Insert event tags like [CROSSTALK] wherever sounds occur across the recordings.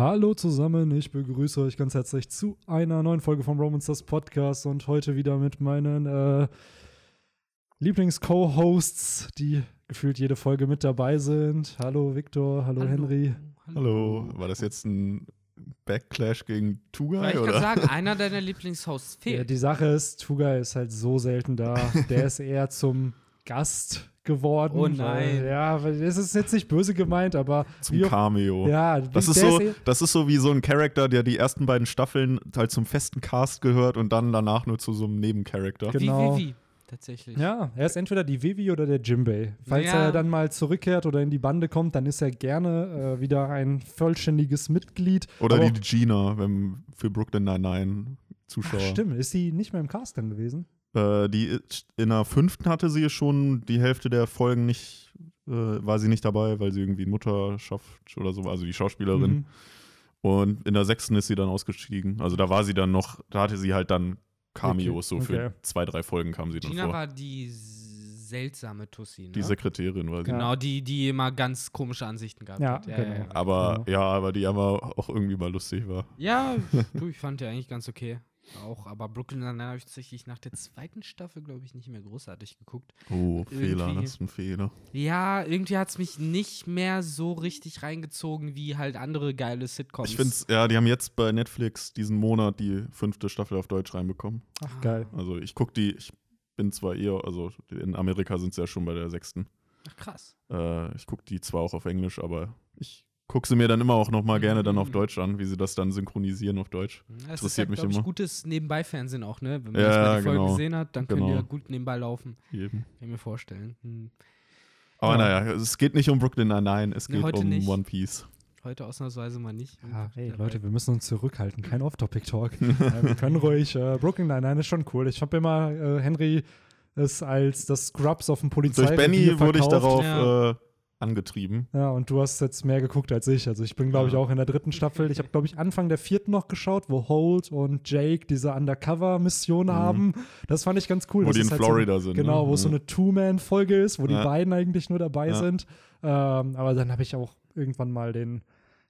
Hallo zusammen, ich begrüße euch ganz herzlich zu einer neuen Folge vom Romans das Podcast und heute wieder mit meinen äh, Lieblings-Co-Hosts, die gefühlt jede Folge mit dabei sind. Hallo Victor, hallo, Henry. Hallo, war das jetzt ein Backlash gegen Tugai? Ich kann sagen, [LAUGHS] einer deiner Lieblingshosts Ja, fehlt. die Sache ist, Tugai ist halt so selten da. [LAUGHS] Der ist eher zum Gast geworden. Oh nein. ja, es ist jetzt nicht böse gemeint, aber Zum Cameo. Ja, Das ist, so, das ist so wie so ein Charakter, der die ersten beiden Staffeln halt zum festen Cast gehört und dann danach nur zu so einem Nebencharakter. Ge- wie, genau. wie, wie, tatsächlich. Ja, er ist entweder die Vivi oder der Jimbei. Falls Ja. er dann mal zurückkehrt oder in die Bande kommt, dann ist er gerne äh, wieder ein vollständiges Mitglied. Oder Aber die Gina, wenn für Brooklyn Nine-Nine Zuschauer. Ach, stimmt, ist sie nicht mehr im Cast dann gewesen? Äh, die in der fünften hatte sie schon die Hälfte der Folgen nicht, äh, war sie nicht dabei, weil sie irgendwie Mutterschaft oder so, also die Schauspielerin. Mhm. Und in der sechsten ist sie dann ausgestiegen. Also da war sie dann noch, da hatte sie halt dann Cameos, so Okay, für okay. zwei, drei Folgen kam sie dann Gina vor. war die seltsame Tussi, ne? die Sekretärin war sie. Genau, die, die immer ganz komische Ansichten gehabt Ja, hat. Ja, genau. ja. Aber Genau. ja, aber die aber auch irgendwie mal lustig war. ja [LAUGHS] du, ich fand die eigentlich ganz okay. Auch, aber Brooklyn Nine-Nine habe ich tatsächlich nach der zweiten Staffel, glaube ich, nicht mehr großartig geguckt. Oh, Fehler, Irgendwie- das ist ein Fehler. Ja, irgendwie hat es mich nicht mehr so richtig reingezogen wie halt andere geile Sitcoms. Ich finde ja, die haben jetzt bei Netflix diesen Monat die fünfte Staffel auf Deutsch reinbekommen. Ach, geil. Also ich gucke die, ich bin zwar eher, also in Amerika sind sie ja schon bei der sechsten. Ach, krass. Äh, ich gucke die zwar auch auf Englisch, aber ich gucke sie mir dann immer auch noch mal gerne dann auf Mhm. Deutsch an, wie sie das dann synchronisieren auf Deutsch. Das Interessiert ist halt, mich glaub ich, immer. gutes Nebenbei-Fernsehen auch, ne? Wenn man Ja, jetzt mal die Folge genau. gesehen hat, dann können die Genau. ja gut nebenbei laufen. Eben. Kann ich mir vorstellen. Hm. Aber Ja. naja, es geht nicht um Brooklyn Nine-Nine, es geht heute um nicht. One Piece. Heute ausnahmsweise mal nicht. Ja, ey, Dabei. Leute, wir müssen uns zurückhalten. Kein Off-Topic-Talk. [LAUGHS] wir können ruhig. Äh, Brooklyn Nine-Nine ist schon cool. Ich habe immer äh, Henry es als das Scrubs auf dem Durch Polizeirevier Benny wurde ich darauf Ja. äh, angetrieben. Ja, und du hast jetzt mehr geguckt als ich. Also ich bin, glaube ich, auch in der dritten Staffel. Ich habe, glaube ich, Anfang der vierten noch geschaut, wo Holt und Jake diese Undercover-Mission Mhm. haben. Das fand ich ganz cool. Wo die in halt Florida so, sind, Genau, ne? wo es so Ja. eine Two-Man-Folge ist, wo die Ja. beiden eigentlich nur dabei Ja. sind. Ähm, aber dann habe ich auch irgendwann mal den,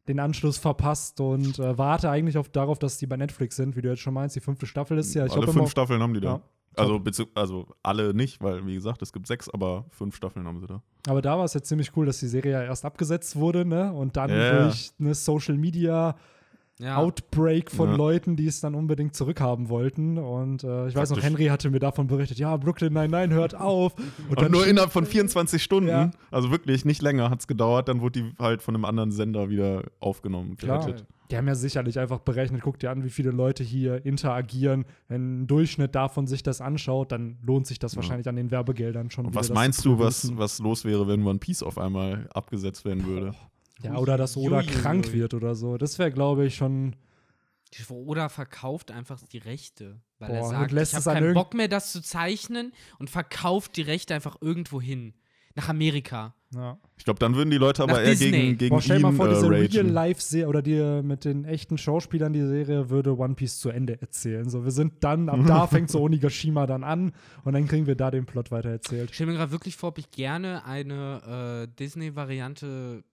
den Anschluss verpasst und äh, warte eigentlich auf, darauf, dass die bei Netflix sind, wie du jetzt schon meinst. Die fünfte Staffel ist ja, ich Alle fünf immer. Staffeln haben die da. Ja, also, also alle nicht, weil wie gesagt, es gibt sechs, aber fünf Staffeln haben sie da. Aber da war es jetzt ziemlich cool, dass die Serie ja erst abgesetzt wurde, ne? Und dann Ja. durch eine Social Media Ja. Outbreak von Ja. Leuten, die es dann unbedingt zurückhaben wollten. Und äh, ich weiß noch. Henry hatte mir davon berichtet, ja, Brooklyn Nine-Nine hört auf. Und Und nur innerhalb von 24 Stunden, Ja. also wirklich nicht länger hat es gedauert, dann wurde die halt von einem anderen Sender wieder aufgenommen. Klar. gerettet. Die haben ja sicherlich einfach berechnet, guck dir an, wie viele Leute hier interagieren. Wenn ein Durchschnitt davon sich das anschaut, dann lohnt sich das Ja. wahrscheinlich an den Werbegeldern schon. Und was meinst du, was, was los wäre, wenn One Piece auf einmal abgesetzt werden würde? Ja, oder dass Oda krank wird oder so. Das wäre, glaube ich, schon. Oder verkauft einfach die Rechte. Weil Boah, er sagt, lässt ich es habe keinen Bock mehr, das zu zeichnen und verkauft die Rechte einfach irgendwo hin. Nach Amerika. Ja. Ich glaube, dann würden die Leute aber Nach eher Disney. gegen, gegen Boah, stell ihn mal vor, äh, diese ragen. Real-Life-Serie oder die mit den echten Schauspielern die Serie würde One Piece zu Ende erzählen. So, wir sind dann, ab da [LAUGHS] fängt so Onigashima dann an und dann kriegen wir da den Plot weiter erzählt. Ich stelle mir gerade wirklich vor, ob ich gerne eine äh, Disney-Variante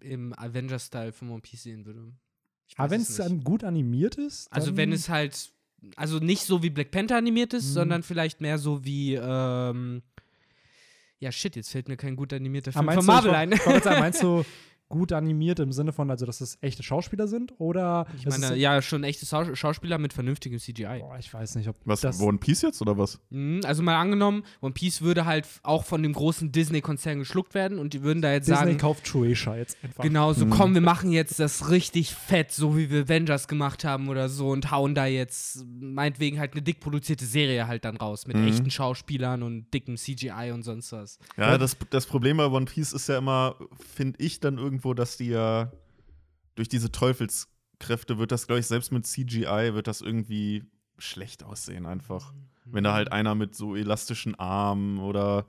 im Avenger-Style von One Piece sehen würde. Aber wenn es dann gut animiert ist, Also wenn es halt, also nicht so wie Black Panther animiert ist, Mhm. sondern vielleicht mehr so wie, ähm, ja shit, jetzt fällt mir kein gut animierter Ah, Film von du, Marvel ich ein. sagen, meinst du [LAUGHS] gut animiert im Sinne von, also dass es echte Schauspieler sind oder Ich meine, ja, schon echte Schau- Schauspieler mit vernünftigem CGI. Boah, ich weiß nicht, ob Was, das One Piece jetzt oder was? Mhm, Also mal angenommen, One Piece würde halt auch von dem großen Disney-Konzern geschluckt werden und die würden da jetzt Disney sagen, kauft Shueisha jetzt einfach. genau, so Mhm. komm, wir machen jetzt das richtig fett, so wie wir Avengers gemacht haben oder so und hauen da jetzt meinetwegen halt eine dick produzierte Serie halt dann raus mit Mhm. echten Schauspielern und dickem CGI und sonst was. Ja, das, das Problem bei One Piece ist ja immer, finde ich dann irgendwo, dass die ja durch diese Teufelskräfte wird das, glaube ich, selbst mit CGI wird das irgendwie schlecht aussehen einfach. Wenn da halt einer mit so elastischen Armen oder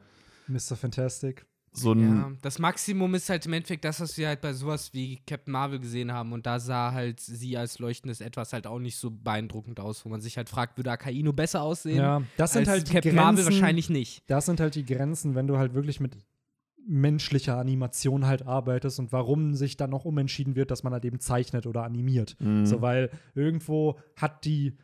Mr. Fantastic. so ein Ja, das Maximum ist halt im Endeffekt das, was wir halt bei sowas wie Captain Marvel gesehen haben. Und da sah halt sie als leuchtendes Etwas halt auch nicht so beeindruckend aus, wo man sich halt fragt, würde Akainu besser aussehen? Ja, das sind als halt die Captain Grenzen. Marvel wahrscheinlich nicht. Das sind halt die Grenzen, wenn du halt wirklich mit menschlicher Animation halt arbeitest und warum sich dann noch umentschieden wird, dass man halt eben zeichnet oder animiert. Mhm. So, weil irgendwo hat die,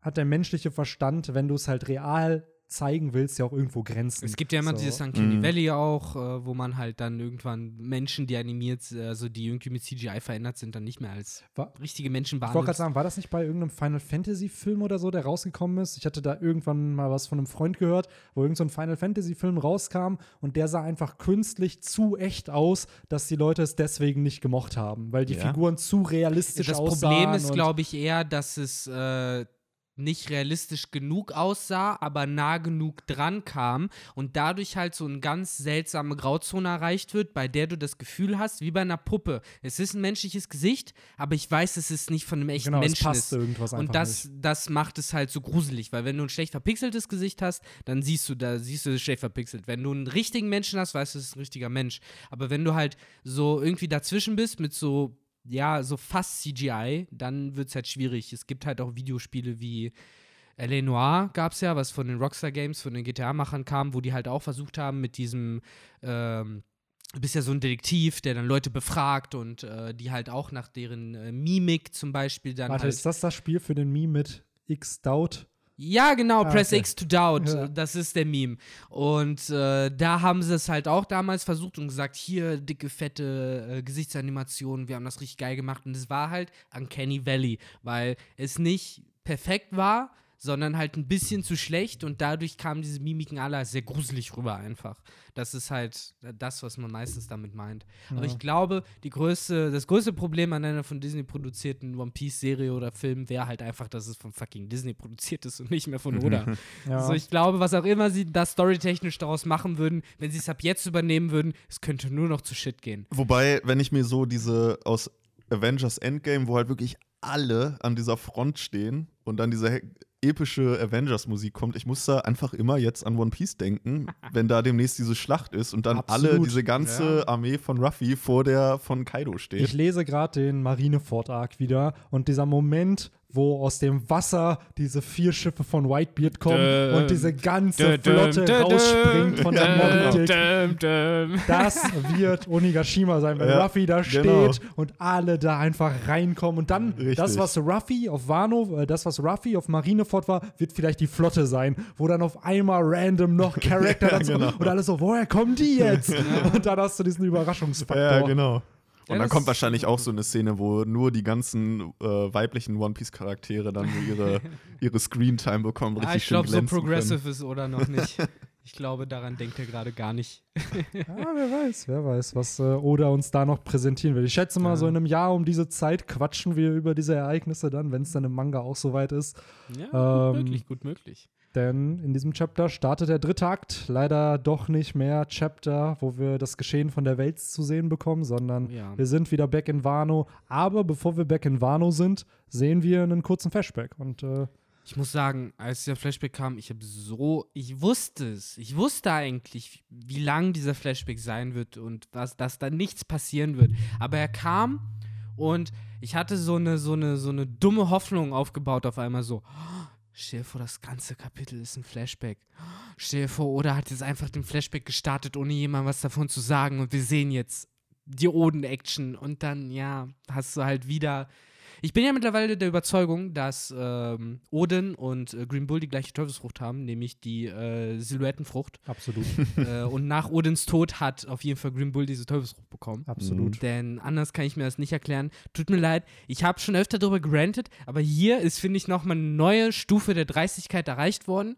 hat der menschliche Verstand, wenn du es halt real zeigen willst, ja auch irgendwo Grenzen. Es gibt ja immer so. dieses Uncanny Mhm. Valley auch, äh, wo man halt dann irgendwann Menschen, die animiert, äh, also die irgendwie mit CGI verändert sind, dann nicht mehr als War- richtige Menschen Ich wollte gerade sagen, war das nicht bei irgendeinem Final Fantasy Film oder so, der rausgekommen ist? Ich hatte da irgendwann mal was von einem Freund gehört, wo irgend so ein Final Fantasy Film rauskam und der sah einfach künstlich zu echt aus, dass die Leute es deswegen nicht gemocht haben, weil die Ja. Figuren zu realistisch das aussahen. Problem ist, glaube ich, eher, dass es äh, nicht realistisch genug aussah, aber nah genug dran kam und dadurch halt so eine ganz seltsame Grauzone erreicht wird, bei der du das Gefühl hast, wie bei einer Puppe. Es ist ein menschliches Gesicht, aber ich weiß, es ist nicht von einem echten genau, es Menschen passt ist. irgendwas einfach Und das, nicht. das macht es halt so gruselig, weil wenn du ein schlecht verpixeltes Gesicht hast, dann siehst du, da siehst du es schlecht verpixelt. Wenn du einen richtigen Menschen hast, weißt du, es ist ein richtiger Mensch. Aber wenn du halt so irgendwie dazwischen bist mit so, ja, so fast CGI, dann wird es halt schwierig. Es gibt halt auch Videospiele wie L.A. Noir gab es ja, was von den Rockstar Games, von den GTA-Machern kam, wo die halt auch versucht haben, mit diesem ähm, Du bist ja so ein Detektiv, der dann Leute befragt und äh, die halt auch nach deren äh, Mimik zum Beispiel dann Warte, halt ist das das Spiel für den Meme mit X-Doubt? Ja, genau, Ah, Press okay. X to Doubt, Ja. das ist der Meme. Und äh, da haben sie es halt auch damals versucht und gesagt, hier dicke, fette äh, Gesichtsanimationen, wir haben das richtig geil gemacht. Und es war halt Uncanny Valley, weil es nicht perfekt war, sondern halt ein bisschen zu schlecht und dadurch kamen diese Mimiken alle sehr gruselig rüber einfach. Das ist halt das, was man meistens damit meint. Aber Ja. ich glaube, die größte, das größte Problem an einer von Disney produzierten One Piece Serie oder Film wäre halt einfach, dass es von fucking Disney produziert ist und nicht mehr von Oda. [LAUGHS] Ja. Also ich glaube, was auch immer sie da storytechnisch daraus machen würden, wenn sie es ab jetzt übernehmen würden, es könnte nur noch zu Shit gehen. Wobei, wenn ich mir so diese aus Avengers Endgame, wo halt wirklich alle an dieser Front stehen und dann diese epische Avengers-Musik kommt, ich muss da einfach immer jetzt an One Piece denken, [LAUGHS] wenn da demnächst diese Schlacht ist und dann alle, Absolut. diese ganze Ja. Armee von Ruffy vor der von Kaido steht. Ich lese gerade den Marineford-Arc wieder und dieser Moment, wo aus dem Wasser diese vier Schiffe von Whitebeard kommen Dum, und diese ganze dum, Flotte dum, rausspringt von der Ja, Moby. Das wird Onigashima sein, wenn Ja, Ruffy da steht genau. und alle da einfach reinkommen. Und dann Richtig. das, was Ruffy auf Wano, äh, das, was Ruffy auf Marineford war, wird vielleicht die Flotte sein, wo dann auf einmal random noch [LAUGHS] Charakter dazu genau. und alles so, woher kommen die jetzt? Und dann hast du diesen Überraschungsfaktor. ja, genau. Und Ja, dann kommt wahrscheinlich auch so eine Szene, wo nur die ganzen äh, weiblichen One Piece Charaktere dann so ihre, [LAUGHS] ihre Screentime bekommen, richtig Ah, ich schön glaube, so progressive ist Oda noch nicht. [LAUGHS] Ich glaube, daran denkt er gerade gar nicht. Ja, wer weiß, wer weiß, was äh, Oda uns da noch präsentieren will. Ich schätze mal, Ja. so in einem Jahr um diese Zeit quatschen wir über diese Ereignisse dann, wenn es dann im Manga auch soweit ist. Ja, gut Ähm, möglich, gut möglich. Denn in diesem Chapter startet der dritte Akt. Leider doch nicht mehr Chapter, wo wir das Geschehen von der Welt zu sehen bekommen, sondern Ja. wir sind wieder back in Wano. Aber bevor wir back in Wano sind, sehen wir einen kurzen Flashback. Und äh, Ich muss sagen, als dieser Flashback kam, ich habe so, ich wusste es. Ich wusste eigentlich, wie lang dieser Flashback sein wird und was, dass da nichts passieren wird. Aber er kam und ich hatte so eine, so eine, so eine dumme Hoffnung aufgebaut auf einmal so. "Oh, Stell dir vor, das ganze Kapitel ist ein Flashback. Stell dir vor, Oda hat jetzt einfach den Flashback gestartet, ohne jemandem was davon zu sagen. Und wir sehen jetzt die Oden-Action. Und dann, ja, hast du halt wieder ich bin ja mittlerweile der Überzeugung, dass ähm, Odin und äh, Green Bull die gleiche Teufelsfrucht haben, nämlich die äh, Silhouettenfrucht. absolut, [LAUGHS] äh, und nach Odins Tod hat auf jeden Fall Green Bull diese Teufelsfrucht bekommen. absolut. Denn anders kann ich mir das nicht erklären. Tut mir leid, ich habe schon öfter darüber gerantet, aber hier ist, finde ich, nochmal eine neue Stufe der Dreistigkeit erreicht worden.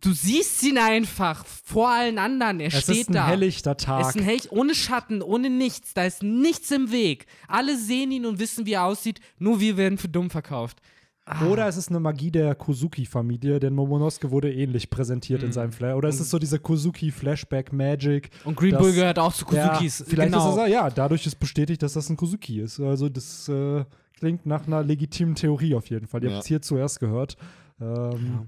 Du siehst ihn einfach vor allen anderen. Er Es steht ist ein da. helllichter Es Tag. ist ein Held ohne Schatten, ohne nichts. Da ist nichts im Weg. Alle sehen ihn und wissen, wie er aussieht. Nur wir werden für dumm verkauft. Ah. Oder es ist eine Magie der Kozuki-Familie, denn Momonosuke wurde ähnlich präsentiert Mhm. in seinem Flash. Oder es ist so diese Kozuki-Flashback-Magic. Und Green Bull gehört auch zu Kozukis. Ja, vielleicht genau. ist es ja, dadurch ist bestätigt, dass das ein Kozuki ist. Also das äh, klingt nach einer legitimen Theorie auf jeden Fall. Ihr Ja. habt es hier zuerst gehört. Ähm, Ja.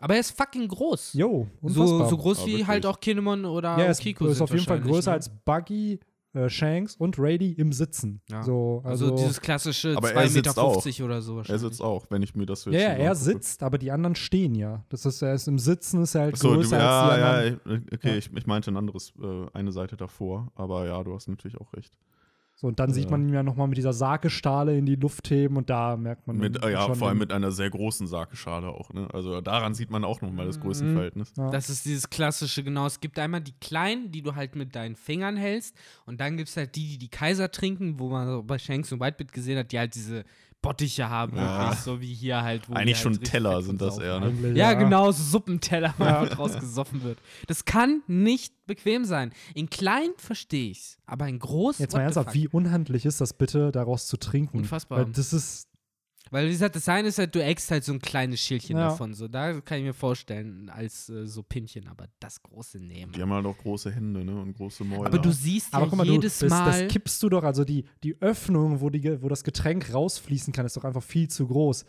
Aber er ist fucking groß. Jo, So, unfassbar. so groß Ja, wie wirklich. halt auch Kinemon oder ja, er ist, auf jeden Fall größer ne? als Buggy, äh, Shanks und Rady im Sitzen. Ja. So, Also, also, dieses klassische Aber er 2,50 sitzt Meter oder so Er sitzt auch, wenn ich mir das jetzt ja, ja, so er sitzt, aber die anderen stehen ja. Das ist, er ist im Sitzen, ist er halt Achso, du, größer als die ja, anderen. ja, okay, Ja. Ich, ich meinte ein anderes, äh, eine Seite davor, aber ja, du hast natürlich auch recht. So, und dann sieht Ja. man ihn ja nochmal mit dieser Sargestahle in die Luft heben und da merkt man Mit, ja, schon vor allem mit einer sehr großen Sargschale auch, ne? Also daran sieht man auch nochmal das Mhm. Größenverhältnis. ja. Das ist dieses klassische, genau. Es gibt einmal die kleinen, die du halt mit deinen Fingern hältst. Und dann gibt es halt die, die die Kaiser trinken, wo man so bei Shanks und Whitebeard gesehen hat, die halt diese Bottiche haben, Ja. wirklich, so wie hier halt. Eigentlich halt schon Teller sind und das eher, ne? Ja, genau, so Suppenteller, wo Ja. draus gesoffen wird. Das kann nicht bequem sein. In klein verstehe ich's, aber in groß. Jetzt mal ernsthaft, wie unhandlich ist das bitte, daraus zu trinken? Unfassbar. Weil das ist, Weil wie gesagt, das eine ist halt, du eckst halt so ein kleines Schälchen Ja. davon. So, da kann ich mir vorstellen, als äh, so Pinchen, aber das große nehmen. Die haben halt auch große Hände, ne? Und große Mäuler. Aber du siehst aber ja guck mal, du, jedes das, Mal. das kippst du doch, also die, die Öffnung, wo, die, wo das Getränk rausfließen kann, ist doch einfach viel zu groß.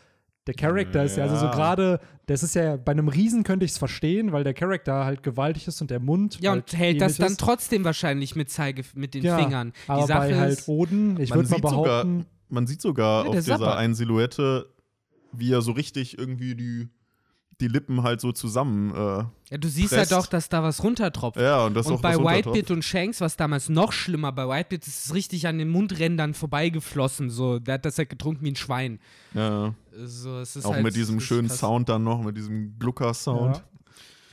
Der Charakter ist ja also so Ja. gerade, das ist ja, bei einem Riesen könnte ich es verstehen, weil der Charakter halt gewaltig ist und der Mund ja, halt und hält das dann ist. trotzdem wahrscheinlich mit Zeige mit den Ja, Fingern. Die Aber Sache bei halt Oden, ich würde mal behaupten, Man sieht sogar Ja, auf dieser Sapper. einen Silhouette, wie er so richtig irgendwie die, die Lippen halt so zusammen. Äh, ja, du siehst presst. halt auch, dass da was runtertropft. ja, und das und auch bei Whitebeard und Shanks war es damals noch schlimmer. Bei Whitebeard ist es richtig an den Mundrändern vorbeigeflossen. So, der hat das halt getrunken wie ein Schwein. Ja, So, auch halt, mit diesem schönen. Sound dann noch, mit diesem Glucker-Sound. Ja.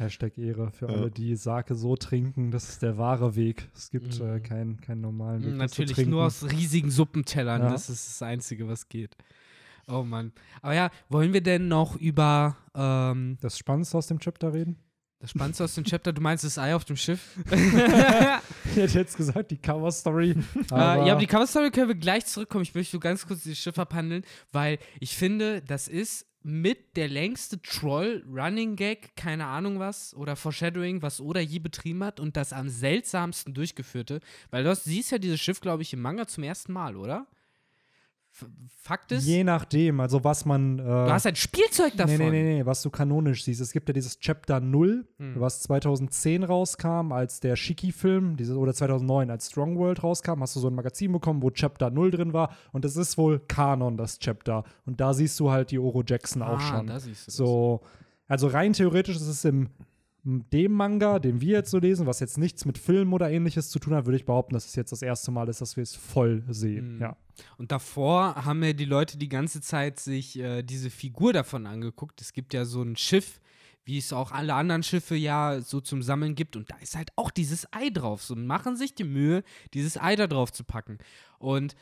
Hashtag Ehre für Ja. alle, die Sake so trinken. Das ist der wahre Weg. Es gibt Mhm. äh, keinen keinen normalen Weg. Natürlich nur aus riesigen Suppentellern. Ja. Das ist das Einzige, was geht. Oh Mann. Aber ja, wollen wir denn noch über ähm, Das Spannendste aus dem Chapter reden? das Spannendste aus dem Chapter? Du meinst das Ei auf dem Schiff? [LAUGHS] [LAUGHS] Ich hätte jetzt gesagt, die Cover-Story. Äh, ja, aber die Cover-Story können wir gleich zurückkommen. Ich möchte nur ganz kurz dieses Schiff abhandeln, weil ich finde, das ist mit der längste Troll-Running-Gag, keine Ahnung was, oder Foreshadowing, was Oda je betrieben hat und das am seltsamsten durchgeführte. Weil du siehst ja dieses Schiff, glaube ich, im Manga zum ersten Mal, oder? Fakt ist, Je nachdem, also was man. Äh, du hast ein Spielzeug davon. Nee, nee, nee, nee, was du kanonisch siehst. Es gibt ja dieses Chapter 0, Hm. was 2010 rauskam, als der Shiki-Film, oder 2009, als Strong World rauskam, hast du so ein Magazin bekommen, wo Chapter 0 drin war. Und das ist wohl Kanon, das Chapter. Und da siehst du halt die Oro Jackson auch Ah, schon. da siehst du das. So, also rein theoretisch ist es im dem Manga, den wir jetzt so lesen, was jetzt nichts mit Film oder ähnliches zu tun hat, würde ich behaupten, dass es jetzt das erste Mal ist, dass wir es voll sehen. Mhm. Ja. Und davor haben ja die Leute die ganze Zeit sich äh, diese Figur davon angeguckt. Es gibt ja so ein Schiff, wie es auch alle anderen Schiffe ja so zum Sammeln gibt. Und da ist halt auch dieses Ei drauf. So machen sich die Mühe, dieses Ei da drauf zu packen. Und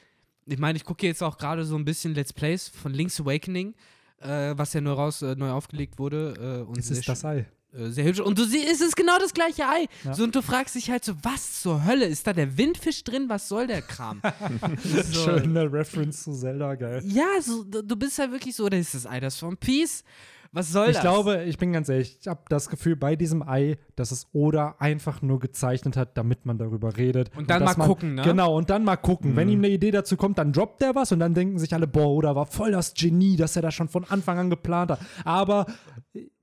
ich meine, ich gucke jetzt auch gerade so ein bisschen Let's Plays von Link's Awakening, äh, was ja neu raus, äh, neu aufgelegt wurde. Äh, und Es ist das Ei. Äh, sehr hübsch. Und du siehst, es ist genau das gleiche Ei. Ja. So, und du fragst dich halt so, was zur Hölle? Ist da der Windfisch drin? Was soll der Kram? [LAUGHS] so, Schöne Reference zu Zelda, geil. Ja, so, du du bist halt wirklich so, oder ist das Ei das von Peace? Was soll Ich das? glaube, ich bin ganz ehrlich, ich habe das Gefühl bei diesem Ei, dass es Oda einfach nur gezeichnet hat, damit man darüber redet. Und dann dass mal man, gucken, ne? Genau, und dann mal gucken. Wenn ihm eine Idee dazu kommt, dann droppt er was und dann denken sich alle, boah, Oda war voll das Genie, dass er das schon von Anfang an geplant hat. Aber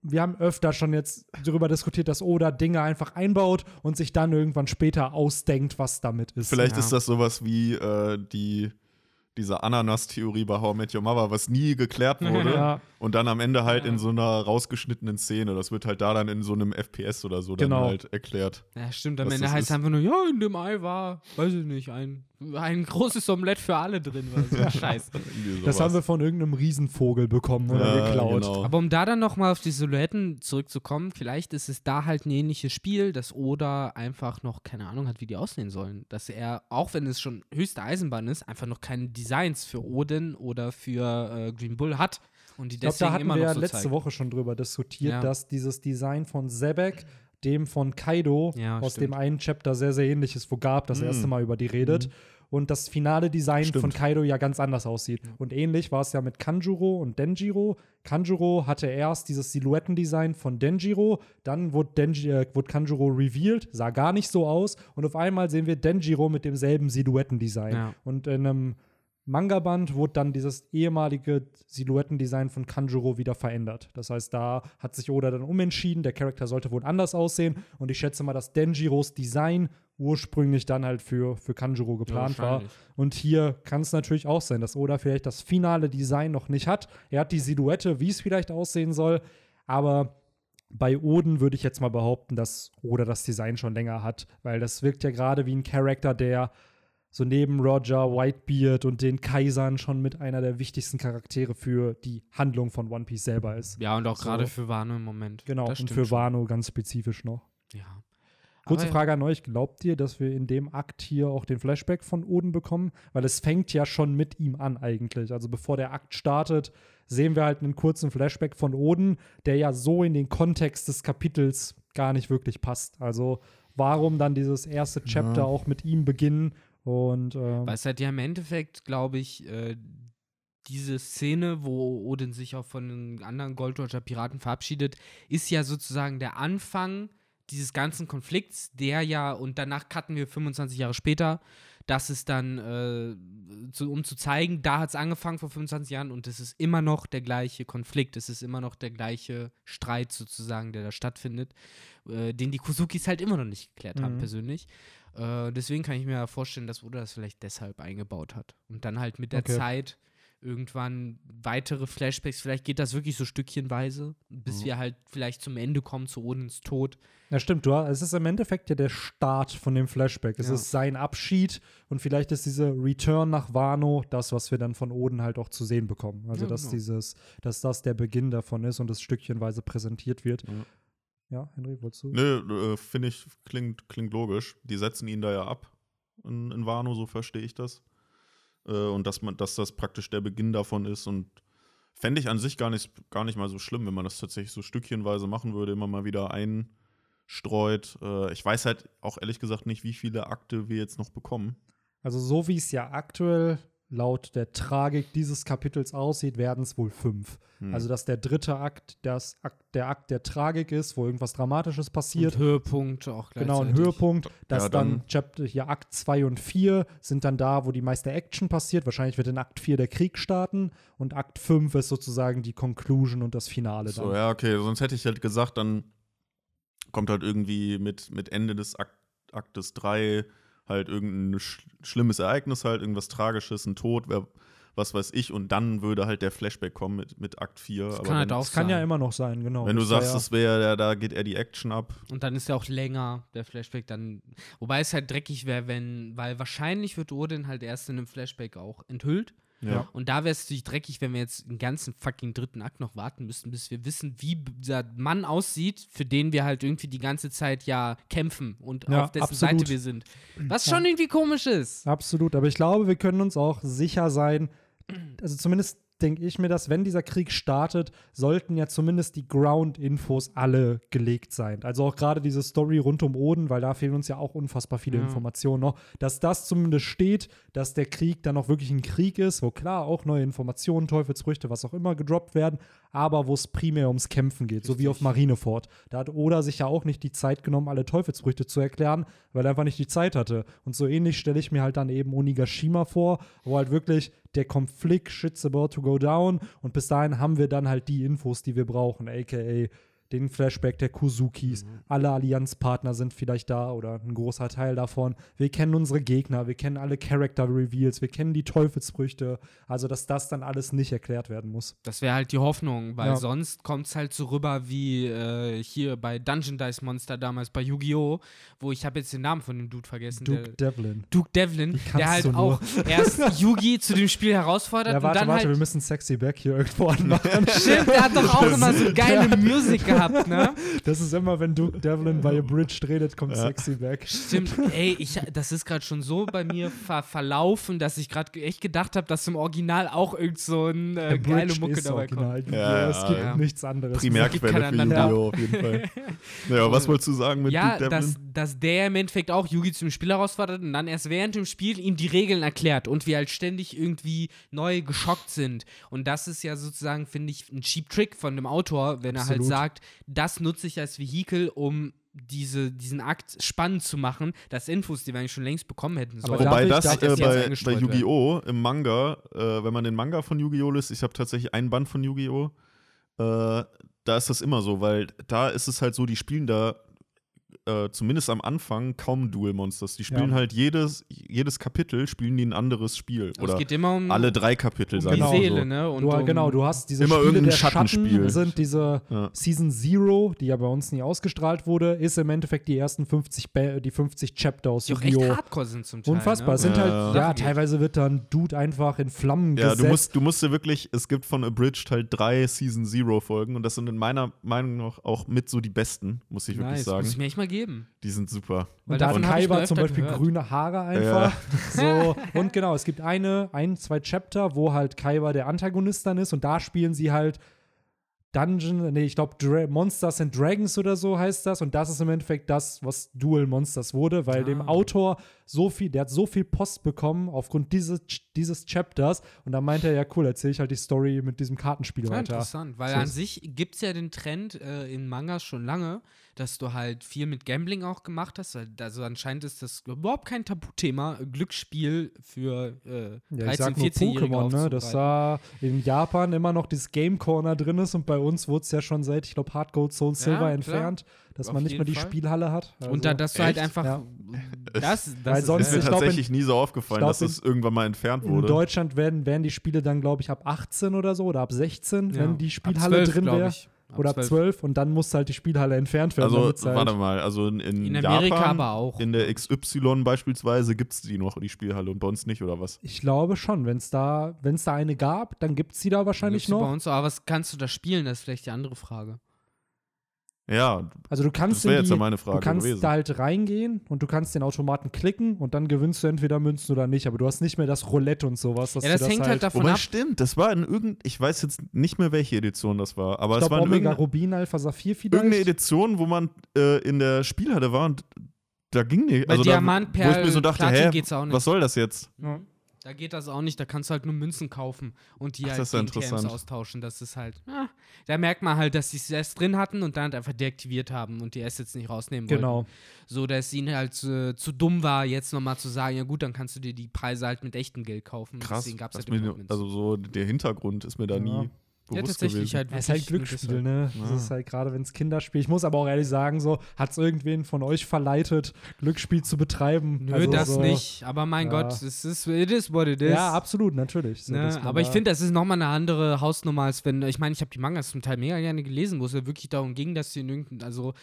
wir haben öfter schon jetzt darüber diskutiert, dass Oda Dinge einfach einbaut und sich dann irgendwann später ausdenkt, was damit ist. Vielleicht Ja. ist das sowas wie äh, die, diese Ananas-Theorie bei How I Met Your Mother, was nie geklärt [LAUGHS] wurde. Ja. Und dann am Ende halt Ja. in so einer rausgeschnittenen Szene. Das wird halt da dann in so einem FPS oder so Genau. dann halt erklärt. Ja, stimmt. Am Ende heißt es einfach nur, ja, in dem Ei war, weiß ich nicht, ein, ein großes Omelett für alle drin. War so ein [LAUGHS] Scheiß. Das haben wir von irgendeinem Riesenvogel bekommen oder Ja, geklaut. genau. Aber um da dann nochmal auf die Silhouetten zurückzukommen, vielleicht ist es da halt ein ähnliches Spiel, dass Oda einfach noch keine Ahnung hat, wie die aussehen sollen. Dass er, auch wenn es schon höchste Eisenbahn ist, einfach noch keine Designs für Odin oder für äh, Green Bull hat. Und die Ich glaube, deswegen da hatten immer wir noch ja so letzte zeigen. Woche schon drüber diskutiert, Ja. dass dieses Design von Sebek dem von Kaido Ja, aus stimmt. dem einen Chapter sehr, sehr ähnlich ist, wo Gab das Mhm. erste Mal über die redet. Und das finale Design Stimmt. von Kaido ja ganz anders aussieht. Und ähnlich war es ja mit Kanjuro und Denjiro. Kanjuro hatte erst dieses Silhouettendesign von Denjiro, dann wurde, Denji, äh, wurde Kanjuro revealed, sah gar nicht so aus. Und auf einmal sehen wir Denjiro mit demselben Silhouettendesign. Ja. Und in einem Manga-Band wurde dann dieses ehemalige Silhouettendesign von Kanjuro wieder verändert. Das heißt, da hat sich Oda dann umentschieden. Der Charakter sollte wohl anders aussehen. Und ich schätze mal, dass Denjiros Design ursprünglich dann halt für, für Kanjuro geplant war. wahrscheinlich. Und hier kann es natürlich auch sein, dass Oda vielleicht das finale Design noch nicht hat. Er hat die Silhouette, wie es vielleicht aussehen soll. Aber bei Oden würde ich jetzt mal behaupten, dass Oda das Design schon länger hat, weil das wirkt ja gerade wie ein Charakter, der so neben Roger, Whitebeard und den Kaisern schon mit einer der wichtigsten Charaktere für die Handlung von One Piece selber ist. Ja, und auch So. gerade für Wano im Moment. Genau, Das und für schon. Wano ganz spezifisch noch. Ja. Kurze Aber- Frage an euch: Glaubt ihr, dass wir in dem Akt hier auch den Flashback von Oden bekommen? Weil es fängt ja schon mit ihm an, eigentlich. Also, bevor der Akt startet, sehen wir halt einen kurzen Flashback von Oden, der ja so in den Kontext des Kapitels gar nicht wirklich passt. Also, warum dann dieses erste Chapter auch mit ihm beginnen? Und ähm, Weil es halt ja im Endeffekt, glaube ich, äh, diese Szene, wo Odin sich auch von den anderen Gold-Roger Piraten verabschiedet, ist ja sozusagen der Anfang dieses ganzen Konflikts, der ja, und danach cutten wir 25 Jahre später, das ist dann, äh, zu, um zu zeigen, da hat es angefangen vor 25 Jahren und es ist immer noch der gleiche Konflikt, es ist immer noch der gleiche Streit sozusagen, der da stattfindet, äh, den die Kusukis halt immer noch nicht geklärt haben, Mhm. persönlich. Äh, deswegen kann ich mir vorstellen, dass Oda das vielleicht deshalb eingebaut hat. Und dann halt mit der Okay. Zeit irgendwann weitere Flashbacks, vielleicht geht das wirklich so stückchenweise, bis Mhm. wir halt vielleicht zum Ende kommen, zu Odins Tod. Ja, stimmt. Du, es ist im Endeffekt ja der Start von dem Flashback. Es Ja. ist sein Abschied und vielleicht ist diese Return nach Wano das, was wir dann von Oden halt auch zu sehen bekommen. Also, Ja, dass genau. dieses, dass das der Beginn davon ist und es stückchenweise präsentiert wird. Ja. Ja, Henry, wolltest du? Nö, äh, finde ich, klingt, klingt logisch. Die setzen ihn da ja ab in, in Wano, so verstehe ich das. Äh, und dass, man, dass das praktisch der Beginn davon ist. Und fände ich an sich gar nicht, gar nicht mal so schlimm, wenn man das tatsächlich so stückchenweise machen würde, immer mal wieder einstreut. Äh, ich weiß halt auch ehrlich gesagt nicht, wie viele Akte wir jetzt noch bekommen. Also, so wie es ja aktuell laut der Tragik dieses Kapitels aussieht, werden es wohl fünf. Hm. Also, dass der dritte Akt, das Akt der Akt der Tragik ist, wo irgendwas Dramatisches passiert. Und Höhepunkt auch Genau, ein. Höhepunkt, dass Ja, dann, dann- Chapter hier Akt 2 und 4 sind dann da, wo die meiste Action passiert. Wahrscheinlich wird in Akt 4 der Krieg starten und Akt 5 ist sozusagen die Conclusion und das Finale dann. So, ja, okay, sonst hätte ich halt gesagt, dann kommt halt irgendwie mit, mit Ende des Akt, Aktes 3 halt irgendein sch schlimmes Ereignis, halt irgendwas Tragisches, ein Tod, wer, was weiß ich, und dann würde halt der Flashback kommen mit, mit Akt 4. Das Aber kann halt auch Das kann ja immer noch sein, genau. wenn du Das sagst, ja, das wäre, ja, da geht eher die Action ab. Und dann ist er auch länger, der Flashback dann. Wobei es halt dreckig wäre, wenn, weil wahrscheinlich wird Odin halt erst in einem Flashback auch enthüllt. Ja. Und da wäre es natürlich dreckig, wenn wir jetzt den ganzen fucking dritten Akt noch warten müssten, bis wir wissen, wie dieser Mann aussieht, für den wir halt irgendwie die ganze Zeit ja kämpfen und Ja, auf dessen absolut. Seite wir sind. Was schon irgendwie komisch ist. Absolut, aber ich glaube, wir können uns auch sicher sein, also zumindest denke ich mir das, wenn dieser Krieg startet, sollten ja zumindest die Ground-Infos alle gelegt sein. Also auch gerade diese Story rund um Oden, weil da fehlen uns ja auch unfassbar viele Ja. Informationen noch, dass das zumindest steht, dass der Krieg dann auch wirklich ein Krieg ist, wo klar auch neue Informationen, Teufelsfrüchte, was auch immer gedroppt werden, aber wo es primär ums Kämpfen geht, so wie auf Richtig. Marineford. Da hat Oda sich ja auch nicht die Zeit genommen, alle Teufelsfrüchte zu erklären, weil er einfach nicht die Zeit hatte. Und so ähnlich stelle ich mir halt dann eben Onigashima vor, wo halt wirklich der Konflikt shit's about to go down und bis dahin haben wir dann halt die Infos, die wir brauchen, aka den Flashback der Kusukis. Alle Allianzpartner sind vielleicht da oder ein großer Teil davon. Wir kennen unsere Gegner, wir kennen alle Character Reveals, wir kennen die Teufelsfrüchte. Also, dass das dann alles nicht erklärt werden muss. Das wäre halt die Hoffnung, weil Ja. sonst kommt es halt so rüber wie äh, hier bei Dungeon Dice Monster damals bei Yu-Gi-Oh!, wo ich habe jetzt den Namen von dem Dude vergessen. Duke der, Devlin. Duke Devlin, der halt auch erst [LAUGHS] Yugi zu dem Spiel herausfordert Ja, und warte, dann warte, wir halt. müssen Sexy Back hier irgendwo anmachen. Stimmt, der hat doch auch immer so geile Musik gehabt, ne? [LAUGHS] Das ist immer, wenn Duke Devlin bei Abridged redet, kommt Sexy Back. Stimmt, [LAUGHS] ey, ich, das ist gerade schon so bei mir ver verlaufen, dass ich gerade echt gedacht habe, dass im Original auch irgend so ein äh, geile Mucke ist dabei kommt. original. Ja, es gibt ja. nichts anderes. Primärquelle für. Yu-Gi-Oh! auf jeden Fall. [LAUGHS] Naja, was wolltest du sagen mit Ja, Duke Devlin? dass, dass der im Endeffekt auch Yugi zum Spiel herausfordert und dann erst während dem Spiel ihm die Regeln erklärt und wir halt ständig irgendwie neu geschockt sind. Und das ist ja sozusagen, finde ich, ein Cheap Trick von dem Autor, wenn er halt Absolut. sagt, das nutze ich als Vehikel, um diese, diesen Akt spannend zu machen, dass Infos, die wir eigentlich schon längst bekommen hätten Aber sollen. Wobei ich- das ich äh, jetzt bei, bei Yu-Gi-Oh! im Manga, äh, wenn man den Manga von Yu-Gi-Oh! liest, ich habe tatsächlich einen Band von Yu-Gi-Oh! Äh, da ist das immer so, weil da ist es halt so, die spielen da äh, zumindest am Anfang kaum Dual Monsters. Die spielen Ja. halt jedes, jedes Kapitel spielen die ein anderes Spiel. Aber Oder es geht immer um, alle drei Kapitel, um sagen die Genau. Seele, so. ne? Und Du, um, genau, du hast diese Immer Spiele irgendein der Schattenspiel. Schatten sind diese Ja. Season Zero, die ja bei uns nie ausgestrahlt wurde, ist im Endeffekt die ersten 50, Ba- die 50 Chapter aus die auch echt Yu-Gi-Oh! hardcore sind zum Teil. Unfassbar. Ne? Es sind Ja, halt, ja. ja, Sachen geht. teilweise wird dann Dude einfach in Flammen Ja, gesetzt. du musst, du musst dir wirklich, es gibt von Abridged halt drei Season Zero Folgen und das sind in meiner Meinung nach auch mit so die besten, muss ich wirklich Nice, sagen. muss ich mir echt mal geben. Die sind super. Weil und da hat Kaiba zum Beispiel gehört. grüne Haare einfach. [LAUGHS] So, und genau, es gibt eine, ein, zwei Chapter, wo halt Kaiba der Antagonist dann ist und da spielen sie halt Dungeon, nee, ich glaube Monsters and Dragons oder so heißt das und das ist im Endeffekt das, was Dual Monsters wurde, weil dem Ah. Autor so viel, der hat so viel Post bekommen aufgrund dieses, dieses Chapters und da meinte er, ja cool, erzähle ich halt die Story mit diesem Kartenspiel Ja, weiter. interessant, weil So an sich gibt es ja den Trend äh, in Mangas schon lange, dass du halt viel mit Gambling auch gemacht hast. weil- Also anscheinend ist das überhaupt kein Tabuthema, Glücksspiel für äh, Ja, ich 13-, sag nur 14-Jährige Pokémon, ne? dass da in Japan immer noch dieses Game Corner drin ist und bei uns wurde es ja schon seit, ich glaube, Hard Gold Soul Silver klar. entfernt, dass Auf man nicht mehr die Fall. Spielhalle hat. Also, Und da, dass du halt Echt? einfach Ja. [LAUGHS] das, das Weil ist sonst ist mir ich glaub, tatsächlich nie so aufgefallen, glaub, dass es irgendwann mal entfernt in wurde. Deutschland werden, werden die Spiele dann, glaube ich, ab 18 oder so oder ab 16, Ja. wenn die Ab Spielhalle 12, drin wäre. Ab Oder ab 12 und dann muss halt die Spielhalle entfernt werden. Also, halt, warte mal, also in, in, In Amerika Japan, aber auch. in der XY beispielsweise gibt es die noch, die Spielhalle, und bei uns nicht, oder was? Ich glaube schon, wenn es da, wenn's da eine gab, dann gibt es die da wahrscheinlich Gibt's die Bei noch. uns, auch, aber was kannst du da spielen? Das ist vielleicht die andere Frage. Ja, Also du das kannst wäre in jetzt die, ja meine Frage Du kannst gewesen. da halt reingehen und du kannst den Automaten klicken und dann gewinnst du entweder Münzen oder nicht. Aber du hast nicht mehr das Roulette und sowas. dass Ja, du das hängt halt davon Wobei ab. stimmt, das war in irgendein, ich weiß jetzt nicht mehr, welche Edition das war, aber Ich es war glaube, in Omega Rubin, Alpha Saphir vielleicht. irgendeine Edition, wo man äh, in der Spielhalle war und da ging nicht. Bei Also Diamant, da, wo ich Perl, mir so dachte, Platin hä, geht's auch nicht. was soll das jetzt? Ja. Da geht das auch nicht, da kannst du halt nur Münzen kaufen und die Ach, halt das ist ja gegen TMs austauschen. Das ist halt, ah, da merkt man halt, dass sie es erst drin hatten und dann halt einfach deaktiviert haben und die Assets nicht rausnehmen wollten. Genau. So, dass ihnen halt äh, zu dumm war, jetzt nochmal zu sagen, ja gut, dann kannst du dir die Preise halt mit echtem Geld kaufen. Krass. Deswegen gab's halt mir, also so der Hintergrund ist mir da Ja. nie ja, tatsächlich gewesen. halt Es ist halt Glücksspiel, ne? Das Ja. ist halt gerade, wenn es Kinderspiel. Ich muss aber auch ehrlich sagen, so, hat es irgendwen von euch verleitet, Glücksspiel zu betreiben? Nö, Also das so, nicht. Aber mein Ja. Gott, es ist, it is what it is. Ja, absolut, natürlich. So, Ne? Aber ich finde, das ist nochmal eine andere Hausnummer, als wenn, ich meine, ich habe die Mangas zum Teil mega gerne gelesen, wo es ja wirklich darum ging, dass sie in irgendein, also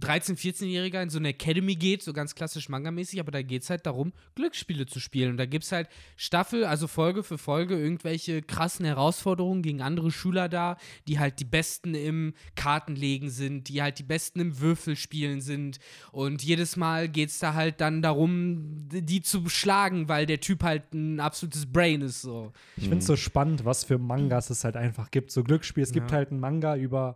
13-, 14-Jähriger in so eine Academy geht, so ganz klassisch Manga-mäßig, aber da geht es halt darum, Glücksspiele zu spielen. Und da gibt es halt Staffel, also Folge für Folge, irgendwelche krassen Herausforderungen gegen andere Schüler da, die halt die Besten im Kartenlegen sind, die halt die Besten im Würfelspielen sind. Und jedes Mal geht es da halt dann darum, die zu schlagen, weil der Typ halt ein absolutes Brain ist. So. Ich finde es so spannend, was für Mangas es halt einfach gibt. So Glücksspiel. Es gibt Ja. halt einen Manga über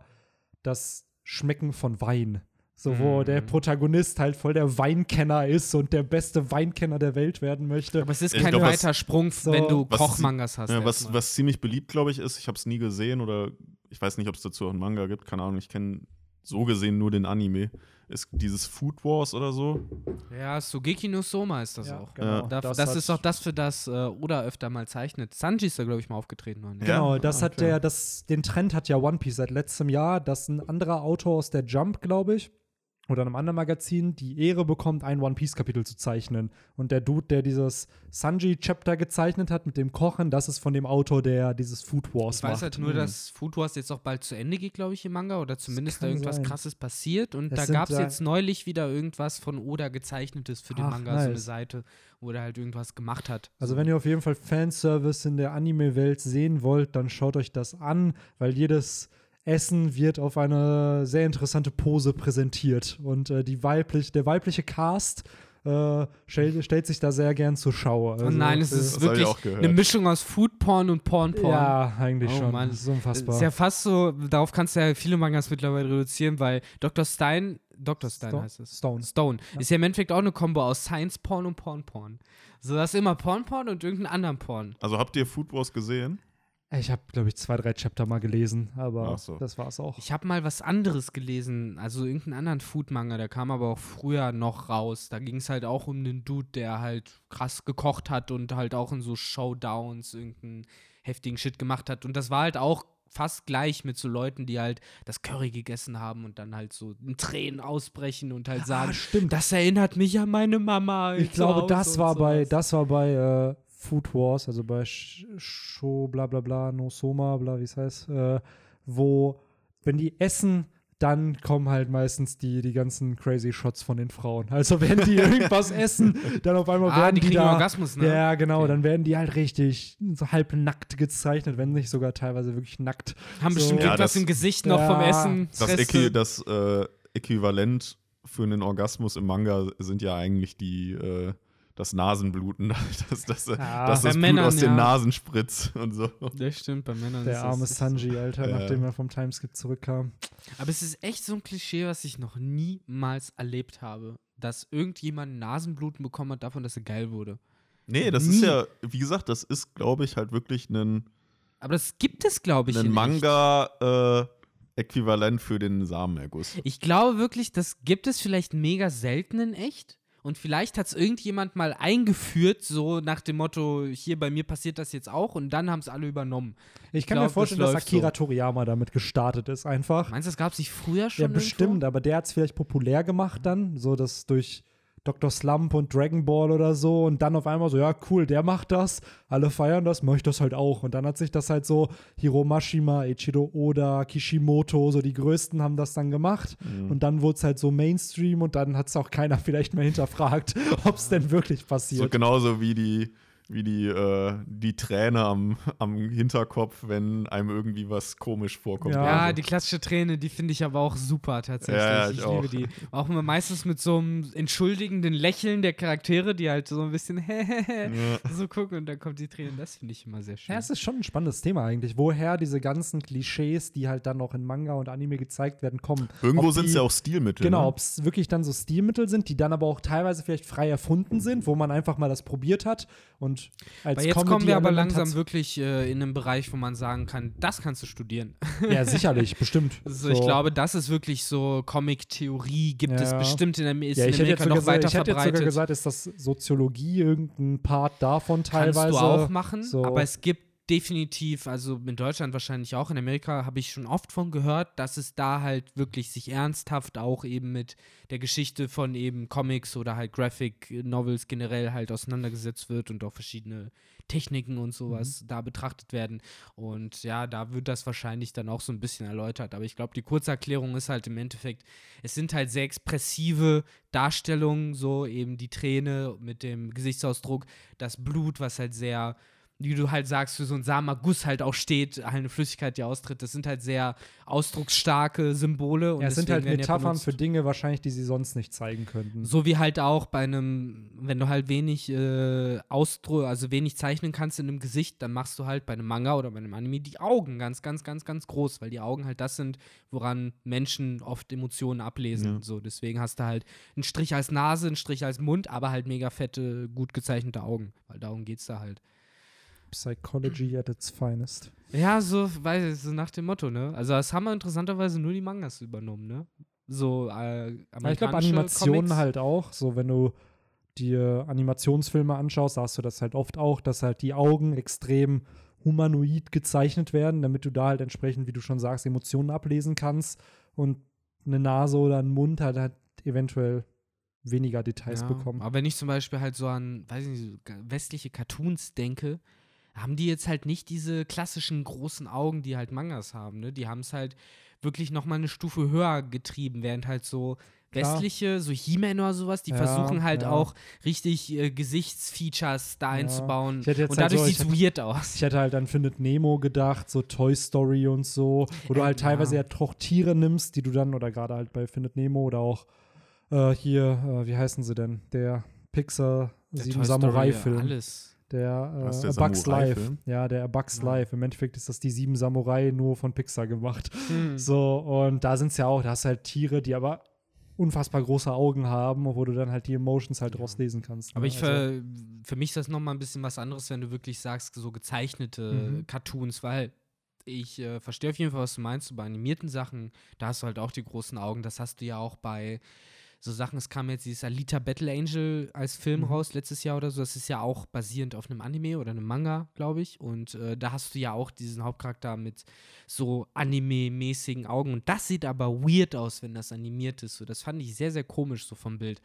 das Schmecken von Wein. So, wo Mhm. der Protagonist halt voll der Weinkenner ist und der beste Weinkenner der Welt werden möchte. Aber es ist Ich kein glaub, was- weiter Sprung, so- wenn du Was- Kochmangas hast. Ja, was, was ziemlich beliebt, glaube ich, ist, ich habe es nie gesehen oder ich weiß nicht, ob es dazu auch einen Manga gibt, keine Ahnung, ich kenne so gesehen nur den Anime, ist dieses Food Wars oder so. ja, Sugeki no Soma ist das Ja, auch. genau. Da, das hat- ist auch das, für das äh, Oda öfter mal zeichnet. Sanji ist da, glaube ich, mal aufgetreten. Ja? Genau, das Ah, hat okay. der, das, den Trend hat ja One Piece seit letztem Jahr, dass ein anderer Autor aus der Jump, glaube ich, oder einem anderen Magazin die Ehre bekommt, ein One Piece Kapitel zu zeichnen. Und der Dude, der dieses Sanji Chapter gezeichnet hat mit dem Kochen, das ist von dem Autor, der dieses Food Wars Ich weiß macht. halt nur, dass Food Wars jetzt auch bald zu Ende geht, glaube ich, im Manga. Oder zumindest da irgendwas sein. krasses passiert. Und Es da gab es jetzt neulich wieder irgendwas von Oda gezeichnetes für den Ach, Manga, so eine nice. Seite, wo der halt irgendwas gemacht hat. Also so. wenn ihr auf jeden Fall Fanservice in der Anime-Welt sehen wollt, dann schaut euch das an, weil jedes Essen wird auf eine sehr interessante Pose präsentiert. Und äh, die weiblich, der weibliche Cast äh, stell, stellt sich da sehr gern zur Schau. Also, Oh nein, es äh, ist wirklich eine Mischung aus Food-Porn und Porn-Porn. Ja, eigentlich Oh schon. Mann. Das ist unfassbar. Ist ja fast so, darauf kannst du ja viele Mangas mittlerweile reduzieren, weil Dr. Stein, Dr. Stein Sto- heißt es. Stone. Stone. Ist ja im Endeffekt auch eine Kombo aus Science-Porn und Porn-Porn. So, das ist immer Porn-Porn und irgendeinen anderen Porn. Also habt ihr Food Wars gesehen? Ich habe, glaube ich, zwei, drei Chapter mal gelesen, aber Ach so. das war's auch. Ich habe mal was anderes gelesen, also irgendeinen anderen Food-Manga, der kam aber auch früher noch raus. Da ging es halt auch um einen Dude, der halt krass gekocht hat und halt auch in so Showdowns irgendeinen heftigen Shit gemacht hat. Und das war halt auch fast gleich mit so Leuten, die halt das Curry gegessen haben und dann halt so in Tränen ausbrechen und halt sagen, ah, stimmt. das erinnert mich an meine Mama. Ich glaube, das war bei, das war bei äh, Food Wars, also bei Sh- Show bla bla bla, No Soma, bla, wie es heißt, äh, wo, wenn die essen, dann kommen halt meistens die, die ganzen crazy Shots von den Frauen. Also wenn die [LAUGHS] irgendwas essen, dann auf einmal Ah, werden die die, kriegen da, Orgasmus, ne? Ja, genau, Okay. dann werden die halt richtig so halb nackt gezeichnet, wenn nicht sogar teilweise wirklich nackt. Haben So. bestimmt Ja, irgendwas das- im Gesicht noch Ja, vom Essen. Das. Äqui das äh, Äquivalent für einen Orgasmus im Manga sind ja eigentlich die, äh, das Nasenbluten, [LAUGHS] dass das, äh, Ja. dass das Blut Männern, aus den ja. Nasen spritzt und so. Das stimmt, bei Männern ist Der das- arme ist das Sanji, Alter, Ja. nachdem er vom Timeskip zurückkam. Aber es ist echt so ein Klischee, was ich noch niemals erlebt habe. Dass irgendjemand Nasenbluten bekommen hat davon, dass er geil wurde. Nee, das Nie. ist ja, wie gesagt, das ist, glaube ich, halt wirklich ein, Aber das gibt es, glaube ich, ein. Manga-Äquivalent für den Samenerguss. Ich glaube wirklich, das gibt es vielleicht mega selten in echt. Und vielleicht hat es irgendjemand mal eingeführt, so nach dem Motto, hier bei mir passiert das jetzt auch. Und dann haben es alle übernommen. Ich kann glaub, mir das vorstellen, dass läuft Akira so. Toriyama damit gestartet ist, einfach. Meinst du, das gab es nicht früher schon? Ja, bestimmt, aber der hat es vielleicht populär gemacht dann, so dass durch Dr. Slump und Dragon Ball oder so und dann auf einmal so, ja, cool, der macht das, alle feiern das, mach ich das halt auch. Und dann hat sich das halt so, Hiro Mashima, Ichiro Oda, Kishimoto, so die Größten haben das dann gemacht. Mhm. Und dann wurde es halt so Mainstream und dann hat es auch keiner [LAUGHS] vielleicht mehr hinterfragt, ob es denn wirklich So passiert. genauso wie die, wie die, äh, die Träne am, am Hinterkopf, wenn einem irgendwie was komisch vorkommt. Ja. oder Ja, so. die klassische Träne, die finde ich aber auch super tatsächlich. Ja, ja, ich ich liebe die. Auch immer meistens mit so einem entschuldigenden Lächeln der Charaktere, die halt so ein bisschen [LAUGHS] Ja. so gucken und dann kommt die Träne. Das finde ich immer sehr schön. Ja, es ist schon ein spannendes Thema eigentlich, woher diese ganzen Klischees, die halt dann auch in Manga und Anime gezeigt werden, kommen. Irgendwo sind es ja auch Stilmittel. Genau, Ne? ob es wirklich dann so Stilmittel sind, die dann aber auch teilweise vielleicht frei erfunden sind, wo man einfach mal das probiert hat und als Aber jetzt kommen wir aber langsam wirklich äh, in einen Bereich, wo man sagen kann, das kannst du studieren. Ja, [LAUGHS] sicherlich, bestimmt. Also ich glaube, das ist wirklich so Comic-Theorie, gibt es Ja. bestimmt in, Am- ist ja, in ich Amerika noch weiter ich hätte jetzt sogar verbreitet. gesagt, ist das Soziologie irgendein Part davon teilweise. Kannst du auch machen, so. aber es gibt definitiv, also in Deutschland wahrscheinlich auch, in Amerika habe ich schon oft von gehört, dass es da halt wirklich sich ernsthaft auch eben mit der Geschichte von eben Comics oder halt Graphic Novels generell halt auseinandergesetzt wird und auch verschiedene Techniken und sowas da betrachtet werden. Und ja, da wird das wahrscheinlich dann auch so ein bisschen erläutert. Aber ich glaube, die Kurzerklärung ist halt im Endeffekt, es sind halt sehr expressive Darstellungen, so eben die Träne mit dem Gesichtsausdruck, das Blut, was halt sehr wie du halt sagst, für so ein Samaguss halt auch steht, halt eine Flüssigkeit, die austritt. Das sind halt sehr ausdrucksstarke Symbole. Und ja, es sind halt ja Metaphern benutzt. für Dinge wahrscheinlich, die sie sonst nicht zeigen könnten. So wie halt auch bei einem, wenn du halt wenig äh, Ausdruck, also wenig zeichnen kannst in einem Gesicht, dann machst du halt bei einem Manga oder bei einem Anime die Augen ganz, ganz, ganz, ganz groß, weil die Augen halt das sind, woran Menschen oft Emotionen ablesen. Ja. So, deswegen hast du halt einen Strich als Nase, einen Strich als Mund, aber halt mega fette, gut gezeichnete Augen, weil darum geht's da halt. Psychology at its finest. Ja, so, weiß ich, so nach dem Motto, ne? Also das haben wir interessanterweise nur die Mangas übernommen, ne? So, äh, Ja, ich glaube, Animationen Comics. halt auch. So, wenn du dir Animationsfilme anschaust, sagst du das halt oft auch, dass halt die Augen extrem humanoid gezeichnet werden, damit du da halt entsprechend, wie du schon sagst, Emotionen ablesen kannst und eine Nase oder ein Mund halt, halt eventuell weniger Details Ja, bekommen. Aber wenn ich zum Beispiel halt so an, weiß ich nicht, westliche Cartoons denke, haben die jetzt halt nicht diese klassischen großen Augen, die halt Mangas haben, ne? Die haben es halt wirklich noch mal eine Stufe höher getrieben, während halt so Klar. westliche, so He-Man oder sowas, die Ja, versuchen halt ja. auch richtig äh, Gesichtsfeatures da Ja. einzubauen. Jetzt Und halt dadurch so- sieht es weird aus. Ich hätte halt an Findet Nemo gedacht, so Toy Story und so, wo du Äh, halt teilweise ja. ja doch Tiere nimmst, die du dann, oder gerade halt bei Findet Nemo oder auch äh, hier, äh, wie heißen sie denn? Der Pixar Der Sieben Toy Story, Samurai-Film. Alles. Der, äh, der Bugs Life. Ja, der Bugs Ja. Life. Im Endeffekt ist das die Sieben Samurai nur von Pixar gemacht. Hm. So, und da sind es ja auch, da hast du halt Tiere, die aber unfassbar große Augen haben, wo du dann halt die Emotions halt rauslesen kannst. Aber ne? ich Also- ver, für mich ist das nochmal ein bisschen was anderes, wenn du wirklich sagst, so gezeichnete Mhm. Cartoons, weil ich äh, verstehe auf jeden Fall, was du meinst. So bei animierten Sachen, da hast du halt auch die großen Augen. Das hast du ja auch bei so Sachen. Es kam jetzt dieses Alita Battle Angel als Film Mhm. raus letztes Jahr oder so. Das ist ja auch basierend auf einem Anime oder einem Manga, glaube ich. Und äh, da hast du ja auch diesen Hauptcharakter mit so Anime-mäßigen Augen. Und das sieht aber weird aus, wenn das animiert ist. So, das fand ich sehr, sehr komisch so vom Bild.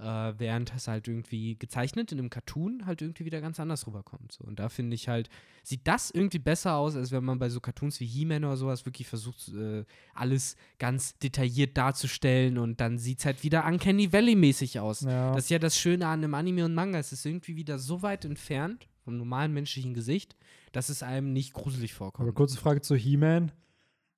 Äh, während es halt irgendwie gezeichnet in einem Cartoon halt irgendwie wieder ganz anders rüberkommt. So. Und da finde ich halt, sieht das irgendwie besser aus, als wenn man bei so Cartoons wie He-Man oder sowas wirklich versucht, äh, alles ganz detailliert darzustellen und dann sieht es halt wieder Uncanny Valley-mäßig aus. Ja. Das ist ja das Schöne an einem Anime und Manga. Es ist irgendwie wieder so weit entfernt vom normalen menschlichen Gesicht, dass es einem nicht gruselig vorkommt. Aber kurze Frage zu He-Man.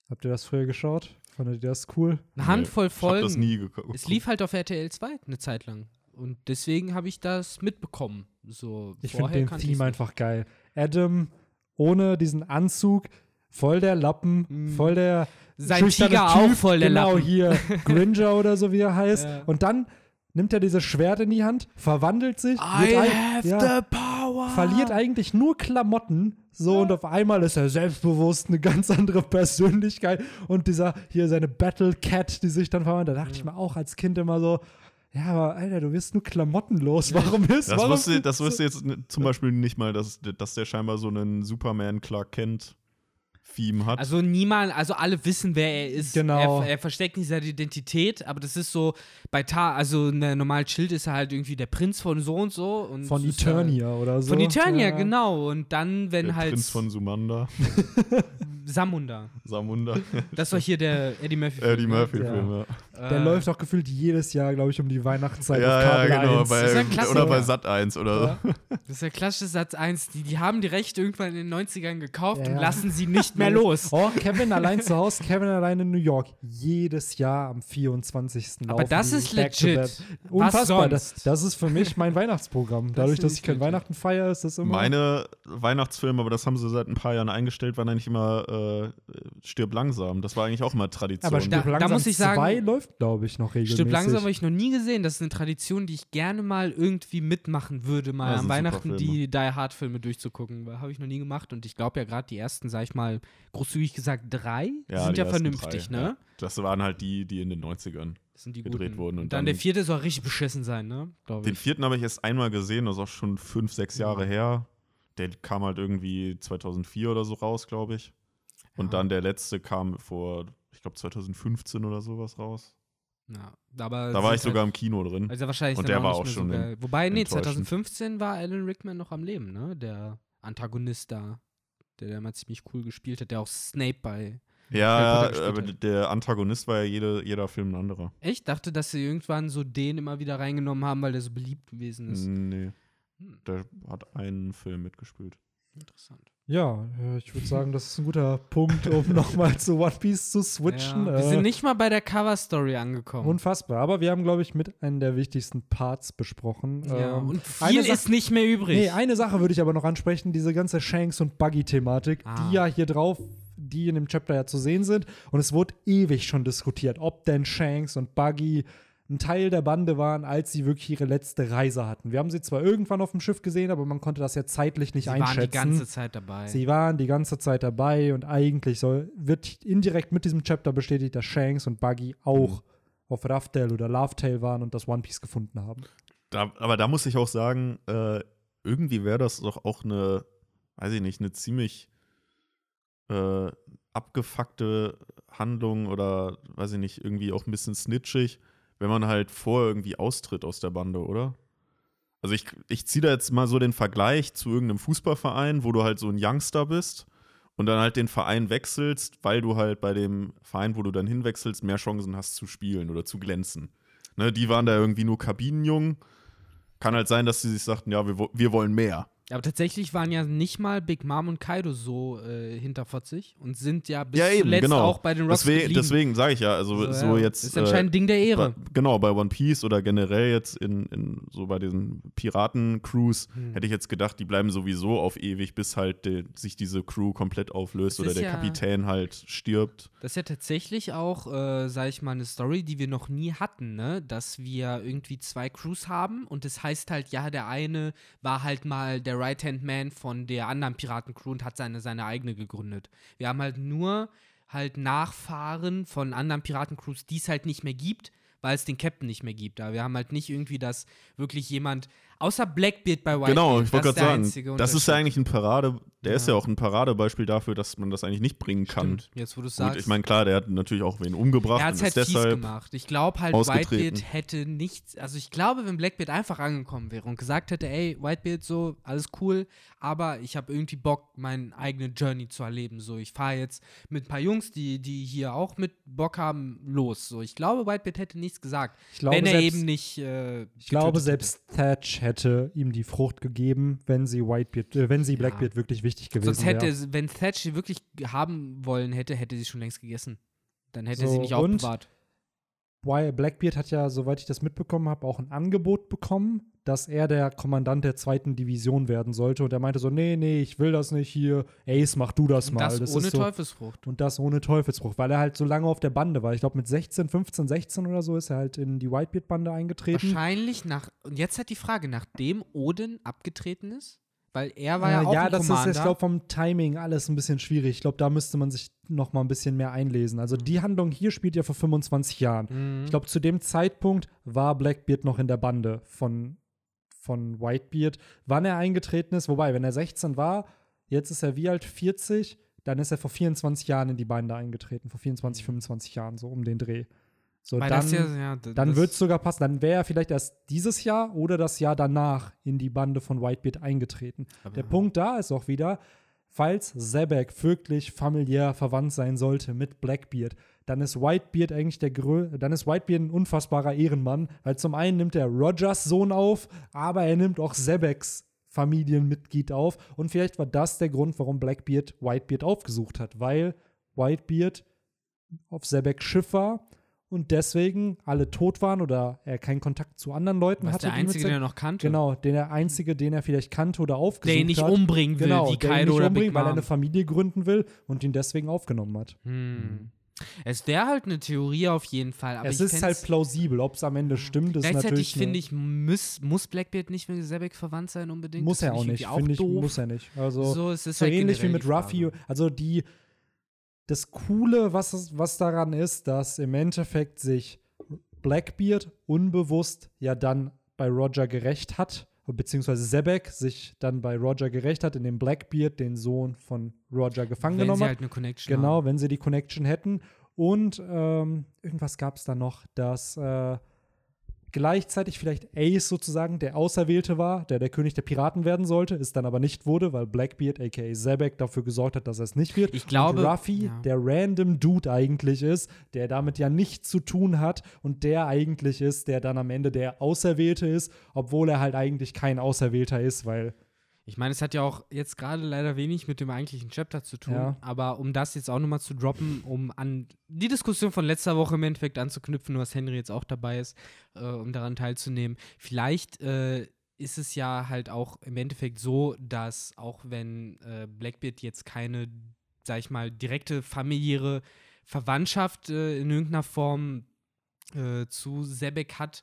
Habt ihr das früher geschaut? Fandet ihr das cool? Eine Handvoll Ich hab das Folgen. nie geguckt. Es lief halt auf RTL 2 eine Zeit lang. Und deswegen habe ich das mitbekommen. So, Ich finde den Theme einfach geil. Adam ohne diesen Anzug, voll der Lappen, Mm. voll der Sein Tiger Typ, auch voll der genau Lappen. hier [LAUGHS] Gringer oder so wie er heißt. Ja. Und dann nimmt er dieses Schwert in die Hand, verwandelt sich, I have ja, the power. Verliert eigentlich nur Klamotten, so und auf einmal ist er selbstbewusst, eine ganz andere Persönlichkeit und dieser hier seine Battle Cat, die sich dann verwandelt. Da dachte ich mir auch als Kind immer so, ja, aber Alter, du wirst nur Klamotten los. Warum ist Das warum wusste, das wusste jetzt zum Beispiel nicht mal, dass, dass der scheinbar so einen Superman Clark Kent Theme hat. Also niemand, also alle wissen, wer er ist. Genau. Er, er versteckt nicht seine Identität, aber das ist so, bei Ta, also in der normalen Schild ist er halt irgendwie der Prinz von so und so. Und Von Eternia oder so. Halt, von Eternia, Ja. genau. Und dann, wenn der halt Prinz von Sumanda, [LAUGHS] Samunda. Samunda, Das war hier der Eddie Murphy. Eddie Murphy Ja. Film, ja. Der Äh, läuft auch gefühlt jedes Jahr, glaube ich, um die Weihnachtszeit Ja, auf ja, Kabel genau, 1. Das ist ein bei, oder bei Sat 1 oder so. Das ist der klassische Satz 1. Die, die haben die Rechte irgendwann in den 90ern gekauft Ja, und ja. lassen sie nicht [LAUGHS] mehr los. Oh, Kevin allein zu Hause, Kevin allein in New York. Jedes Jahr am 24. Aber laufen das ist legit. Unfassbar. Das, sonst? das ist für mich mein Weihnachtsprogramm. [LAUGHS] Dadurch, dass ich kein legit. Weihnachten feiere, ist das immer. Meine Weihnachtsfilme, aber das haben sie seit ein paar Jahren eingestellt, waren eigentlich immer äh, Stirb langsam. Das war eigentlich auch immer Tradition. aber Stirb Da- da langsam muss ich sagen- 2 läuft, glaube ich, noch regelmäßig. Stimmt, langsam habe ich noch nie gesehen. Das ist eine Tradition, die ich gerne mal irgendwie mitmachen würde, mal Ja, an sind Weihnachten die Die Hard Filme durchzugucken. Habe ich noch nie gemacht und ich glaube ja gerade die ersten, sag ich mal, großzügig gesagt drei, die sind ja vernünftig, drei, ne? Ja. Das waren halt die, die in den 90ern. Das sind die gedreht guten. wurden und Und dann, dann- der vierte soll richtig beschissen sein, ne? Glaube Den ich. vierten habe ich erst einmal gesehen, das ist auch schon fünf, sechs Jahre her. Der kam halt irgendwie 2004 oder so raus, glaube ich. Und Ja. dann der letzte kam vor, ich glaube 2015 oder sowas raus. Ja, Da war ich sogar halt, im Kino drin. Also wahrscheinlich Und der war auch schon so. Wobei, nee, enttäuschend. 2015 war Alan Rickman noch am Leben, ne? Der Antagonist da. Der, der mal ziemlich cool gespielt hat, der auch Snape bei. Ja, aber hat. der Antagonist war ja jede, jeder Film ein anderer. Ich dachte, dass sie irgendwann so den immer wieder reingenommen haben, weil der so beliebt gewesen ist. Nee, Hm, der hat einen Film mitgespielt. interessant. Ja, äh, ich würde sagen, das ist ein guter Punkt, um [LAUGHS] nochmal zu One Piece zu switchen. Ja, wir Äh, sind nicht mal bei der Cover-Story angekommen. Unfassbar. Aber wir haben, glaube ich, mit einem der wichtigsten Parts besprochen. ja, Ähm, und viel ist nicht mehr übrig. Nee, eine Sache würde ich aber noch ansprechen, diese ganze Shanks- und Buggy-Thematik, Ah. die ja hier drauf, die in dem Chapter ja zu sehen sind. Und es wurde ewig schon diskutiert, ob denn Shanks und Buggy ein Teil der Bande waren, als sie wirklich ihre letzte Reise hatten. Wir haben sie zwar irgendwann auf dem Schiff gesehen, aber man konnte das ja zeitlich nicht sie einschätzen. waren die ganze Zeit dabei. Sie waren die ganze Zeit dabei und eigentlich soll, wird indirekt mit diesem Chapter bestätigt, dass Shanks und Buggy auch auf Raftel oder Lovetail waren und das One Piece gefunden haben. Da, aber da muss ich auch sagen, äh, irgendwie wäre das doch auch eine, weiß ich nicht, eine ziemlich äh, abgefuckte Handlung oder, weiß ich nicht, irgendwie auch ein bisschen snitchig, wenn man halt vorher irgendwie austritt aus der Bande, oder? Also ich, ich ziehe da jetzt mal so den Vergleich zu irgendeinem Fußballverein, wo du halt so ein Youngster bist und dann halt den Verein wechselst, weil du halt bei dem Verein, wo du dann hinwechselst, mehr Chancen hast zu spielen oder zu glänzen. Ne, die waren da irgendwie nur Kabinenjungen. Kann halt sein, dass sie sich sagten, ja, wir, wir wollen mehr. Aber tatsächlich waren ja nicht mal Big Mom und Kaido so äh, hinterfotzig und sind ja bis Ja, eben, zuletzt genau. auch bei den Rocks Deswegen, deswegen sage ich ja, also so, ja. jetzt. Ist anscheinend ein Ding der Ehre. Bei, genau, bei One Piece oder generell jetzt in, in so bei diesen Piraten-Crews Hm. hätte ich jetzt gedacht, die bleiben sowieso auf ewig, bis halt de, sich diese Crew komplett auflöst Das oder der ja- Kapitän halt stirbt. Das ist ja tatsächlich auch, äh, sag ich mal, eine Story, die wir noch nie hatten, ne? Dass wir irgendwie zwei Crews haben und es heißt halt, ja, der eine war halt mal der Right-Hand-Man von der anderen Piratencrew und hat seine, seine eigene gegründet. Wir haben halt nur halt Nachfahren von anderen Piratencrews, die es halt nicht mehr gibt, weil es den Captain nicht mehr gibt. Aber wir haben halt nicht irgendwie, dass wirklich jemand, außer Blackbeard bei Whitebeard, Genau, ich wollte gerade der sagen, einzige das ist ja eigentlich ein Parade, der ist Ja. ja auch ein Paradebeispiel dafür, dass man das eigentlich nicht bringen kann. Stimmt, jetzt wo du sagst. ich meine, klar, der hat natürlich auch wen umgebracht Er hat und es halt fies deshalb. gemacht. Ich glaube halt, ausgetreten. Whitebeard hätte nichts. Also ich glaube, wenn Blackbeard einfach angekommen wäre und gesagt hätte, ey, Whitebeard, so, alles cool, aber ich habe irgendwie Bock, meine eigene Journey zu erleben. So, ich fahre jetzt mit ein paar Jungs, die, die hier auch mit Bock haben, los. So, ich glaube, Whitebeard hätte nichts gesagt. Ich glaube, wenn er selbst, eben nicht. Äh, ich glaube, hätte. selbst Thatch hätte ihm die Frucht gegeben, wenn sie Whitebeard, äh, wenn sie Ja. Blackbeard wirklich wichtig gewesen Sonst hätte, wäre. es- wenn Thatch sie wirklich haben wollen hätte, hätte sie schon längst gegessen. Dann hätte So, sie nicht aufbewahrt. Blackbeard hat ja, soweit ich das mitbekommen habe, auch ein Angebot bekommen, dass er der Kommandant der zweiten Division werden sollte. Und er meinte so, nee, nee, ich will das nicht hier. Ace, mach du das Und mal. das, ohne ist so, Teufelsfrucht. Und das ohne Teufelsbruch, weil er halt so lange auf der Bande war. Ich glaube, mit 16, 15, 16 oder so ist er halt in die Whitebeard-Bande eingetreten. Wahrscheinlich nach. Und jetzt hat die Frage, nachdem Odin abgetreten ist? Weil er war ja Äh, auch ja, ein das Commander. ist, ich glaube, vom Timing alles ein bisschen schwierig. Ich glaube, da müsste man sich noch mal ein bisschen mehr einlesen. Also die Handlung hier spielt ja vor 25 Jahren. Mhm. Ich glaube, zu dem Zeitpunkt war Blackbeard noch in der Bande von, von Whitebeard. Wann er eingetreten ist, wobei, wenn er 16 war, jetzt ist er wie alt? 40, dann ist er vor 24 Jahren in die Bande eingetreten. Vor 24, 25 Jahren, so um den Dreh. So, Weil dann, ja, ja, dann wird es sogar passen. Dann wäre er vielleicht erst dieses Jahr oder das Jahr danach in die Bande von Whitebeard eingetreten. Der Punkt da ist auch wieder, falls Zebek wirklich familiär verwandt sein sollte mit Blackbeard, dann ist Whitebeard eigentlich der Grö dann ist Whitebeard ein unfassbarer Ehrenmann, weil zum einen nimmt er Rogers Sohn auf, aber er nimmt auch Zebeks Familienmitglied auf. Und vielleicht war das der Grund, warum Blackbeard Whitebeard aufgesucht hat, weil Whitebeard auf Zebeks Schiff war und deswegen alle tot waren oder er keinen Kontakt zu anderen Leuten was hatte. der Einzige, Zeb- der noch kannte. Genau, den der einzige, den er vielleicht kannte oder aufgesucht Der ihn nicht hat. umbringen will, genau, wie Kaido nicht oder umbringen, Big weil er Mom. eine Familie gründen will und ihn deswegen aufgenommen hat. Hm. Es wäre halt eine Theorie auf jeden Fall. Aber es ist halt plausibel, ob es am Ende stimmt, ist Gleichzeitig natürlich. finde ich, muss, muss Blackbeard nicht mit Sebek verwandt sein unbedingt. muss Das er auch nicht, ich finde ich, muss er nicht. Also so, es ist so halt ähnlich wie mit. Ruffy. Also die, das Coole, was, es- was daran ist, dass im Endeffekt sich Blackbeard unbewusst ja dann bei Roger gerecht hat, beziehungsweise Zebek sich dann bei Roger gerecht hat, indem Blackbeard den Sohn von Roger gefangen Wenn genommen sie hat. halt eine Connection Genau, haben. wenn sie die Connection hätten. Und ähm, irgendwas gab es da noch, dass äh, gleichzeitig vielleicht Ace sozusagen der Auserwählte war, der der König der Piraten werden sollte, es dann aber nicht wurde, weil Blackbeard, aka Zebek, dafür gesorgt hat, dass er es nicht wird. Ich glaube- und Ruffy, ja. der random Dude eigentlich ist, der damit ja nichts zu tun hat und der eigentlich ist, der dann am Ende der Auserwählte ist, obwohl er halt eigentlich kein Auserwählter ist, weil Ich meine, es hat ja auch jetzt gerade leider wenig mit dem eigentlichen Chapter zu tun. Ja. Aber um das jetzt auch nochmal zu droppen, um an die Diskussion von letzter Woche im Endeffekt anzuknüpfen, nur dass Henry jetzt auch dabei ist, äh, um daran teilzunehmen. Vielleicht äh, ist es ja halt auch im Endeffekt so, dass auch wenn äh, Blackbeard jetzt keine, sag ich mal, direkte familiäre Verwandtschaft äh, in irgendeiner Form äh, zu Sebek hat,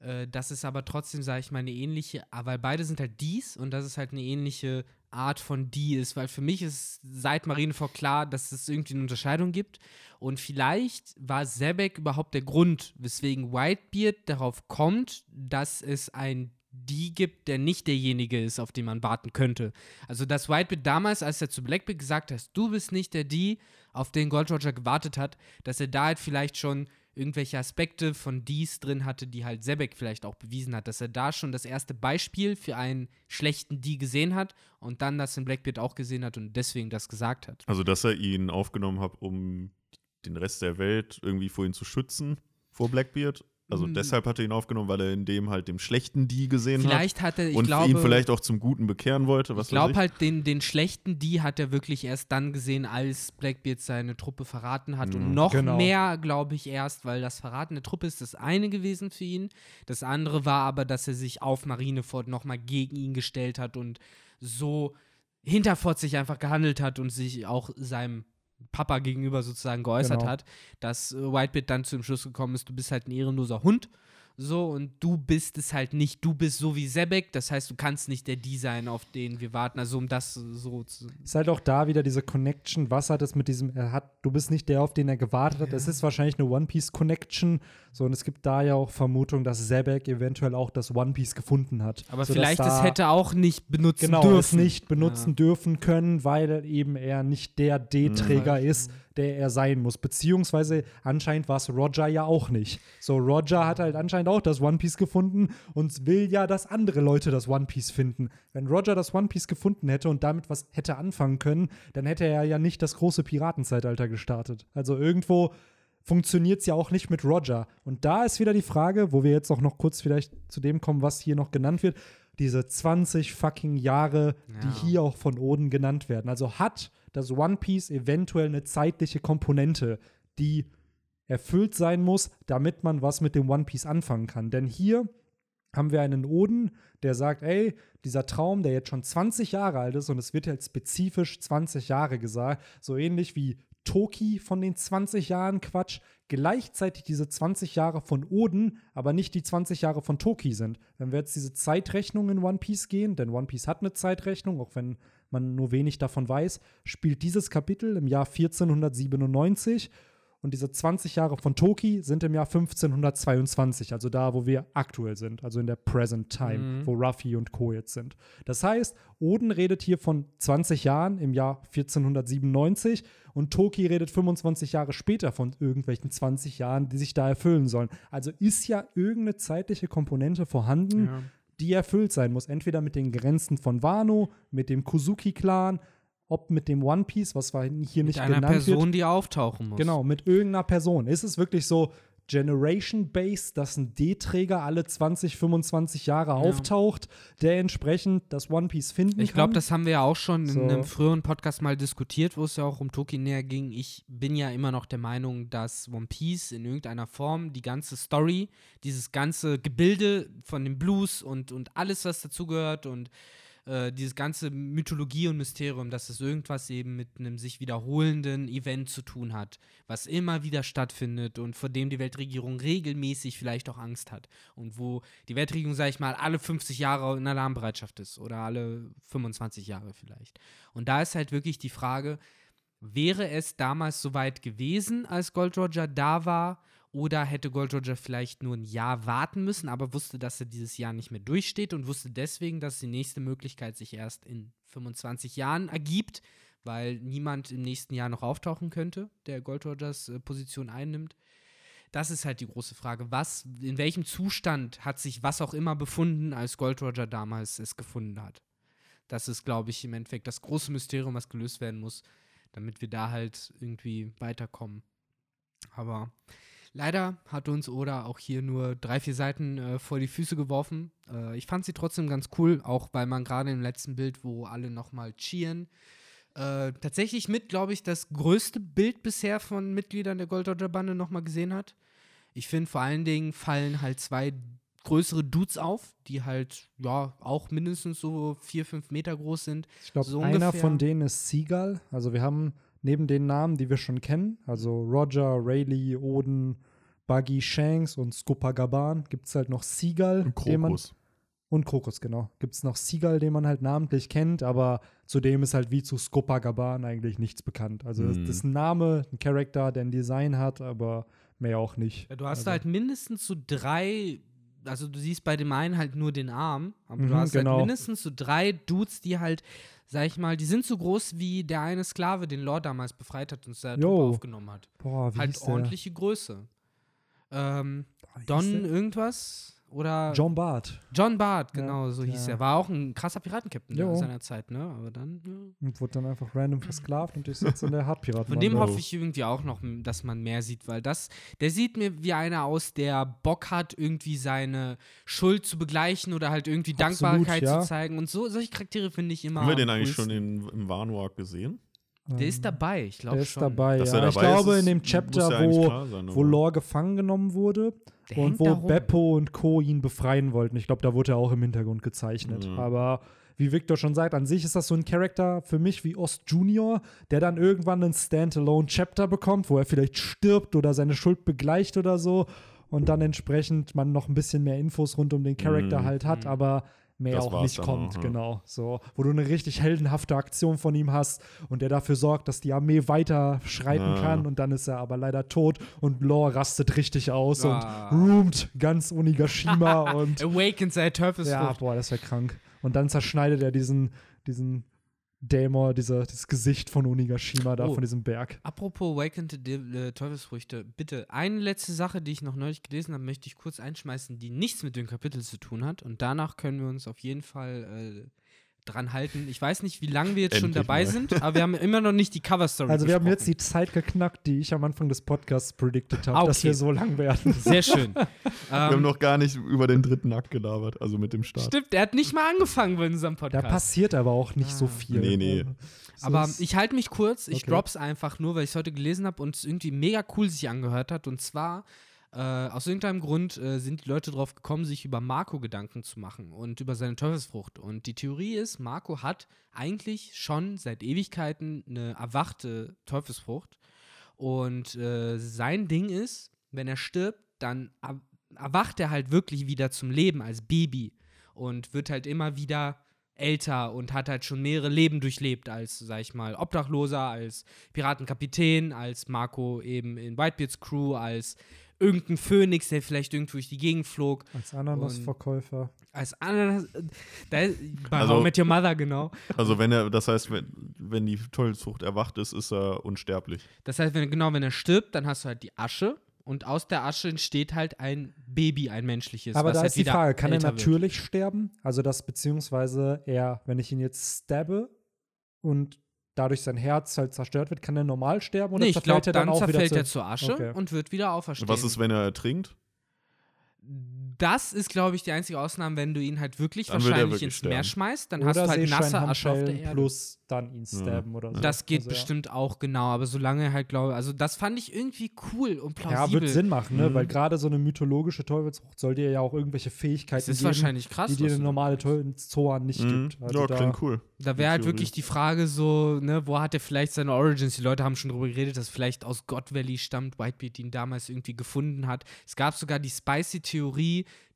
äh, das ist aber trotzdem, sage ich mal, eine ähnliche, ah, weil beide sind halt dies und das ist halt eine ähnliche Art von die ist, weil für mich ist seit Marineford klar, dass es irgendwie eine Unterscheidung gibt und vielleicht war Sebek überhaupt der Grund, weswegen Whitebeard darauf kommt, dass es ein die gibt, der nicht derjenige ist, auf den man warten könnte. Also, dass Whitebeard damals, als er zu Blackbeard gesagt hat, du bist nicht der die, auf den Gold Roger gewartet hat, dass er da halt vielleicht schon irgendwelche Aspekte von dies drin hatte, die halt Sebek vielleicht auch bewiesen hat, dass er da schon das erste Beispiel für einen schlechten die gesehen hat und dann das in Blackbeard auch gesehen hat und deswegen das gesagt hat. Also, dass er ihn aufgenommen hat, um den Rest der Welt irgendwie vor ihm zu schützen, vor Blackbeard. Also Mm. deshalb hat er ihn aufgenommen, weil er in dem halt dem schlechten Die gesehen Vielleicht hat er, hat ich und glaube, ihn vielleicht auch zum Guten bekehren wollte. Was ich glaube halt, den, den schlechten Die hat er wirklich erst dann gesehen, als Blackbeard seine Truppe verraten hat. Und Mhm. noch Genau. mehr, glaube ich, erst, weil das Verraten der Truppe ist das eine gewesen für ihn. Das andere war aber, dass er sich auf Marineford nochmal gegen ihn gestellt hat und so hinterfotzig einfach gehandelt hat und sich auch seinem Papa gegenüber sozusagen geäußert Genau. hat, dass äh, Whitebeard dann zum Schluss gekommen ist, du bist halt ein ehrenloser Hund. So, und du bist es halt nicht, du bist so wie Sebek, das heißt, du kannst nicht der Die sein, auf den wir warten. Also um das so zu. Ist halt auch da wieder diese Connection. Was hat es mit diesem, er hat, du bist nicht der, auf den er gewartet hat. Es ist wahrscheinlich eine One Piece Connection. So, und es gibt da ja auch Vermutung, dass Zebek eventuell auch das One Piece gefunden hat. Aber vielleicht es hätte auch nicht benutzen genau, dürfen. es nicht benutzen dürfen können, weil eben er nicht der D-Träger Mhm. ist, der er sein muss. Beziehungsweise anscheinend war es Roger ja auch nicht. So, Roger hat halt anscheinend auch das One Piece gefunden und will ja, dass andere Leute das One Piece finden. Wenn Roger das One Piece gefunden hätte und damit was hätte anfangen können, dann hätte er ja nicht das große Piratenzeitalter gestartet. Also irgendwo funktioniert es ja auch nicht mit Roger. Und da ist wieder die Frage, wo wir jetzt auch noch kurz vielleicht zu dem kommen, was hier noch genannt wird. Diese 20 fucking Jahre, Ja. die hier auch von Oden genannt werden. Also hat das One Piece eventuell eine zeitliche Komponente, die erfüllt sein muss, damit man was mit dem One Piece anfangen kann. Denn hier haben wir einen Oden, der sagt, ey, dieser Traum, der jetzt schon 20 Jahre alt ist und es wird jetzt spezifisch 20 Jahre gesagt, so ähnlich wie Toki von den 20 Jahren Quatsch, gleichzeitig diese 20 Jahre von Oden, aber nicht die 20 Jahre von Toki sind. Wenn wir jetzt diese Zeitrechnung in One Piece gehen, denn One Piece hat eine Zeitrechnung, auch wenn man nur wenig davon weiß, spielt dieses Kapitel im Jahr 1497 und diese 20 Jahre von Toki sind im Jahr 1522, also da, wo wir aktuell sind, also in der Present Time, Mhm. wo Ruffy und Co. jetzt sind. Das heißt, Oden redet hier von 20 Jahren im Jahr 1497 und Toki redet 25 Jahre später von irgendwelchen 20 Jahren, die sich da erfüllen sollen. Also ist ja irgendeine zeitliche Komponente vorhanden, Ja. die erfüllt sein muss. Entweder mit den Grenzen von Wano, mit dem Kuzuki-Clan, ob mit dem One Piece, was war hier Mit nicht einer genannt Person, wird. die auftauchen muss. Genau, mit irgendeiner Person. Ist es wirklich so Generation-based, dass ein D-Träger alle 20, 25 Jahre auftaucht, der entsprechend das One Piece finden Ich glaube, kann? das haben wir ja auch schon So. in einem früheren Podcast mal diskutiert, wo es ja auch um Toki näher ging. Ich bin ja immer noch der Meinung, dass One Piece in irgendeiner Form die ganze Story, dieses ganze Gebilde von dem Blues und, und alles, was dazugehört und äh, dieses ganze Mythologie und Mysterium, dass es irgendwas eben mit einem sich wiederholenden Event zu tun hat, was immer wieder stattfindet und vor dem die Weltregierung regelmäßig vielleicht auch Angst hat und wo die Weltregierung, sag ich mal, alle 50 Jahre in Alarmbereitschaft ist oder alle 25 Jahre vielleicht. Und da ist halt wirklich die Frage, wäre es damals soweit gewesen, als Gold Roger da war? Oder hätte Gold Roger vielleicht nur ein Jahr warten müssen, aber wusste, dass er dieses Jahr nicht mehr durchsteht und wusste deswegen, dass die nächste Möglichkeit sich erst in 25 Jahren ergibt, weil niemand im nächsten Jahr noch auftauchen könnte, der Gold Rogers äh, Position einnimmt. Das ist halt die große Frage. Was, in welchem Zustand hat sich was auch immer befunden, als Gold Roger damals es gefunden hat? Das ist, glaube ich, im Endeffekt das große Mysterium, was gelöst werden muss, damit wir da halt irgendwie weiterkommen. Aber leider hat uns Oda auch hier nur drei, vier Seiten äh, vor die Füße geworfen. Äh, ich fand sie trotzdem ganz cool, auch weil man gerade im letzten Bild, wo alle nochmal cheeren, äh, tatsächlich mit, glaube ich, das größte Bild bisher von Mitgliedern der Gold Roger Bande nochmal gesehen hat. Ich finde, vor allen Dingen fallen halt zwei größere Dudes auf, die halt, ja, auch mindestens so vier, fünf Meter groß sind. Ich glaube, so einer von denen ist Seagull. Also wir haben neben den Namen, die wir schon kennen, also Roger, Rayleigh, Oden, Buggy, Shanks und Skopagaban, gibt es halt noch Seagull, Und den man Krokus. und Krokus, genau. Gibt es noch Seagull, den man halt namentlich kennt, aber zudem ist halt wie zu Skopagaban eigentlich nichts bekannt. Also das, Mhm. das ist ein Name, ein Charakter, der ein Design hat, aber mehr auch nicht. Ja, du hast also, halt mindestens so drei, also du siehst bei dem einen halt nur den Arm, aber Mhm, du hast genau. halt mindestens so drei Dudes, die halt, sag ich mal, die sind so groß wie der eine Sklave, den Lord damals befreit hat und. Truppe aufgenommen hat. Boah, wie Halt der? ordentliche Größe. Ähm, Boah, Don der? irgendwas oder John Bart. John Bart, Ja, genau, so hieß ja. er. War auch ein krasser Piratenkapitän Jo. seiner Zeit, ne? Aber dann, ja. Und wurde dann einfach random versklavt und ist jetzt in der Hartpiraten. Von dem hoffe ich irgendwie auch noch, dass man mehr sieht, weil das, der sieht mir wie einer aus, der Bock hat, irgendwie seine Schuld zu begleichen oder halt irgendwie Absolut, Dankbarkeit ja. zu zeigen. Und so, solche Charaktere finde ich immer. Haben wir den eigentlich schon in, im Warnoir gesehen? Der ist dabei, ich glaube Der ist schon. dabei, ja. er ich dabei ist, glaube, ist- in dem Chapter, ja wo, sein, wo Lore gefangen genommen wurde Der und wo. Beppo und Co. ihn befreien wollten. Ich glaube, da wurde er auch im Hintergrund gezeichnet. Mhm. Aber wie Victor schon sagt, an sich ist das so ein Charakter für mich wie Ost Junior, der dann irgendwann einen Standalone-Chapter bekommt, wo er vielleicht stirbt oder seine Schuld begleicht oder so. Und dann entsprechend man noch ein bisschen mehr Infos rund um den Charakter Mhm. halt hat, Mhm. aber mehr Das auch nicht kommt, auch, ja. genau. So, wo du eine richtig heldenhafte Aktion von ihm hast und der dafür sorgt, dass die Armee weiter schreiten Ah. kann und dann ist er aber leider tot und Lore rastet richtig aus Ah. und roomt ganz Onigashima [LAUGHS] und Awakens ja, Teufelsfrucht. boah, das wäre krank. Und dann zerschneidet er diesen, diesen Dämon, dieser, das Gesicht von Onigashima da Oh. von diesem Berg. Apropos Awakened äh, Teufelsfrüchte, bitte, eine letzte Sache, die ich noch neulich gelesen habe, möchte ich kurz einschmeißen, die nichts mit dem Kapitel zu tun hat. Und danach können wir uns auf jeden Fall äh, dran halten. Ich weiß nicht, wie lange wir jetzt schon Endlich dabei mal. sind, aber wir haben immer noch nicht die Cover-Story Also wir haben jetzt die Zeit geknackt, die ich am Anfang des Podcasts predicted habe, Ah, dass okay. wir so lang werden. [LAUGHS] Sehr schön. Wir haben ähm, noch gar nicht über den dritten Akt gelabert, also mit dem Start. stimmt, er hat nicht mal angefangen bei unserem Da Podcast. passiert aber auch nicht so Ah. viel. Nee, nee. So Aber ich halte mich kurz, ich Okay. drop's einfach nur, weil ich es heute gelesen habe und es irgendwie mega cool sich angehört hat. Und zwar, äh, aus irgendeinem Grund äh, sind die Leute drauf gekommen, sich über Marco Gedanken zu machen und über seine Teufelsfrucht. Und die Theorie ist, Marco hat eigentlich schon seit Ewigkeiten eine erwachte Teufelsfrucht. Und äh, sein Ding ist, wenn er stirbt, dann er- erwacht er halt wirklich wieder zum Leben als Baby und wird halt immer wieder älter und hat halt schon mehrere Leben durchlebt als, sag ich mal, Obdachloser, als Piratenkapitän, als Marco eben in Whitebeards Crew, als irgendein Phönix, der vielleicht irgendwo durch die Gegend flog, Als Ananasverkäufer. als Ananas, da, bei Also- How Met Your Mother, genau. Also wenn er, das heißt, wenn, wenn die Teufelsfrucht erwacht ist, ist er unsterblich. Das heißt, wenn, genau, wenn er stirbt, dann hast du halt die Asche und aus der Asche entsteht halt ein Baby, ein menschliches. Aber was da halt ist die Frage, kann er älter wird. natürlich sterben? Also das beziehungsweise er, wenn ich ihn jetzt stabbe und dadurch sein Herz halt zerstört wird, kann er normal sterben oder Nee, ich zerfällt glaube, er dann, dann auch wieder zerfällt zu er zur Asche Okay. und wird wieder auferstehen. Was ist, wenn er ertrinkt? Das ist, glaube ich, die einzige Ausnahme, wenn du ihn halt wirklich Dann wahrscheinlich wirklich ins Meer schmeißt, dann oder hast du halt nasse Asche auf der Erde. plus dann ihn stabben oder so. Das geht Also, ja. bestimmt auch genau, aber solange er halt glaube, also das fand ich irgendwie cool und plausibel. Ja, wird Sinn machen, ne? Mhm. Weil gerade so eine mythologische Teufelsfrucht soll dir ja auch irgendwelche Fähigkeiten Das ist geben, wahrscheinlich krass. die dir eine normale Zoan nicht Mhm. gibt. Also ja, da, klingt cool. Da wäre halt Theorie. wirklich die Frage so, ne, wo hat er vielleicht seine Origins? Die Leute haben schon darüber geredet, dass vielleicht aus God Valley stammt, Whitebeard ihn damals irgendwie gefunden hat. Es gab sogar die spicy Theorie,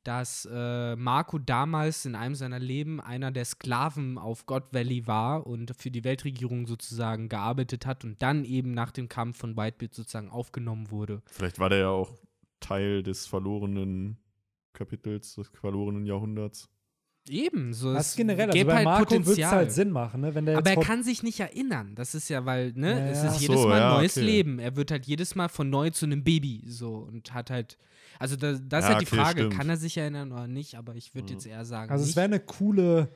dass äh, Marco damals in einem seiner Leben einer der Sklaven auf God Valley war und für die Weltregierung sozusagen gearbeitet hat und dann eben nach dem Kampf von Whitebeard sozusagen aufgenommen wurde. Vielleicht war der ja auch Teil des verlorenen Kapitels, des verlorenen Jahrhunderts. Eben, so Das es generell, also bei halt Marco wird es halt Sinn machen, ne? Wenn der Aber er kann sich nicht erinnern. Das ist ja, weil, ne, Ja, es ist Ach jedes so, Mal ein ja, neues okay. Leben. Er wird halt jedes Mal von neu zu einem Baby so und hat halt, also da, das ist Ja, halt die okay, Frage, stimmt. kann er sich erinnern oder nicht, aber ich würde Mhm. jetzt eher sagen, Also es wäre eine coole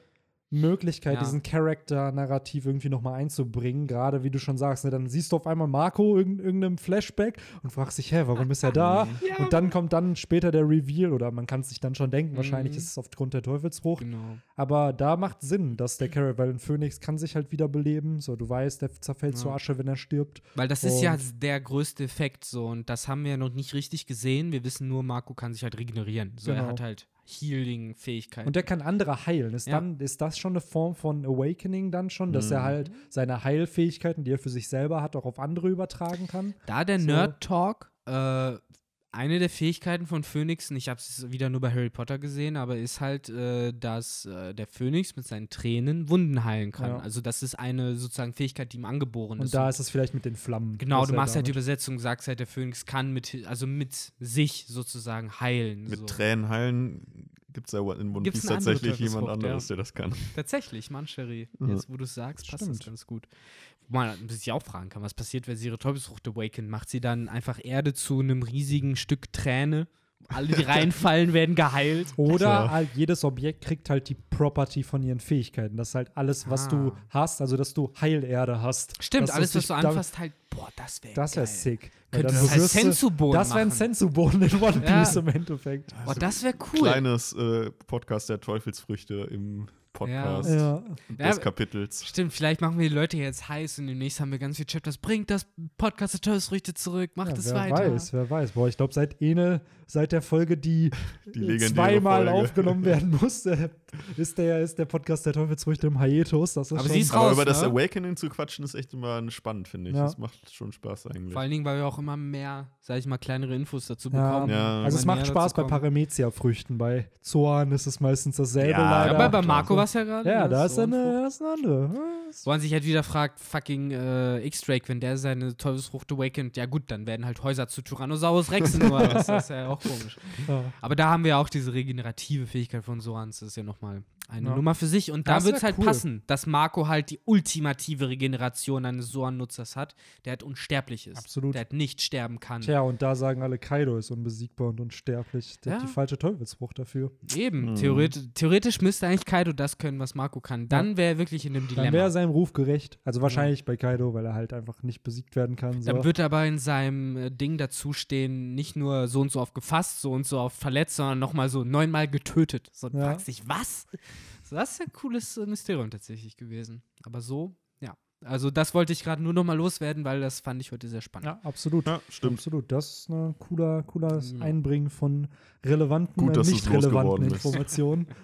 Möglichkeit, Ja. diesen Charakter-Narrativ irgendwie nochmal einzubringen. Gerade wie du schon sagst, ne, dann siehst du auf einmal Marco in irgendeinem Flashback und fragst dich, hä, warum ist er da? [LAUGHS] Ja. Und dann kommt dann später der Reveal oder man kann es sich dann schon denken, wahrscheinlich Mhm. ist es aufgrund der Teufelsfrucht. genau. Aber da macht Sinn, dass der Charakter, weil ein Phönix kann sich halt wiederbeleben. So, du weißt, der zerfällt Ja. zur Asche, wenn er stirbt. Weil das ist ja der größte Effekt so und das haben wir ja noch nicht richtig gesehen. Wir wissen nur, Marco kann sich halt regenerieren. So, er Genau. hat halt Healing-Fähigkeiten. Und der kann andere heilen. Ist, Ja. dann, ist das schon eine Form von Awakening dann schon, dass er Mhm. halt seine Heilfähigkeiten, die er für sich selber hat, auch auf andere übertragen kann? Da der So. Nerd Talk, äh, eine der Fähigkeiten von Phönix, und ich habe es wieder nur bei Harry Potter gesehen, aber ist halt, äh, dass äh, der Phönix mit seinen Tränen Wunden heilen kann. Ja. Also das ist eine sozusagen Fähigkeit, die ihm angeboren Und ist. da ist es vielleicht mit den Flammen. genau, du machst halt die Übersetzung, sagst halt, der Phönix kann mit, also mit sich sozusagen heilen. Mit so. Tränen heilen gibt es ja in One Gibt's Piece tatsächlich jemand Teufelsfrucht, ja. anderes, der das kann. Tatsächlich, Mann, Sherry. Ja. Jetzt, wo du es sagst, passt das Stimmt. ganz gut. Wo man sich auch fragen kann, was passiert, wenn sie ihre Teufelsfrucht awaken? Macht sie dann einfach Erde zu einem riesigen Stück Träne Alle, die [LAUGHS] reinfallen, werden geheilt. Oder Klar. halt jedes Objekt kriegt halt die Property von ihren Fähigkeiten. Das ist halt alles, was Ah. du hast, also dass du Heilerde hast. Stimmt, alles, es was du anfasst, halt, boah, das wäre Das wäre sick. Könnte das als Sensu-Boden Das wäre ein. Sensu-Boden in One Ja. Piece im Endeffekt. Boah, das wäre cool. Kleines äh, Podcast der Teufelsfrüchte im Podcast Ja. des Ja, Kapitels. Stimmt, vielleicht machen wir die Leute jetzt heiß und demnächst haben wir ganz viele Chapters. Bringt das Podcast der Teufelsfrüchte zurück, macht Ja, es wer weiter. weiß, wer weiß. Boah, ich glaube, seit Ene, seit der Folge, die, [LAUGHS] Die zweimal Folge. aufgenommen [LAUGHS] werden musste, ist der, ist der Podcast der Teufelsfrüchte im Hiatus. Das ist Aber schon, sie ist Aber raus, über das ne? Awakening zu quatschen ist echt immer spannend, finde ich. Ja. Das macht schon Spaß eigentlich. Vor allen Dingen, weil wir auch immer mehr, sag ich mal, kleinere Infos dazu ja, bekommen. Ja. Also es macht Spaß bei. Paramezia-Früchten. Bei Zoan ist es meistens dasselbe Ja, leider. Aber bei. Marco war es ja gerade. ja, ne? da ist So eine, Frucht. da ist eine andere. Wo man sich halt wieder fragt, fucking äh, X-Drake, wenn der seine Teufelsfrucht awakened, ja gut, dann werden halt Häuser zu Tyrannosaurus Rex nur. Das ist ja auch [LAUGHS] komisch. Ja. Aber da haben wir auch diese regenerative Fähigkeit von Sorans. Das ist ja nochmal eine Ja. Nummer für sich. Und da wird es halt cool. passen, dass Marco halt die ultimative Regeneration eines Soran-Nutzers hat, der halt unsterblich ist. Absolut. Der halt nicht sterben kann. Tja, und da sagen alle, Kaido ist unbesiegbar und unsterblich. Der Ja. hat die falsche Teufelsfrucht dafür. Eben. Mhm. Theoretisch, theoretisch müsste eigentlich Kaido das können, was Marco kann. Dann wäre er wirklich in einem Dann wäre Dilemma. er seinem Ruf gerecht. Also wahrscheinlich bei Kaido, weil er halt einfach nicht besiegt werden kann. So. Dann wird aber in seinem äh, Ding dazu stehen, nicht nur so und so oft gefasst, so und so oft verletzt, sondern nochmal so neunmal getötet. So, Ja. fragst dich, was? Das ist ein cooles äh, Mysterium tatsächlich gewesen. Aber so, ja. Also das wollte ich gerade nur nochmal loswerden, weil das fand ich heute sehr spannend. ja, absolut. Ja, stimmt. Absolut. Das ist ein cooler, cooles Ja. Einbringen von relevanten, Gut, äh, du's nicht relevanten. Informationen. [LAUGHS]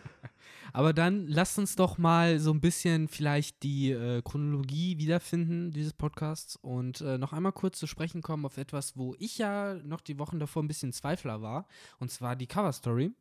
Aber dann lasst uns doch mal so ein bisschen vielleicht die äh, Chronologie wiederfinden dieses Podcasts und äh, noch einmal kurz zu sprechen kommen auf etwas, wo ich ja noch die Wochen davor ein bisschen Zweifler war, und zwar die Cover Story.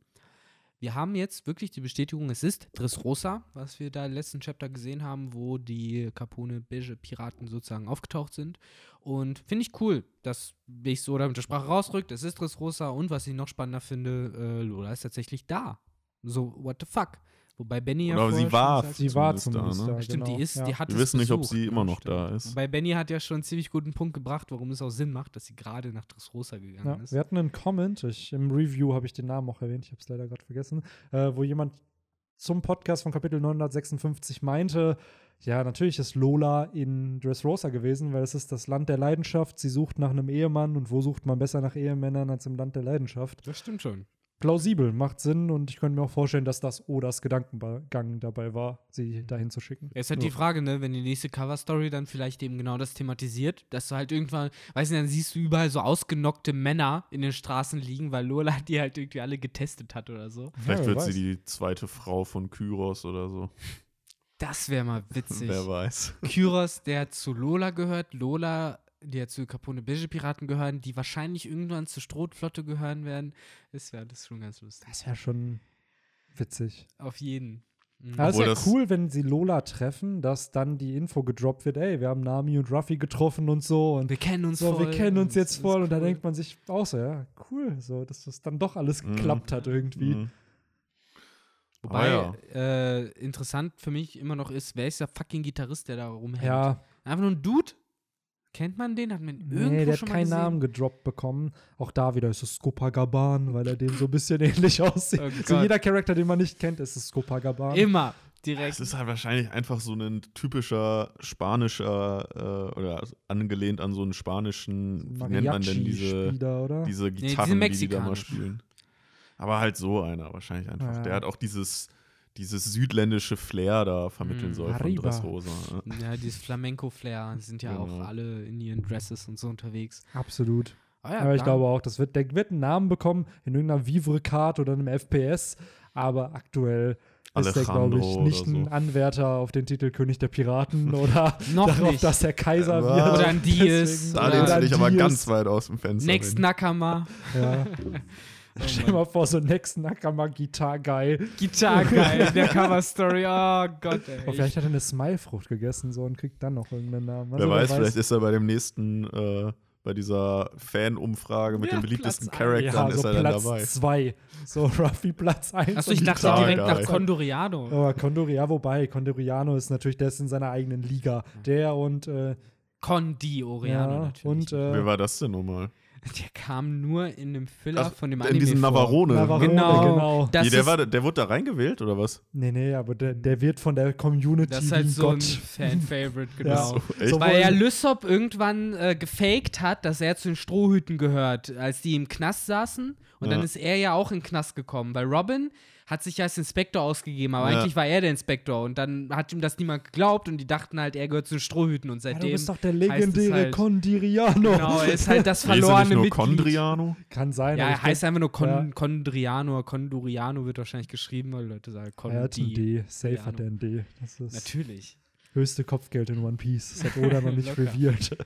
Wir haben jetzt wirklich die Bestätigung, es ist Dressrosa, was wir da im letzten Chapter gesehen haben, wo die Capone Beige Piraten sozusagen aufgetaucht sind. Und finde ich cool, dass ich so da mit der Sprache rausrückt, es ist Dressrosa und was ich noch spannender finde, äh, Lola ist tatsächlich da. So, what the fuck? Wobei Benny ja Oder vorher sie war sagt- Sie war Zumindest zumindest da, da. ne? Stimmt, genau. die ist, ja. die hat Wir es wissen nicht, ob sie ja, immer noch stimmt. da ist. Wobei Benny hat ja schon einen ziemlich guten Punkt gebracht, warum es auch Sinn macht, dass sie gerade nach Dressrosa gegangen Ja, ist. wir hatten einen Comment, ich, im Review habe ich den Namen auch erwähnt, ich habe es leider gerade vergessen, äh, wo jemand zum Podcast von Kapitel 956 meinte, ja, natürlich ist Lola in Dressrosa gewesen, weil es ist das Land der Leidenschaft. Sie sucht nach einem Ehemann und wo sucht man besser nach Ehemännern als im Land der Leidenschaft? Das stimmt schon. Plausibel, macht Sinn und ich könnte mir auch vorstellen, dass das Odas Gedankengang dabei war, sie dahin zu schicken. Jetzt halt die Frage, ne, wenn die nächste Cover-Story dann vielleicht eben genau das thematisiert, dass du halt irgendwann, weißt du, dann siehst du überall so ausgenockte Männer in den Straßen liegen, weil Lola die halt irgendwie alle getestet hat oder so. Vielleicht Ja, wird weiß. sie die zweite Frau von Kyros oder so. Das wäre mal witzig. [LAUGHS] Wer weiß. Kyros, der zu Lola gehört, Lola, die ja zu Capone Beige Piraten gehören, die wahrscheinlich irgendwann zur Strohflotte gehören werden. Das wäre das schon ganz lustig. Das wäre schon witzig. Auf jeden. Mhm. Aber es das- cool, wenn sie Lola treffen, dass dann die Info gedroppt wird, ey, wir haben Nami und Ruffy getroffen und so und wir kennen uns so, voll. wir kennen uns jetzt ist voll und da cool. denkt man sich auch so, ja, cool, so, dass das dann doch alles Mhm. geklappt hat irgendwie. Mhm. Wobei Ah, äh, interessant für mich immer noch ist, wer ist der fucking Gitarrist, der da rumhängt? Ja, Einfach nur ein Dude? Kennt man den? Hat man irgendwo nee, der hat keinen gesehen? Namen gedroppt bekommen. Auch da wieder ist es Skopagaban, weil er dem so ein bisschen [LAUGHS] ähnlich aussieht. Oh so jeder Charakter, den man nicht kennt, ist es Skopagaban. Immer. Direkt. Es ist halt wahrscheinlich einfach so ein typischer spanischer äh, oder angelehnt an so einen spanischen, wie nennt man denn diese, oder? diese Gitarren, die die da mal spielen. Aber halt so einer wahrscheinlich einfach. Ja. Der hat auch dieses, dieses südländische Flair da vermitteln Mm. soll von Arriba. Dressrosa. Ja. ja, dieses Flamenco-Flair die sind ja Genau. auch alle in ihren Dresses und so unterwegs. Absolut. Ah ja, aber ich glaube auch, das wird, der wird einen Namen bekommen in irgendeiner Vivre-Card oder einem FPS, aber aktuell ist der, glaube ich, nicht oder ein so. Anwärter auf den Titel König der Piraten [LAUGHS] oder Noch darauf, nicht. dass er Kaiser Ja. wird. Oder ein. Deswegen- Da lehnst du dich aber ganz weit aus dem Fenster. Next hin. Nakama. Ja. [LAUGHS] Oh Stell dir mal vor, so Next Nakama Guitar Guy. Gitarre geil, der [LAUGHS] Cover-Story. Oh Gott, ey. Oh, vielleicht hat er eine Smile-Frucht gegessen so und kriegt dann noch irgendeinen Namen. Wer Also, weiß, vielleicht ist er bei dem nächsten, äh, bei dieser Fan-Umfrage mit Ja, den beliebtesten Platz Charaktern ja, ist so er dann Platz dabei. zwei. So [LAUGHS] Ruffy Platz eins. Achso, ich dachte direkt nach geil. Condoriado. Aber Condoria, wobei, Condoriano ist natürlich, der ist in seiner eigenen Liga. Der und, äh, Condi Oriano ja, natürlich. und, Wer äh, war das denn nochmal? Der kam nur in dem Filler Ach, von dem in Anime diesem vor. Navarone. Navarone, Genau. genau. Das, Wie, der, war, der wurde da reingewählt oder was? Nee, nee, aber der, der wird von der Community das ist halt wie so ein Gott. Fan-Favorite, [LAUGHS] genau. Ja. So, Weil ja Lysop irgendwann äh, gefaked hat, dass er zu den Strohhüten gehört, als die im Knast saßen. Und dann Ja. ist er ja auch in den Knast gekommen. Weil Robin hat sich ja als Inspektor ausgegeben, aber Ja. eigentlich war er der Inspektor. Und dann hat ihm das niemand geglaubt und die dachten halt, er gehört zu den Strohhüten. Und Ja, seitdem. du bist doch der legendäre halt- Condiriano. Genau, er ist halt das er nicht verlorene nur Mitglied. Condriano? Kann sein. Ja, er heißt einfach nur Con ja. Condriano. Conduriano wird wahrscheinlich geschrieben, weil Leute sagen er hat ein Condi. D. Safe hat er ein D. Das ist Natürlich. höchste Kopfgeld in One Piece. Das hat Oda noch [LAUGHS] nicht revealed.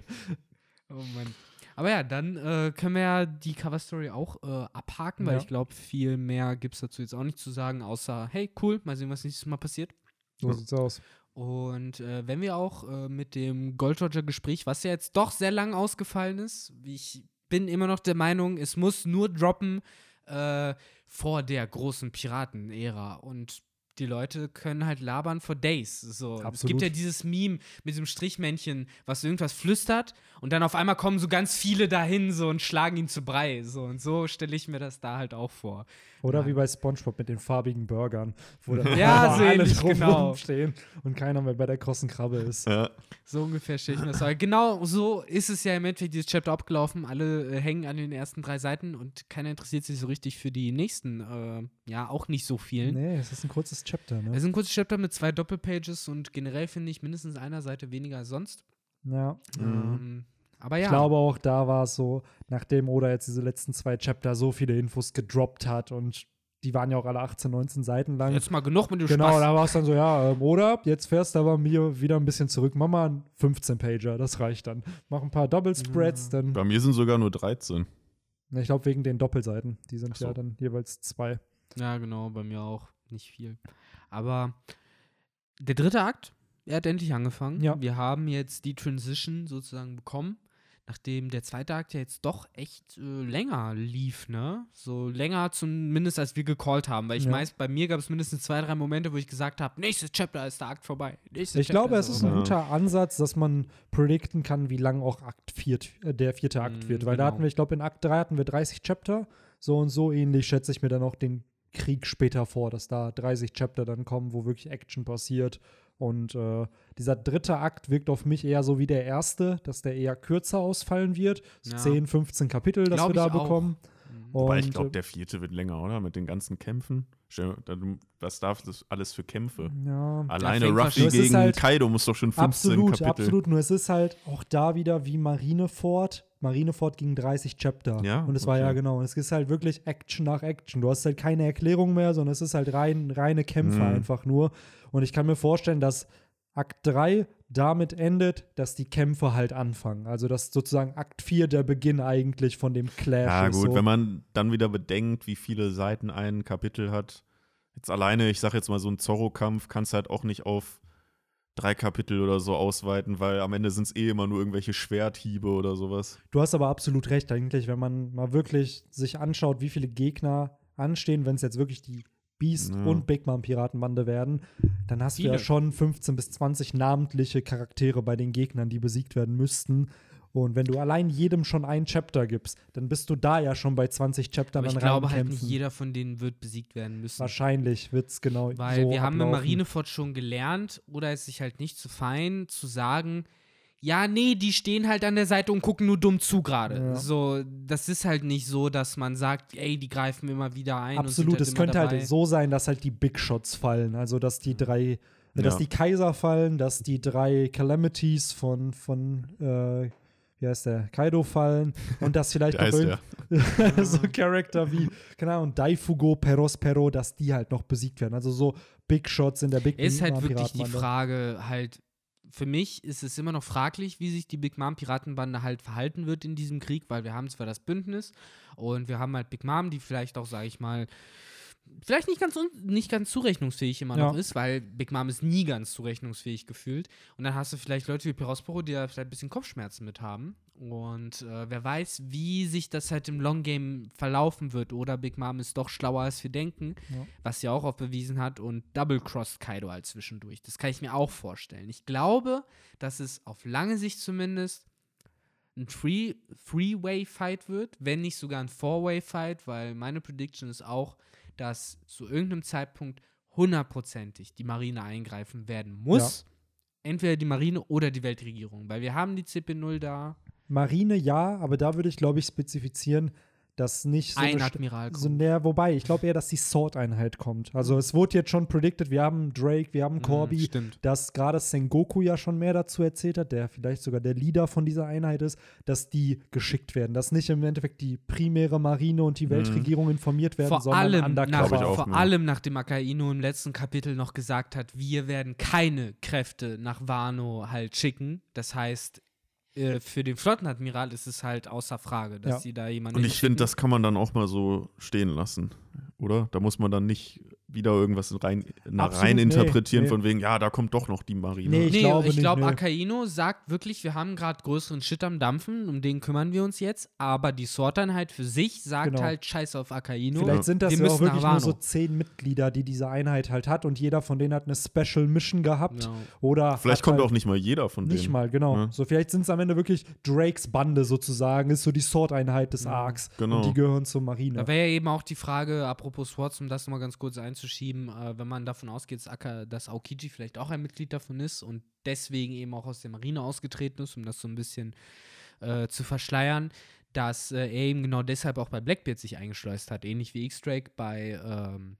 Oh Mann. Aber ja, dann äh, können wir ja die Cover-Story auch äh, abhaken, weil Ja. ich glaube, viel mehr gibt es dazu jetzt auch nicht zu sagen, außer, hey, cool, mal sehen, was nächstes Mal passiert. So sieht's aus. Und äh, wenn wir auch äh, mit dem Gold Roger-Gespräch, was ja jetzt doch sehr lang ausgefallen ist, ich bin immer noch der Meinung, es muss nur droppen äh, vor der großen Piraten-Ära. Und die Leute können halt labern for days. So. Es gibt ja dieses Meme mit diesem Strichmännchen, was irgendwas flüstert und dann auf einmal kommen so ganz viele dahin so und schlagen ihn zu Brei. So. Und so stelle ich mir das da halt auch vor. Oder Ja. wie bei Spongebob mit den farbigen Burgern, wo dann [LAUGHS] Ja, so alle drauf genau. rumstehen und keiner mehr bei der großen Krabbe ist. Ja. So ungefähr stelle ich mir das vor. Genau so ist es ja im Endeffekt dieses Chapter abgelaufen. Alle äh, hängen an den ersten drei Seiten und keiner interessiert sich so richtig für die nächsten. Äh, ja, auch nicht so vielen. Nee, es ist ein kurzes Chapter, Es ne? ist ein kurzes Chapter mit zwei Doppelpages und generell finde ich mindestens einer Seite weniger als sonst. Ja. Ähm, aber ja. Ich glaube auch, da war es so, nachdem Oda jetzt diese letzten zwei Chapter so viele Infos gedroppt hat und die waren ja auch alle 18, 19 Seiten lang. jetzt mal genug mit dem Genau, Spaß. da war es dann so, ja, ähm, oder jetzt fährst du aber mir wieder ein bisschen zurück. Mach mal einen 15-Pager, das reicht dann. Mach ein paar Double Spreads, dann. Bei mir sind sogar nur 13. Ne, Ich glaube, wegen den Doppelseiten. Die sind so. ja dann jeweils zwei. Ja, genau, bei mir auch nicht viel. Aber der dritte Akt, er hat endlich angefangen. Ja. Wir haben jetzt die Transition sozusagen bekommen, nachdem der zweite Akt ja jetzt doch echt äh, länger lief, ne? So länger zumindest, als wir gecallt haben. Weil ich Ja. meist, bei mir gab es mindestens zwei, drei Momente, wo ich gesagt habe, nächstes Chapter ist der Akt vorbei. Nächstes Ich Chapter glaube, es ist ein guter Ansatz, dass man predikten kann, wie lang auch Akt vier, äh, der vierte Akt Mm, wird. Weil da genau. hatten wir, ich glaube, in Akt 3 hatten wir 30 Chapter. So und so ähnlich schätze ich mir dann auch den Krieg später vor, dass da 30 Chapter dann kommen, wo wirklich Action passiert. Und äh, dieser dritte Akt wirkt auf mich eher so wie der erste, dass der eher kürzer ausfallen wird. So Ja. 10, 15 Kapitel, das Glaub wir da ich auch. bekommen. Mhm. Wobei ich Und, glaube, äh, der vierte wird länger, oder? Mit den ganzen Kämpfen. Was darf das alles für Kämpfe? ja, Alleine Ruffy gegen halt- Kaido muss doch schon 15 Absolut, Kapitel. absolut. Nur es ist halt auch da wieder wie Marineford. Marineford ging 30 Chapter. Ja, Und es war ja okay. genau. Es ist halt wirklich Action nach Action. Du hast halt keine Erklärung mehr, sondern es ist halt rein, reine Kämpfe Mhm. einfach nur. Und ich kann mir vorstellen, dass Akt 3 damit endet, dass die Kämpfe halt anfangen. Also dass sozusagen Akt 4 der Beginn eigentlich von dem Clash Ja, ist. gut, so. wenn man dann wieder bedenkt, wie viele Seiten ein Kapitel hat. Jetzt alleine, ich sag jetzt mal, so ein Zorro-Kampf kannst du halt auch nicht auf drei Kapitel oder so ausweiten, weil am Ende sind es eh immer nur irgendwelche Schwerthiebe oder sowas. Du hast aber absolut recht eigentlich, wenn man mal wirklich sich anschaut, wie viele Gegner anstehen, wenn es jetzt wirklich die Beast Ja. und Big Mom Piratenbande werden, dann hast du ja Viele. schon 15 bis 20 namentliche Charaktere bei den Gegnern, die besiegt werden müssten. Und wenn du allein jedem schon ein Chapter gibst, dann bist du da ja schon bei 20 Chaptern Aber ich an glaube halt nicht jeder von denen wird besiegt werden müssen. Wahrscheinlich wird es genau Weil so wir haben in ablaufen. Marineford schon gelernt, oder ist sich halt nicht zu fein, zu sagen, ja, nee, die stehen halt an der Seite und gucken nur dumm zu gerade. Ja. So, das ist halt nicht so, dass man sagt, ey, die greifen immer wieder ein. Absolut, und es halt könnte dabei. halt so sein, dass halt die Big Shots fallen. Also, dass die drei, äh, dass Ja. die Kaiser fallen, dass die drei Calamities von, von äh, wie heißt der, Kaido fallen und dass vielleicht [LAUGHS] heißt der. [LAUGHS] so Charakter wie, keine Ahnung, Daifugo, Perospero, dass die halt noch besiegt werden. Also so Big Shots in der Big Ist halt wirklich die. Frage, halt, für mich ist es immer noch fraglich, wie sich die Big Mom Piratenbande halt verhalten wird in diesem Krieg, weil wir haben zwar das Bündnis und wir haben halt Big Mom, die vielleicht auch, sage ich mal, vielleicht nicht ganz, nicht ganz zurechnungsfähig immer Ja. noch ist, weil Big Mom ist nie ganz zurechnungsfähig gefühlt. Und dann hast du vielleicht Leute wie Perosporo, die da vielleicht ein bisschen Kopfschmerzen mit haben. Und äh, wer weiß, wie sich das halt im Long Game verlaufen wird. Oder Big Mom ist doch schlauer, als wir denken, Ja. was sie auch oft bewiesen hat. Und Double-Crossed Kaido halt zwischendurch. Das kann ich mir auch vorstellen. Ich glaube, dass es auf lange Sicht zumindest ein Three- Three-Way-Fight wird, wenn nicht sogar ein Four-Way-Fight, weil meine Prediction ist auch, dass zu irgendeinem Zeitpunkt hundertprozentig die Marine eingreifen werden muss. Entweder die Marine oder die Weltregierung, weil wir haben die CP0 da, Marine ja, aber da würde ich, glaube ich, spezifizieren, dass nicht so ein Admiral so kommt. näher, wobei, ich glaube eher, dass die Sword-Einheit kommt. Also es wurde jetzt schon predicted, wir haben Drake, wir haben Corby, Mhm, stimmt. dass gerade Sengoku ja schon mehr dazu erzählt hat, der vielleicht sogar der Leader von dieser Einheit ist, dass die geschickt werden, dass nicht im Endeffekt die primäre Marine und die Weltregierung informiert werden, Mhm. Vor sondern allem, nach, undercover. auch, vor ja. allem nachdem Akainu im letzten Kapitel noch gesagt hat, wir werden keine Kräfte nach Wano halt schicken. Das heißt, äh, für den Flottenadmiral ist es halt außer Frage, dass Ja. sie da jemanden Und ich finde, das kann man dann auch mal so stehen lassen, oder? Da muss man dann nicht wieder irgendwas rein, na, rein interpretieren nee, nee. von wegen, ja, da kommt doch noch die Marine. Nee, Ich nee, glaube ich nicht, glaube. Akaino sagt wirklich, wir haben gerade größeren Shit am Dampfen, um den kümmern wir uns jetzt, aber die Sword-Einheit für sich sagt Genau. halt Scheiß auf Akaino. Vielleicht sind das wir ja auch wirklich nur so zehn Mitglieder, die diese Einheit halt hat und jeder von denen hat eine Special Mission gehabt. Ja. Oder Vielleicht kommt halt auch nicht mal jeder von denen. Nicht mal, genau. Ja. So, vielleicht sind es am Ende wirklich Drakes Bande sozusagen, ist so die Sword-Einheit des Arcs. genau. Und die gehören zur Marine. Da wäre ja eben auch die Frage, apropos Swords, um das nochmal ganz kurz einzuschieben, äh, wenn man davon ausgeht, dass, Aokiji vielleicht auch ein Mitglied davon ist und deswegen eben auch aus der Marine ausgetreten ist, um das so ein bisschen äh, zu verschleiern, dass äh, er eben genau deshalb auch bei Blackbeard sich eingeschleust hat. Ähnlich wie X-Drake bei ähm,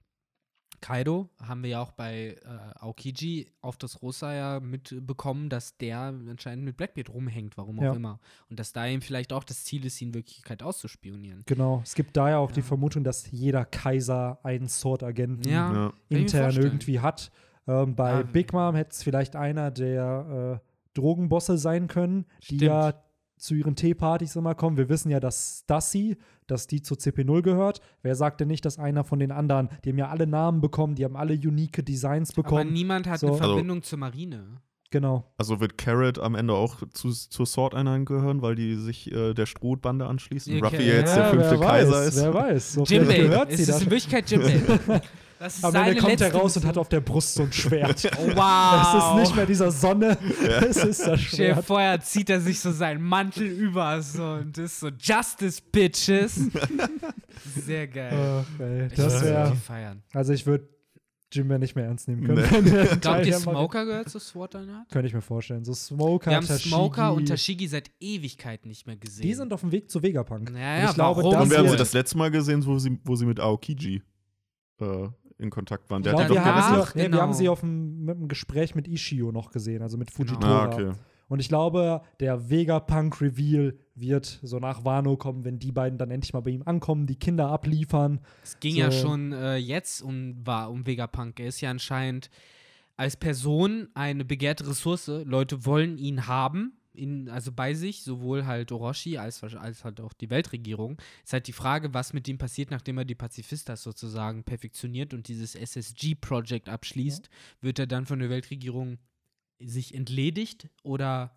Kaido haben wir ja auch bei äh, Aokiji auf das Rosa ja mitbekommen, dass der anscheinend mit Blackbeard rumhängt, warum auch Ja. immer. Und dass da eben vielleicht auch das Ziel ist, ihn in Wirklichkeit auszuspionieren. Genau. Es gibt da ja auch die Ja. Vermutung, dass jeder Kaiser einen Sword-Agenten Ja. Intern irgendwie hat. Ähm, bei Ja. Big Mom hätte es vielleicht einer der äh, Drogenbosse sein können, die Stimmt. ja zu ihren Teepartys immer kommen. Wir wissen ja, dass Stassi, dass die zur CP0 gehört. Wer sagt denn nicht, dass einer von den anderen, die haben ja alle Namen bekommen, die haben alle unique Designs Aber bekommen. niemand hat So. eine Also- Verbindung zur Marine. genau. Also wird Carrot am Ende auch zu, zur Sword-Einheit gehören, weil die sich äh, der Strohbande anschließt und Ja, Ruffy okay. jetzt der Ja, fünfte wer Kaiser weiß, ist. Wer weiß. So, Es sie ist das. in Wirklichkeit Jimbei. [LAUGHS] Das ist Am seine Ende kommt er raus und hat auf der Brust so ein Schwert. Oh, [LAUGHS] wow. Es ist nicht mehr dieser Sonne, es ist das dir Schwert. vor, er zieht er sich so seinen Mantel über so und ist so Justice Bitches. [LAUGHS] Sehr geil. Ach, ey, Ich das würde wäre. die feiern. Also ich würde Jimbe nicht mehr ernst nehmen können. Nee. [LAUGHS] Glaubt ihr, Smoker gehört zu SWAT Einheit? Könnte ich mir vorstellen. So Smoker, Wir haben Tashigi, Smoker und Tashigi seit Ewigkeiten nicht mehr gesehen. Die sind auf dem Weg zu Vegapunk. Ja, Und ja, ich glaube, warum? das Und wir haben sie das letzte Mal gesehen, wo sie, wo sie mit Aokiji äh, in Kontakt waren. Ich Der glaube, hat die wir, doch haben sie nee, wir genau. haben sie auf dem, mit dem Gespräch mit Ishio noch gesehen, also mit Genau. Fujitora. Ah, okay. Und ich glaube, der Vegapunk-Reveal wird so nach Wano kommen, wenn die beiden dann endlich mal bei ihm ankommen, die Kinder abliefern. Es ging So. ja schon äh, jetzt um, war um Vegapunk. Er ist ja anscheinend als Person eine begehrte Ressource. Leute wollen ihn haben, in, also bei sich, sowohl halt Orochi als, als halt auch die Weltregierung. Ist halt die Frage, was mit ihm passiert, nachdem er die Pazifistas sozusagen perfektioniert und dieses SSG-Projekt abschließt. Wird er dann von der Weltregierung sich entledigt oder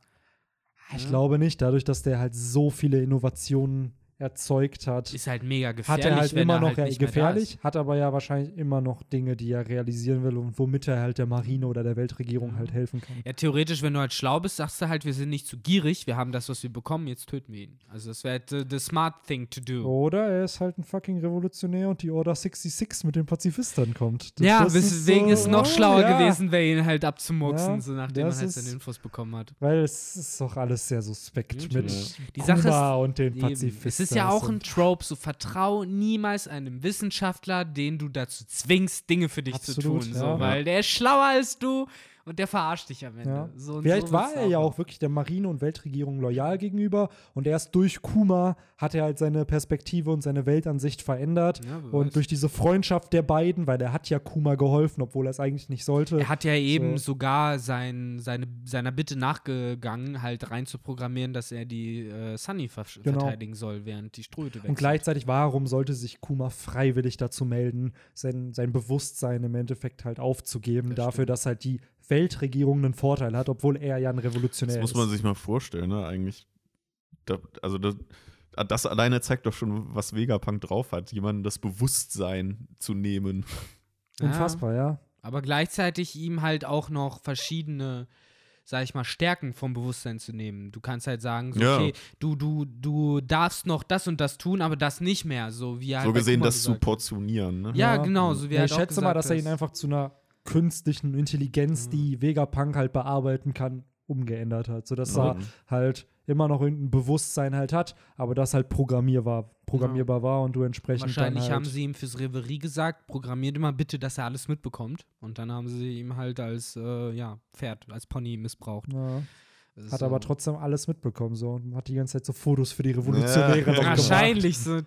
Ich Ja. glaube nicht, dadurch, dass der halt so viele Innovationen erzeugt hat. ist halt mega hat gefährlich, er halt immer er noch halt ja, gefährlich, ist. hat aber ja wahrscheinlich immer noch Dinge, die er realisieren will und womit er halt der Marine oder der Weltregierung halt helfen kann. Ja, theoretisch, wenn du halt schlau bist, sagst du halt, wir sind nicht zu gierig, wir haben das, was wir bekommen, jetzt töten wir ihn. Also das wäre halt the, the smart thing to do. Oder er ist halt ein fucking Revolutionär und die Order 66 mit den Pazifistern kommt. Das- ja, das deswegen ist, so- noch oh, schlauer ja. gewesen, wäre ihn halt abzumurksen, Ja, so nachdem man das halt ist- seine Infos bekommen hat. Weil es ist doch alles sehr suspekt Natürlich. mit Sache ist- und den. Pazifisten. Ist ja auch ein Trope, so vertrau niemals einem Wissenschaftler, den du dazu zwingst, Dinge für dich Absolut, zu tun. So, ja. Weil der ist schlauer als du und der verarscht dich am Ende. Ja. So Vielleicht so war er ja auch wirklich der Marine- und Weltregierung loyal gegenüber und erst durch Kuma hat er halt seine Perspektive und seine Weltansicht verändert. Ja, und durch diese Freundschaft der beiden, weil er hat ja Kuma geholfen, obwohl er es eigentlich nicht sollte. Er hat ja eben So. sogar sein, seine, seiner Bitte nachgegangen, halt rein zu programmieren, dass er die äh, Sunny ver Genau. verteidigen soll, während die Ströte weg und gleichzeitig, warum sollte sich Kuma freiwillig dazu melden, sein, sein Bewusstsein im Endeffekt halt aufzugeben, Das dafür, stimmt. dass halt die Weltregierung einen Vorteil hat, obwohl er ja ein Revolutionär Das muss man ist. sich mal vorstellen, ne? Eigentlich. Da, also das, das alleine zeigt doch schon, was Vegapunk drauf hat, jemandem das Bewusstsein zu nehmen. Ja. [LAUGHS] Unfassbar, ja. Aber gleichzeitig ihm halt auch noch verschiedene sag ich mal, Stärken vom Bewusstsein zu nehmen. Du kannst halt sagen, so, Ja. okay, du, du, du darfst noch das und das tun, aber das nicht mehr. So wie er halt so gesehen, das zu portionieren, ne? Ja, genau, so wie Ja, er ich halt auch schätze mal, dass er ihn einfach zu einer künstlichen Intelligenz, die Vegapunk halt bearbeiten kann, umgeändert hat. Sodass er Mhm. halt immer noch irgendein Bewusstsein halt hat, aber das halt programmierbar, programmierbar war und du entsprechend Wahrscheinlich dann halt haben sie ihm fürs Reverie gesagt, programmiert immer bitte, dass er alles mitbekommt. Und dann haben sie ihm halt als äh, ja, Pferd, als Pony missbraucht. ja, hat so- aber trotzdem alles mitbekommen so und hat die ganze Zeit so Fotos für die Revolutionäre Ja. noch gemacht. Wahrscheinlich so.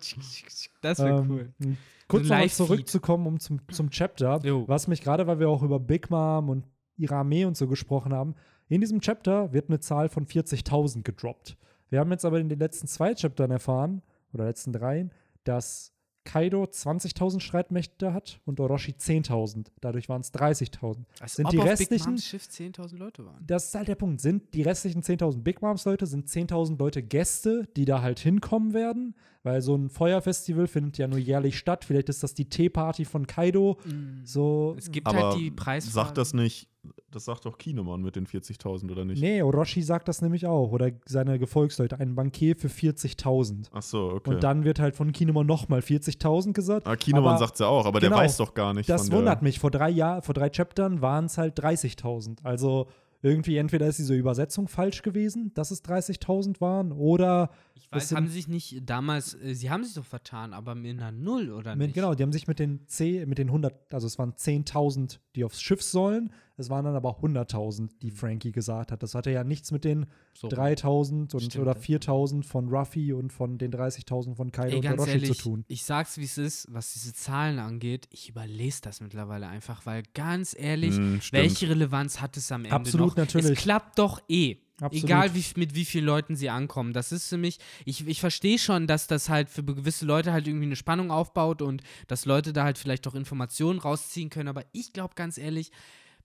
Das wäre Ähm, cool. m, Kurz So Live-Feed. zurückzukommen, um zum, zum Chapter, Jo. was mich gerade, weil wir auch über Big Mom und ihre Armee und so gesprochen haben, in diesem Chapter wird eine Zahl von 40.000 gedroppt. Wir haben jetzt aber in den letzten zwei Chaptern erfahren, oder letzten dreien, dass Kaido 20.000 Streitmächte hat und Orochi 10.000. Dadurch waren es 30.000. Als sind ob die auf Big restlichen- Moms Schiff 10.000 Leute waren. Das ist halt der Punkt. Sind die restlichen 10.000 Big Moms Leute, sind 10.000 Leute Gäste, die da halt hinkommen werden? Weil so ein Feuerfestival findet ja nur jährlich statt. Vielleicht ist das die Teeparty von Kaido. So. Es gibt Aber halt die Preisfrage. sagt das nicht, das sagt doch Kinemann mit den 40.000 oder nicht? Nee, Orochi sagt das nämlich auch. Oder seine Gefolgsleute. Ein Bankier für 40.000. Ach so, okay. Und dann wird halt von Kinemon nochmal 40.000 gesagt. ah, Kinemann aber sagt ja auch, aber genau, der weiß doch gar nicht. Das wundert mich. Vor drei Jahren, vor drei Chaptern waren es halt 30.000. Also irgendwie entweder ist diese Übersetzung falsch gewesen, dass es 30.000 waren, oder Ich weiß, haben sie sich nicht damals, äh, sie haben sich doch vertan, aber mit einer Null oder mit, nicht? genau, die haben sich mit den, 10, mit den 100, also es waren 10.000, die aufs Schiff sollen, es waren dann aber 100.000, die Frankie gesagt hat. Das hatte ja nichts mit den Mhm. So. 3.000 und Stimmt, oder ja. 4.000 von Ruffy und von den 30.000 von Kaido Ey, und Orochi ehrlich, zu tun. ich sag's wie es ist, was diese Zahlen angeht, ich überlese das mittlerweile einfach, weil ganz ehrlich, Hm, welche Relevanz hat es am Ende Absolut, noch? natürlich. Es klappt doch eh. Absolut. Egal wie, mit wie vielen Leuten sie ankommen. Das ist für mich, ich, ich verstehe schon, dass das halt für gewisse Leute halt irgendwie eine Spannung aufbaut und dass Leute da halt vielleicht auch Informationen rausziehen können, aber ich glaube ganz ehrlich,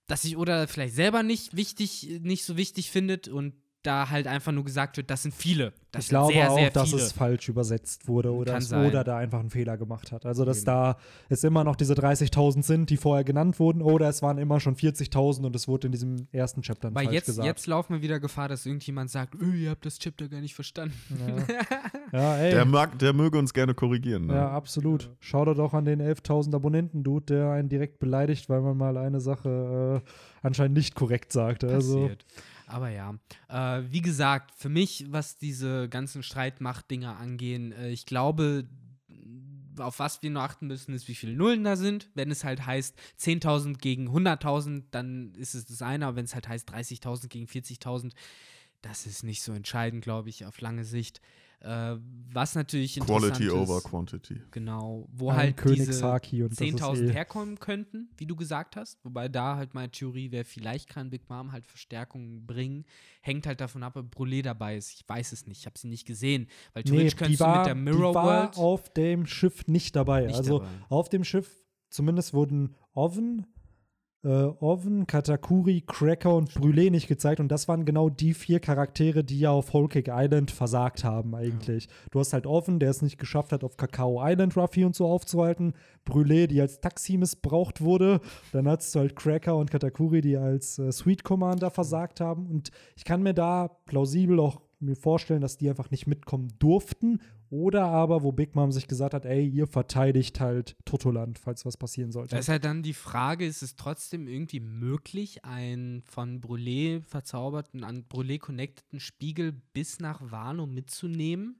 dass sich oder vielleicht selber nicht wichtig, nicht so wichtig findet und da halt einfach nur gesagt wird, das sind viele. Das ich sind glaube sehr, auch, sehr dass viele. es falsch übersetzt wurde oder, es, oder da einfach einen Fehler gemacht hat. Also, dass Eben. da es immer noch diese 30.000 sind, die vorher genannt wurden, oder es waren immer schon 40.000 und es wurde in diesem ersten Chapter Weil falsch jetzt, gesagt. jetzt laufen wir wieder Gefahr, dass irgendjemand sagt, öh, ihr habt das Chapter gar nicht verstanden. Ja, [LAUGHS] ja ey. Der, mag, der möge uns gerne korrigieren. Ne? Ja, absolut. Schau da doch an den 11.000 Abonnenten-Dude, der einen direkt beleidigt, weil man mal eine Sache äh, anscheinend nicht korrekt sagte. Also, Passiert. Aber ja, äh, wie gesagt, für mich, was diese ganzen Streitmacht-Dinger angehen, äh, ich glaube, auf was wir nur achten müssen, ist, wie viele Nullen da sind. Wenn es halt heißt 10.000 gegen 100.000, dann ist es das eine. Aber wenn es halt heißt 30.000 gegen 40.000, das ist nicht so entscheidend, glaube ich, auf lange Sicht. Äh, was natürlich interessant Quality ist, over Quantity. Genau, wo ein halt König diese Saki und das ist 10.000 eh- herkommen könnten, wie du gesagt hast. Wobei da halt meine Theorie wäre, vielleicht kann Big Mom halt Verstärkung bringen. Hängt halt davon ab, ob Brûlé dabei ist. Ich weiß es nicht. Ich habe sie nicht gesehen. Weil Nee, theoretisch die könntest du war, mit der Mirror die war World. auf dem Schiff nicht dabei. Nicht also dabei. auf dem Schiff zumindest wurden Oven, äh, Oven, Katakuri, Cracker und Brûlé nicht gezeigt. Und das waren genau die vier Charaktere, die ja auf Whole Cake Island versagt haben eigentlich. Du hast halt Oven, der es nicht geschafft hat, auf Kakao Island Ruffy und so aufzuhalten, Brûlé, die als Taxi missbraucht wurde, dann hattest du halt Cracker und Katakuri, die als äh, Sweet Commander versagt haben. Und ich kann mir da plausibel auch mir vorstellen, dass die einfach nicht mitkommen durften oder aber, wo Big Mom sich gesagt hat, ey, ihr verteidigt halt Totoland, falls was passieren sollte. Da ist halt dann die Frage, ist es trotzdem irgendwie möglich, einen von Brûlé verzauberten, an Brûlé connecteden Spiegel bis nach Wano mitzunehmen?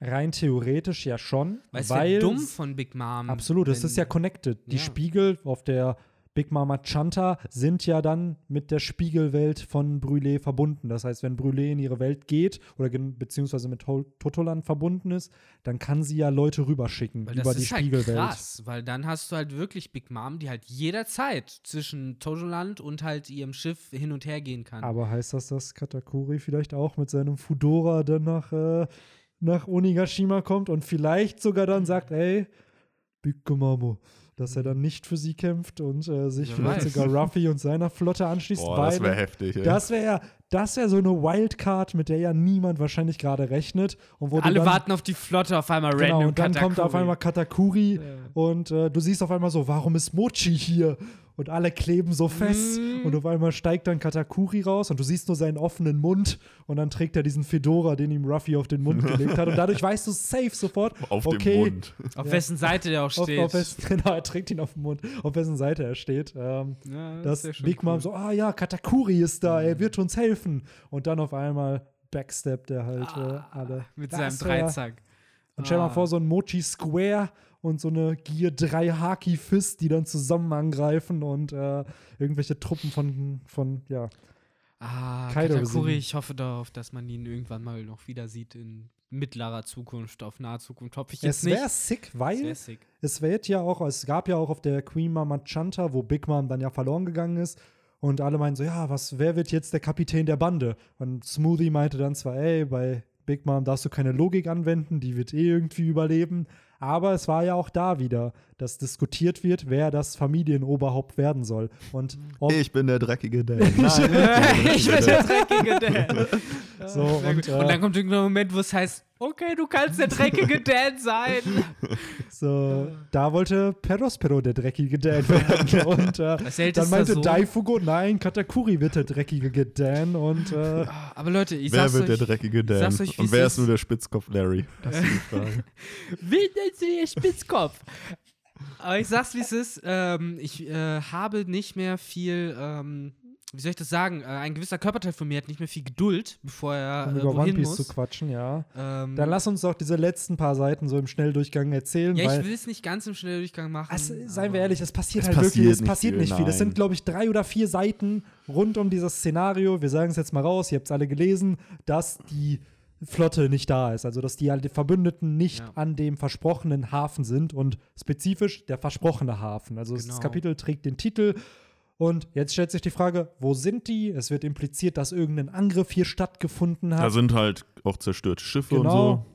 Rein theoretisch ja schon, Weil es wäre dumm von Big Mom. absolut, es ist ja connected. Die Ja. Spiegel auf der Big Mama Chanta sind ja dann mit der Spiegelwelt von Brûlé verbunden. Das heißt, wenn Brûlé in ihre Welt geht oder beziehungsweise mit Totoland verbunden ist, dann kann sie ja Leute rüberschicken Weil über das die ist halt Spiegelwelt. krass, weil dann hast du halt wirklich Big Mom, die halt jederzeit zwischen Totoland und halt ihrem Schiff hin und her gehen kann. Aber heißt das, dass Katakuri vielleicht auch mit seinem Fudora dann nach, äh, nach Onigashima kommt und vielleicht sogar dann sagt, ey, Big Mamo, dass er dann nicht für sie kämpft und äh, sich Wer vielleicht weiß. sogar Ruffy und seiner Flotte [LAUGHS] anschließt, Boah, das wäre heftig. ey. das wäre ja das wär so eine Wildcard, mit der ja niemand wahrscheinlich gerade rechnet. Und wo Alle dann, warten auf die Flotte auf einmal Genau, random und dann kommt auf Katakuri. einmal Katakuri Ja. und äh, du siehst auf einmal so, warum ist Mochi hier? und alle kleben so fest Mm. und auf einmal steigt dann Katakuri raus und du siehst nur seinen offenen Mund und dann trägt er diesen Fedora, den ihm Ruffy auf den Mund gelegt hat und dadurch [LAUGHS] weißt du safe sofort, Auf okay, dem Mund. Auf Ja. wessen Seite der auch Auf, steht. auf wessen, [LAUGHS] genau, er trägt ihn auf dem Mund, auf wessen Seite er steht. Ähm, ja, dass ist ja schon Big Mom cool. so, ah ja, Katakuri ist da, er wird uns helfen. Und dann auf einmal backsteppt er halt äh, alle. Mit Das seinem Dreizack. Und stell dir mal Ah. vor, so ein Mochi Square und so eine Gear 3 Haki Fist, die dann zusammen angreifen und äh, irgendwelche Truppen von, von ja. Ah, Kaido Katakuri, ich hoffe darauf, dass man ihn irgendwann mal noch wieder sieht in mittlerer Zukunft, auf nahe Zukunft. Hoffe ich jetzt Es nicht. wäre sick, weil wär sick. es wird ja auch, es gab ja auch auf der Queen Mama Chanta, wo Big Mom dann ja verloren gegangen ist. Und alle meinen so, ja, was, wer wird jetzt der Kapitän der Bande? Und Smoothie meinte dann zwar, ey, bei Big Mom darfst du keine Logik anwenden, die wird eh irgendwie überleben. Aber es war ja auch da wieder, dass diskutiert wird, wer das Familienoberhaupt werden soll. Und ob, Ich bin der dreckige Dan. [LAUGHS] [LAUGHS] ich bin der dreckige Dan. [LAUGHS] So, und, äh, und dann kommt irgendein Moment, wo es heißt, okay, du kannst der dreckige [LAUGHS] Dan sein. so, da wollte Perospero der dreckige Dan [LAUGHS] werden. Und äh, Das hält dann meinte so. Daifugo, nein, Katakuri wird der dreckige Dan. Und äh, Aber Leute, ich Wer sag's wird euch, der dreckige Dan? sag's euch, Und wer ist nur der Spitzkopf Larry? Das ist die Frage. [LAUGHS] Will denn sie ihr Spitzkopf? Aber ich sag's, wie es ist. Ähm, ich äh, habe nicht mehr viel, ähm, wie soll ich das sagen? Äh, ein gewisser Körperteil von mir hat nicht mehr viel Geduld, bevor er um äh, über One Piece muss. zu quatschen, ja. Ähm, Dann lass uns doch diese letzten paar Seiten so im Schnelldurchgang erzählen, ja, ich will es nicht ganz im Schnelldurchgang machen. Also, seien wir ehrlich, es passiert Es halt passiert wirklich, es nicht passiert viel, nicht viel. Es sind, glaube ich, drei oder vier Seiten rund um dieses Szenario. Wir sagen es jetzt mal raus, ihr habt es alle gelesen, dass die Flotte nicht da ist. Also, dass die halt die Verbündeten nicht Ja. an dem versprochenen Hafen sind und spezifisch der versprochene Hafen. Also, das Genau. Kapitel trägt den Titel. Und jetzt stellt sich die Frage, wo sind die? Es wird impliziert, dass irgendein Angriff hier stattgefunden hat. Da sind halt auch zerstörte Schiffe und Genau. so.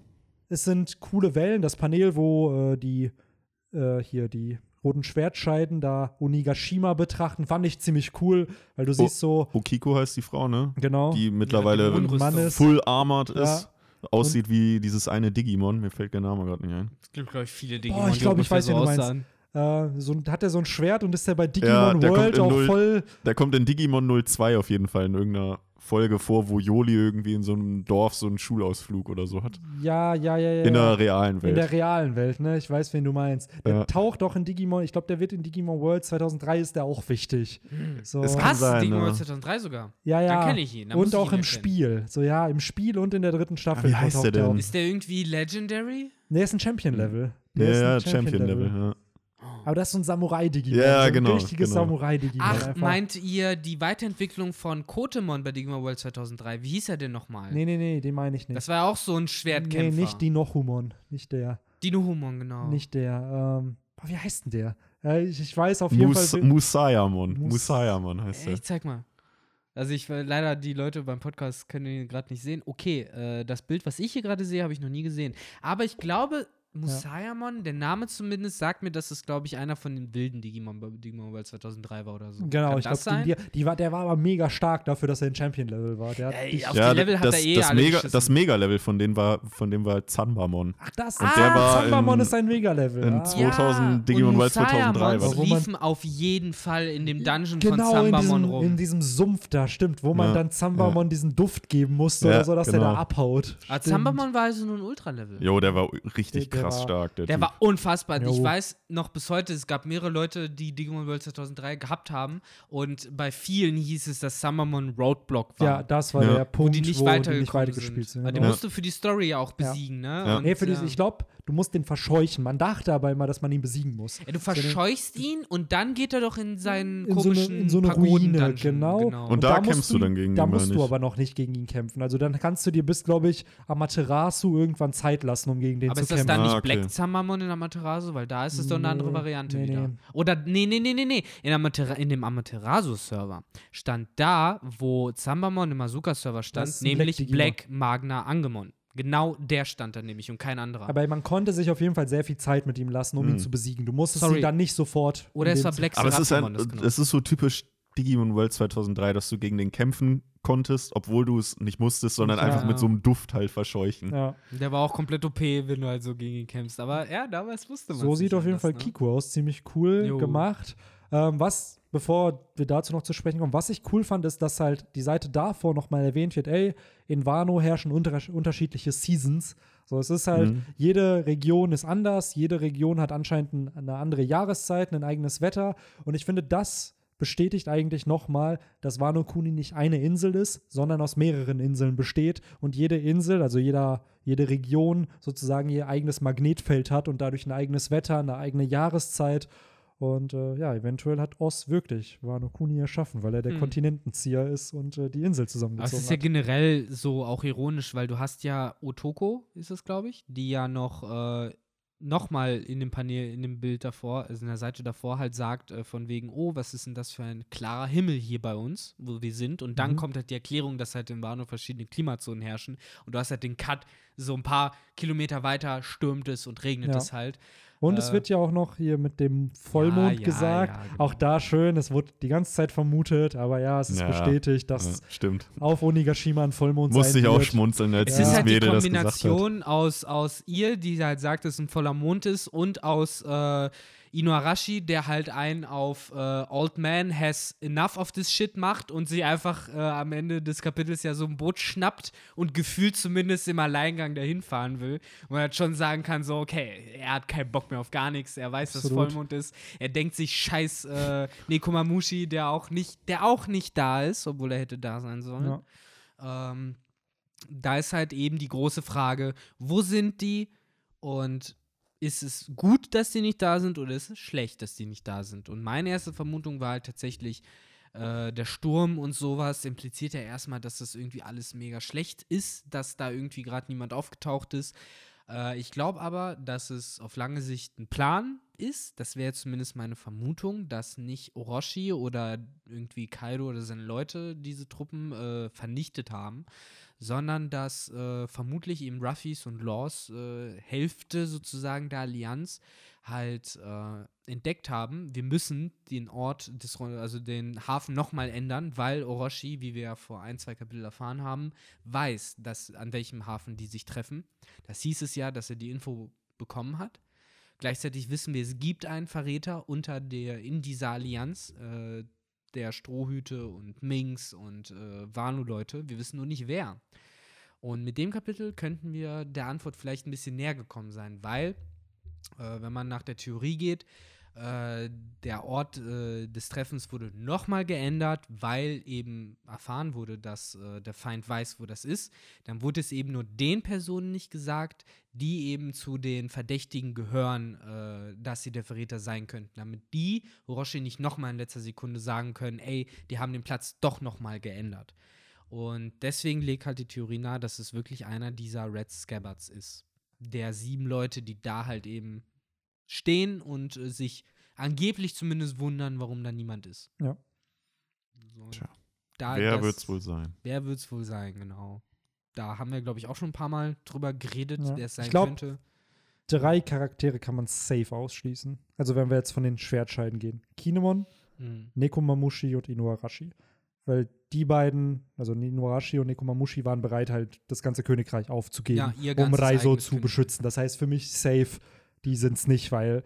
Es sind coole Wellen. Das Panel, wo äh, die äh, hier die roten Schwertscheiden da Onigashima betrachten, fand ich ziemlich cool, weil du siehst so, Okiko heißt die Frau, ne? genau, Die mittlerweile ist, full armored Ja. ist. Aussieht wie dieses eine Digimon. Mir fällt der Name gerade nicht ein. Es gibt, glaube ich, viele Boah, Digimon, ich die glaub, ich weiß, so du meinst. Äh, so, hat er so ein Schwert und ist der bei Ja, Digimon kommt World auch null- voll. Der kommt in Digimon 02 auf jeden Fall in irgendeiner Folge vor, wo Joli irgendwie in so einem Dorf so einen Schulausflug oder so hat. Ja, ja, ja, ja. In ja. der realen Welt. In der realen Welt, ne? Ich weiß, wen du meinst. Der Ja. taucht auch in Digimon, ich glaube, der wird in Digimon World 2003 ist der auch wichtig. So. Es kann sein, Digimon ne? 2003 sogar? ja, ja. Dann kenne ich ihn. Dann und auch ihn im erkennen. Spiel. So, ja, im Spiel und in der dritten Staffel. wie heißt der denn? Ist der irgendwie Legendary? Der ist ein Champion-Level. ja, Der ist ja, ein Champion-Level. Ja. Aber das ist so ein Samurai-Digimon. Ja, so ein genau, richtiges genau. Samurai-Digimon. Ach, einfach. meint ihr die Weiterentwicklung von Kotemon bei Digimon World 2003? Wie hieß er denn nochmal? Nee, nee, nee, den meine ich nicht. Das war ja auch so ein nee, Schwertkämpfer. nicht die Nochumon. Nicht der. Dinohumon, genau. Nicht der. Ähm, boah, wie heißt denn der? Äh, ich, ich weiß auf jeden Mus Fall. Musayamon. Mus- Musayamon heißt der. ich zeig mal. Also ich leider die Leute beim Podcast können ihn gerade nicht sehen. Okay, äh, das Bild, was ich hier gerade sehe, habe ich noch nie gesehen. Aber ich glaube, Musayamon, der Name zumindest, sagt mir, dass es, glaube ich, einer von den wilden Digimon bei Digimon World 2003 war oder so. Genau, Kann ich glaube, das die, die war, der war aber mega stark dafür, dass er ein Champion-Level war. Der hat Ey, auf Ja, die Level hat das, er eh das, alle Mega, geschissen. das Mega-Level von dem war, von dem war Zanbamon. Ach, das. Und ah, der war Zambamon in- ist ein Mega-Level. in ah. 2000 Digimon und World 2003 Musayamons war. Man- liefen auf jeden Fall in dem Dungeon Genau, von in Zambamon diesem, rum. in diesem Sumpf da, stimmt, wo man Ja, dann Zambamon diesen Duft geben musste Ja, oder so, dass genau. der da abhaut. Aber Stimmt. Zambamon war also nur ein Ultralevel. Jo, der war richtig der krass war- stark. Der, Der typ. war unfassbar. Ich Jo. weiß noch bis heute, es gab mehrere Leute, die Digimon World 2003 gehabt haben. Und bei vielen hieß es, dass Summermon Roadblock war. Ja, das war Ja. der Punkt, wo die nicht wo die nicht weitergespielt sind. sind. Aber die genau. musst du für die Story ja auch besiegen, ne? Ja. Und, Nee, für die, ja. ich glaube, du musst den verscheuchen. Man dachte aber immer, dass man ihn besiegen muss. Ja, du verscheuchst ihn und dann geht er doch in seinen in so eine, komischen in so eine Ruine, Pagoden-Dungeon, genau. Und da musst kämpfst du dann gegen Da ihn, musst meine du ich. aber noch nicht gegen ihn kämpfen. Also dann kannst du dir bis, glaube ich, Amaterasu irgendwann Zeit lassen, um gegen den Aber zu ist das kämpfen. dann Ah, okay. Black Zamamon in Amaterasu? Weil da ist es doch eine andere Variante nee, wieder. nee. Oder, nee, nee, nee, nee, nee. In, Amatera in dem Amaterasu-Server stand da, wo Zambamon im Azuka-Server stand, nämlich Black. Black Magna Angemon. Genau der stand da nämlich und kein anderer. Aber man konnte sich auf jeden Fall sehr viel Zeit mit ihm lassen, um Hm. ihn zu besiegen. Du musstest Sorry. ihn dann nicht sofort. Oder es war Black Aber es ist, ein, das genau. es ist so typisch Digimon World 2003, dass du gegen den kämpfen konntest, obwohl du es nicht musstest, sondern Ja. einfach mit so einem Duft halt verscheuchen. Ja. Der war auch komplett OP, wenn du halt so gegen ihn kämpfst. Aber ja, damals wusste man So sieht auf jeden Fall Kiku aus. Ziemlich cool Jo. gemacht. Ähm, was, bevor wir dazu noch zu sprechen kommen, was ich cool fand, ist, dass halt die Seite davor nochmal erwähnt wird, ey, in Wano herrschen unter unterschiedliche Seasons. So, es ist halt, Mhm. jede Region ist anders, jede Region hat anscheinend ein, eine andere Jahreszeit, ein eigenes Wetter. Und ich finde, das bestätigt eigentlich nochmal, dass Wano Kuni nicht eine Insel ist, sondern aus mehreren Inseln besteht und jede Insel, also jeder, jede Region sozusagen ihr eigenes Magnetfeld hat und dadurch ein eigenes Wetter, eine eigene Jahreszeit. Und äh, ja, eventuell hat Oz wirklich Wano Kuni erschaffen, weil er der Hm. Kontinentenzieher ist und äh, die Insel Aber es zusammengezogen ist ja hat. generell so auch ironisch, weil du hast ja Otoko, ist es, glaube ich, die ja noch, äh, noch mal in dem Panel, in dem Bild davor, also in der Seite davor halt sagt, äh, von wegen, oh, was ist denn das für ein klarer Himmel hier bei uns, wo wir sind. Und dann Mhm. kommt halt die Erklärung, dass halt in Wano verschiedene Klimazonen herrschen. Und du hast halt den Cut, so ein paar Kilometer weiter stürmt es und regnet Ja. es halt. Und es Äh, wird ja auch noch hier mit dem Vollmond ja, gesagt. ja, genau. Auch da schön, es wurde die ganze Zeit vermutet, aber ja, es ist Ja. bestätigt, dass Ja, stimmt. auf Onigashima ein Vollmond Musste sein ich auch wird. schmunzeln, als Es Ja. ist dieses halt die Mädel das gesagt hat. Kombination aus, aus ihr, die halt sagt, dass es ein voller Mond ist, und aus äh, Inuarashi, der halt einen auf äh, Old Man has enough of this shit macht und sie einfach äh, am Ende des Kapitels ja so ein Boot schnappt und gefühlt zumindest im Alleingang dahin fahren will. Und man halt schon sagen kann, so, okay, er hat keinen Bock mehr auf gar nichts, er weiß, dass Absolut. Vollmond ist. Er denkt sich, scheiß äh, Nekomamushi, der auch nicht, der auch nicht da ist, obwohl er hätte da sein sollen. Ja. Ähm, da ist halt eben die große Frage, wo sind die und ist es gut, dass die nicht da sind oder ist es schlecht, dass die nicht da sind? Und meine erste Vermutung war halt tatsächlich, äh, der Sturm und sowas impliziert ja erstmal, dass das irgendwie alles mega schlecht ist, dass da irgendwie gerade niemand aufgetaucht ist. Äh, ich glaube aber, dass es auf lange Sicht ein Plan ist. Das wäre zumindest meine Vermutung, dass nicht Orochi oder irgendwie Kaido oder seine Leute diese Truppen äh, vernichtet haben, sondern dass äh, vermutlich eben Ruffys und Laws äh, Hälfte sozusagen der Allianz halt äh, entdeckt haben, wir müssen den Ort, des, also den Hafen nochmal ändern, weil Orochi, wie wir ja vor ein, zwei Kapitel erfahren haben, weiß, dass, an welchem Hafen die sich treffen. Das hieß es ja, dass er die Info bekommen hat. Gleichzeitig wissen wir, es gibt einen Verräter unter der, in dieser Allianz, äh, der Strohhüte und Minks und äh, Wano-Leute. Wir wissen nur nicht wer. Und mit dem Kapitel könnten wir der Antwort vielleicht ein bisschen näher gekommen sein, weil, äh, wenn man nach der Theorie geht, äh, der Ort äh, des Treffens wurde nochmal geändert, weil eben erfahren wurde, dass äh, der Feind weiß, wo das ist. Dann wurde es eben nur den Personen nicht gesagt, die eben zu den Verdächtigen gehören, äh, dass sie der Verräter sein könnten, damit die Orochi nicht nochmal in letzter Sekunde sagen können, ey, die haben den Platz doch nochmal geändert. Und deswegen legt halt die Theorie nahe, dass es wirklich einer dieser Red Scabbards ist. Der sieben Leute, die da halt eben stehen und äh, sich angeblich zumindest wundern, warum da niemand ist. Ja. So, Tja. da, Wer das- wird's wohl sein? Wer wird's wohl sein, genau. Da haben wir, glaube ich, auch schon ein paar Mal drüber geredet, Ja. wer es sein Ich glaub, könnte. Drei Charaktere kann man safe ausschließen. Also wenn wir jetzt von den Schwertscheiden gehen. Kinemon, Mhm. Nekomamushi und Inuarashi. Weil die beiden, also Inuarashi und Nekomamushi, waren bereit, halt das ganze Königreich aufzugeben, Ja, um eigenes zu Königreich. beschützen. Das heißt für mich safe, die sind's nicht, weil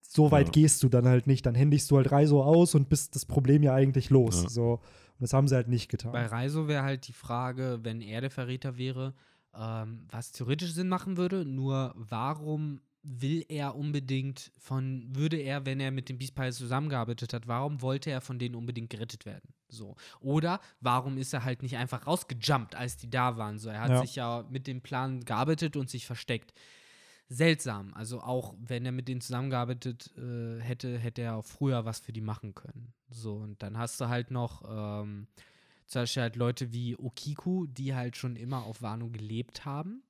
so weit Ja. gehst du dann halt nicht. Dann händigst du halt Raiso aus und bist das Problem ja eigentlich los. Ja. So. Und das haben sie halt nicht getan. Bei Reiso wäre halt die Frage, wenn er der Verräter wäre, ähm, was theoretisch Sinn machen würde, nur warum will er unbedingt von, würde er, wenn er mit den Beast Pirates zusammengearbeitet hat, warum wollte er von denen unbedingt gerettet werden? So. Oder warum ist er halt nicht einfach rausgejumpt, als die da waren? So, er hat Ja. sich ja mit dem Plan gearbeitet und sich versteckt. Seltsam. Also auch wenn er mit denen zusammengearbeitet äh, hätte, hätte er auch früher was für die machen können. So, und dann hast du halt noch ähm, zum Beispiel halt Leute wie Okiku, die halt schon immer auf Wano gelebt haben.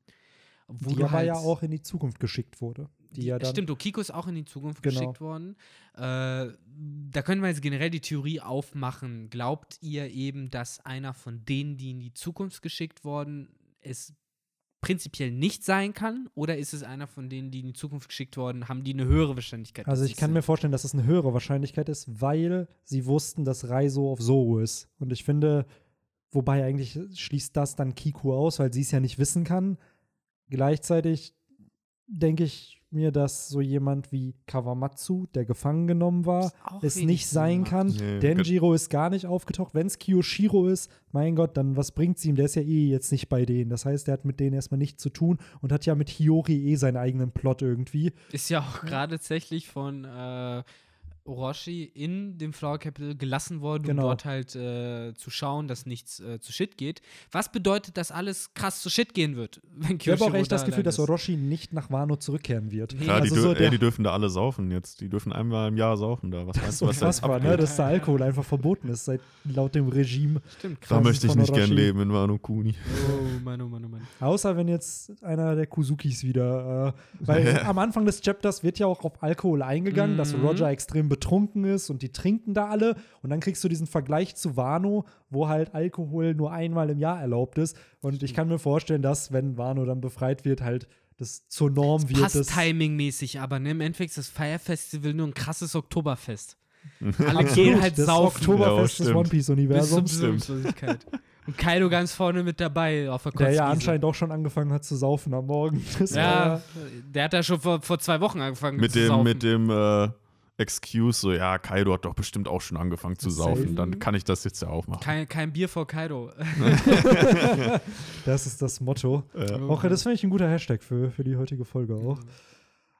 Wo die du aber halt ja auch in die Zukunft geschickt wurde. Die, ja dann, Stimmt, Okiko ist auch in die Zukunft Genau. geschickt worden. Äh, da können wir jetzt generell die Theorie aufmachen. Glaubt ihr eben, dass einer von denen, die in die Zukunft geschickt worden, es prinzipiell nicht sein kann? Oder ist es einer von denen, die in die Zukunft geschickt worden, haben die eine höhere Wahrscheinlichkeit? Also ich kann mir vorstellen, dass es eine höhere Wahrscheinlichkeit ist, weil sie wussten, dass Raizo auf Zoro ist. Und ich finde, wobei eigentlich schließt das dann Kiku aus, weil sie es ja nicht wissen kann. Gleichzeitig denke ich, mir, dass so jemand wie Kawamatsu, der gefangen genommen war, es nicht sein kann. Nee, Denjiro ist gar nicht aufgetaucht. Wenn es Kiyoshiro ist, mein Gott, dann was bringt's ihm? Der ist ja eh jetzt nicht bei denen. Das heißt, der hat mit denen erstmal nichts zu tun und hat ja mit Hiyori eh seinen eigenen Plot irgendwie. Ist ja auch gerade tatsächlich von äh, Orochi in dem Flower Capital gelassen worden, Genau. um dort halt äh, zu schauen, dass nichts äh, zu Shit geht. Was bedeutet, dass alles krass zu Shit gehen wird, [LAUGHS] wenn Ich habe auch echt das da Gefühl, allein dass? Orochi nicht nach Wano zurückkehren wird. Nee. Klar, also die, so ey, die dürfen da alle saufen jetzt. Die dürfen einmal im Jahr saufen da. Was Das meinst ist du, was da unfassbar, ne? dass der Alkohol einfach verboten ist, seit laut dem Regime. Stimmt, Da krass. Das möchte ich nicht gern leben in Wano Kuni. Oh Mann, oh Mann, oh Mann. Außer wenn jetzt einer der Kuzukis wieder. Äh, weil [LAUGHS] am Anfang des Chapters wird ja auch auf Alkohol eingegangen, dass Mhm. Roger extrem betrunken ist und die trinken da alle. Und dann kriegst du diesen Vergleich zu Wano, wo halt Alkohol nur einmal im Jahr erlaubt ist. Und ich kann mir vorstellen, dass, wenn Wano dann befreit wird, halt das zur Norm wird. Passt das- timingmäßig, aber ne, im Endeffekt ist das Fire Festival nur ein krasses Oktoberfest. [LAUGHS] Alle gehen halt das saufen. Oktoberfest Ja, des stimmt. One. Bis zur Besinnungslosigkeit. Und Kaido ganz vorne mit dabei auf der Der ja anscheinend auch schon angefangen hat zu saufen am Morgen. [LAUGHS] Das Ja, war- der hat ja schon vor, vor zwei Wochen angefangen Mit zu dem, saufen. mit dem äh, Excuse, so, ja, Kaido hat doch bestimmt auch schon angefangen zu Safe. saufen. Dann kann ich das jetzt ja auch machen. kein, kein Bier vor Kaido. [LAUGHS] das ist das Motto. Äh, Auch das finde ich ein guter Hashtag für, für die heutige Folge auch.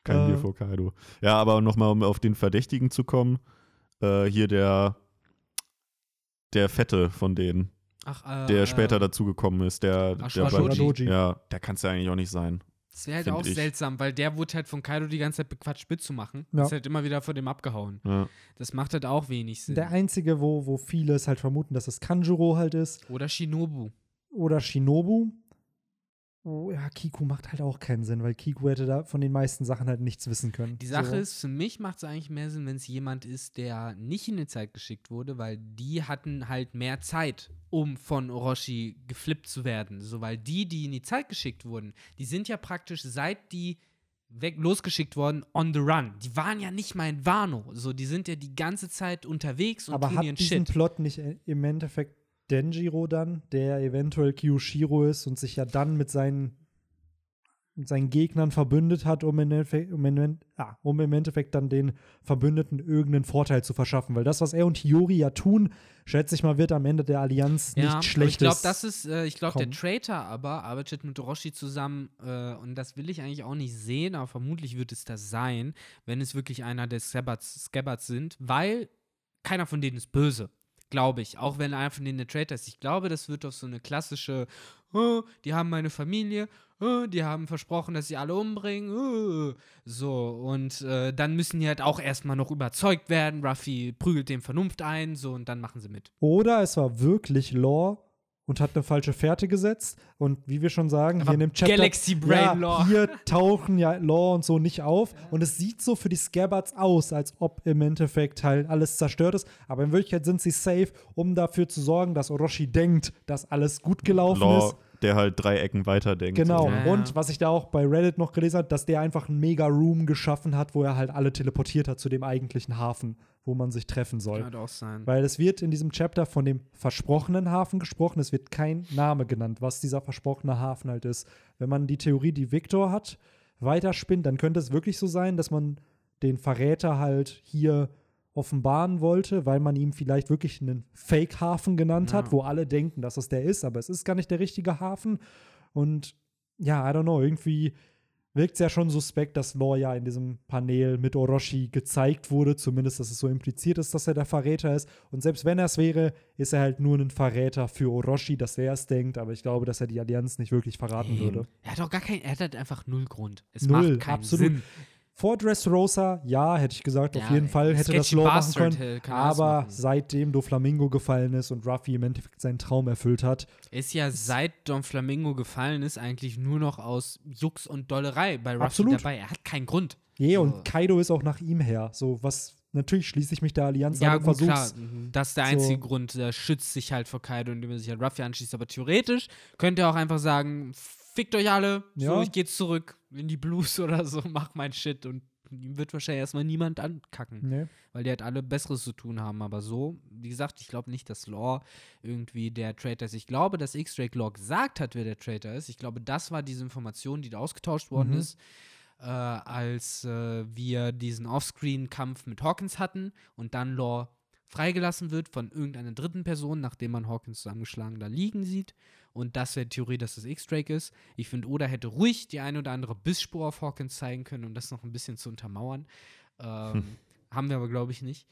kein Äh, Bier vor Kaido. Ja, aber nochmal, um auf den Verdächtigen zu kommen. Äh, hier der, der Fette von denen, Ach, äh, der äh, später dazugekommen ist. Der, der Ashura bei- Doji. Ja, der kann es ja eigentlich auch nicht sein. Das wäre halt find auch ich. seltsam, weil der wurde halt von Kaido die ganze Zeit bequatscht mitzumachen. Ja. Ist halt immer wieder von dem abgehauen. Ja. Das macht halt auch wenig Sinn. Der einzige, wo, wo viele es halt vermuten, dass es Kanjuro halt ist. Oder Shinobu. Oder Shinobu. Oh, ja, Kiku macht halt auch keinen Sinn, weil Kiku hätte da von den meisten Sachen halt nichts wissen können. Die Sache so. ist, für mich macht es eigentlich mehr Sinn, wenn es jemand ist, der nicht in die Zeit geschickt wurde, weil die hatten halt mehr Zeit, um von Orochi geflippt zu werden. So, weil die, die in die Zeit geschickt wurden, die sind ja praktisch seit die weg losgeschickt worden on the run. Die waren ja nicht mal in Wano. So, die sind ja die ganze Zeit unterwegs und Aber tun hat ihren diesen Shit. Plot nicht äh, im Endeffekt Denjiro dann, der eventuell Kyoshiro ist und sich ja dann mit seinen, mit seinen Gegnern verbündet hat, um, im Endeffekt, um, in, ah, um im Endeffekt dann den Verbündeten irgendeinen Vorteil zu verschaffen. Weil das, was er und Hiyori ja tun, schätze ich mal, wird am Ende der Allianz Ja, nicht aber Schlechtes. ich glaube, das ist, äh, ich glaube, der. Traitor aber arbeitet mit Orochi zusammen äh, und das will ich eigentlich auch nicht sehen, aber vermutlich wird es das sein, wenn es wirklich einer der Scabbards, Scabbards sind, weil keiner von denen ist böse, glaube ich. Auch wenn einer von denen der Traitor ist. Ich glaube, das wird auf so eine klassische, oh, die haben meine Familie, oh, die haben versprochen, dass sie alle umbringen, oh. so. Und äh, dann müssen die halt auch erstmal noch überzeugt werden. Ruffy prügelt dem Vernunft ein, so, und dann machen sie mit. Oder es war wirklich Lore und hat eine falsche Fährte gesetzt. Und wie wir schon sagen, Aber hier in dem Chapter. Galaxy Brain ja, Lore. Hier tauchen ja Lore und so nicht auf. Und es sieht so für die Scabbards aus, als ob im Endeffekt halt alles zerstört ist. Aber in Wirklichkeit sind sie safe, um dafür zu sorgen, dass Orochi denkt, dass alles gut gelaufen Law, ist. der halt drei Ecken weiter denkt. Genau. Ja, ja. Und was ich da auch bei Reddit noch gelesen habe, dass der einfach einen mega Room geschaffen hat, wo er halt alle teleportiert hat zu dem eigentlichen Hafen, wo man sich treffen soll. Kann auch sein. Weil es wird in diesem Chapter von dem versprochenen Hafen gesprochen. Es wird kein Name genannt, was dieser versprochene Hafen halt ist. Wenn man die Theorie, die Victor hat, weiterspinnt, dann könnte es wirklich so sein, dass man den Verräter halt hier offenbaren wollte, weil man ihm vielleicht wirklich einen Fake-Hafen genannt hat, Ja. wo alle denken, dass es der ist, aber es ist gar nicht der richtige Hafen. Und ja, I don't know, irgendwie wirkt es ja schon suspekt, dass Law ja in diesem Panel mit Orochi gezeigt wurde, zumindest, dass es so impliziert ist, dass er der Verräter ist. Und selbst wenn er es wäre, ist er halt nur ein Verräter für Orochi, dass er es denkt, aber ich glaube, dass er die Allianz nicht wirklich verraten Nee. würde. Er hat auch gar keinen, er hat halt einfach null Grund. Es Null, macht keinen absolut. Sinn. Vor Dressrosa, ja, hätte ich gesagt, auf Ja, jeden Fall hätte das Law machen können. das Aber machen. seitdem Doflamingo gefallen ist und Ruffy im Endeffekt seinen Traum erfüllt hat, Ist ja seit Don Flamingo gefallen ist, eigentlich nur noch aus Jux und Dollerei bei Ruffy Absolut. dabei. Er hat keinen Grund. je, So. und Kaido ist auch nach ihm her. So, was, natürlich schließe ich mich der Allianz Ja, an und gut, klar. versuch's. Das ist der so- einzige Grund. Er schützt sich halt vor Kaido, indem er sich halt Ruffy anschließt. Aber theoretisch könnte er auch einfach sagen: Fickt euch alle, so, Ja. ich geh zurück in die Blues [LAUGHS] oder so, mach mein Shit. Und ihm wird wahrscheinlich erstmal niemand ankacken. Nee. weil die halt alle Besseres zu tun haben. Aber so, wie gesagt, ich glaube nicht, dass Law irgendwie der Traitor ist. Ich glaube, dass X-Drake Law gesagt hat, wer der Traitor ist. Ich glaube, das war diese Information, die da ausgetauscht worden Mhm. ist. äh, als äh, wir diesen Offscreen-Kampf mit Hawkins hatten und dann Law freigelassen wird von irgendeiner dritten Person, nachdem man Hawkins zusammengeschlagen da liegen sieht. Und das wäre die Theorie, dass das X-Drake ist. Ich finde, Oda hätte ruhig die eine oder andere Bissspur auf Hawkins zeigen können, um das noch ein bisschen zu untermauern. Ähm, Hm. Haben wir aber, glaube ich, nicht.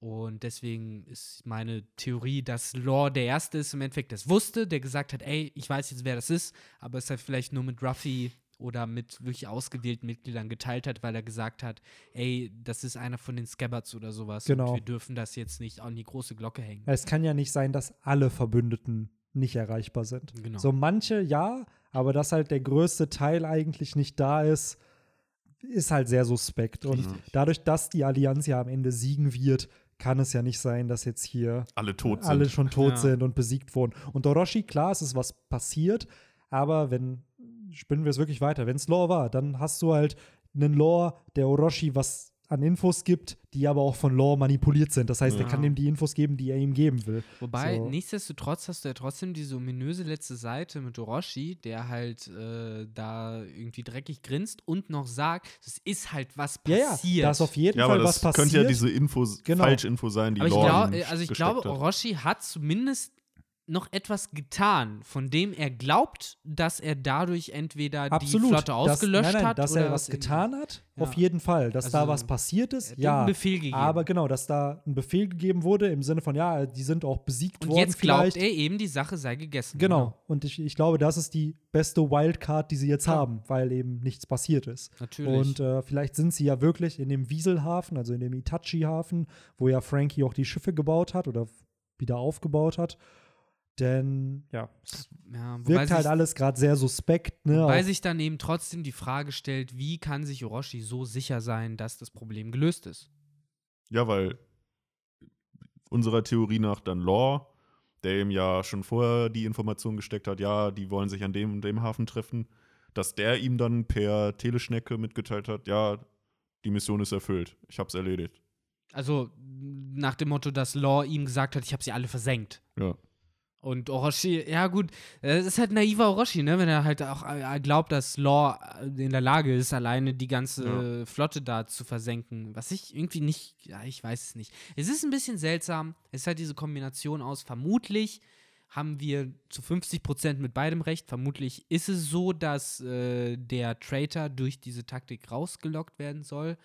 Und deswegen ist meine Theorie, dass Law der Erste ist im Endeffekt, der es wusste, der gesagt hat, ey, ich weiß jetzt, wer das ist, aber es halt vielleicht nur mit Ruffy oder mit wirklich ausgewählten Mitgliedern geteilt hat, weil er gesagt hat, ey, das ist einer von den Scabbards oder sowas. Genau. Und wir dürfen das jetzt nicht an die große Glocke hängen. Es kann ja nicht sein, dass alle Verbündeten nicht erreichbar sind. Genau. So manche ja, aber dass halt der größte Teil eigentlich nicht da ist, ist halt sehr suspekt. Und Richtig. dadurch, dass die Allianz ja am Ende siegen wird, kann es ja nicht sein, dass jetzt hier Alle tot sind. alle schon tot Ja. sind und besiegt wurden. Und Orochi, klar, es ist was passiert, aber wenn, spinnen wir es wirklich weiter, wenn es Lore war, dann hast du halt einen Lore, der Orochi was an Infos gibt, die aber auch von Lore manipuliert sind. Das heißt, er Ja. kann ihm die Infos geben, die er ihm geben will. Wobei, So. nichtsdestotrotz hast du ja trotzdem diese ominöse letzte Seite mit Orochi, der halt äh, da irgendwie dreckig grinst und noch sagt, es ist halt was Ja, ja, passiert. da ist auf jeden ja, Fall aber was das passiert. könnte ja diese Infos, Genau. Falschinfo sein, die Aber ich, Lore glaub, ihm äh, also ich glaube. Orochi hat zumindest noch etwas getan, von dem er glaubt, dass er dadurch entweder Absolut. die Flotte ausgelöscht nein, nein, hat Dass oder er was getan hat, Ja. auf jeden Fall. Dass da Also, was passiert Er ist, ja. einen Befehl gegeben. Aber genau, dass da ein Befehl gegeben wurde im Sinne von, ja, die sind auch besiegt und worden. jetzt glaubt vielleicht. er eben, die Sache sei gegessen. Genau. Und ich, ich glaube, das ist die beste Wildcard, die sie jetzt Ja. haben, weil eben nichts passiert ist. Natürlich. Und äh, vielleicht sind sie ja wirklich in dem Wieselhafen, also in dem Itachi-Hafen, wo ja Frankie auch die Schiffe gebaut hat oder wieder aufgebaut hat. Denn ja, ja, wirkt halt alles gerade sehr suspekt. Ne? Weil sich dann eben trotzdem die Frage stellt, wie kann sich Orochi so sicher sein, dass das Problem gelöst ist? Ja, weil unserer Theorie nach dann Law, der ihm ja schon vorher die Information gesteckt hat, ja, die wollen sich an dem und dem Hafen treffen, dass der ihm dann per Teleschnecke mitgeteilt hat, ja, die Mission ist erfüllt, ich hab's erledigt. Also nach dem Motto, dass Law ihm gesagt hat, ich habe sie alle versenkt. Ja. Und Orochi, ja gut, es ist halt naiver Orochi, ne, wenn er halt auch äh, glaubt, dass Law äh, in der Lage ist, alleine die ganze Flotte da zu versenken. Was ich irgendwie nicht, ja, ich weiß es nicht. Es ist ein bisschen seltsam. Es ist halt diese Kombination aus, vermutlich haben wir zu 50 Prozent mit beidem recht. Vermutlich ist es so, dass äh, der Traitor durch diese Taktik rausgelockt werden soll.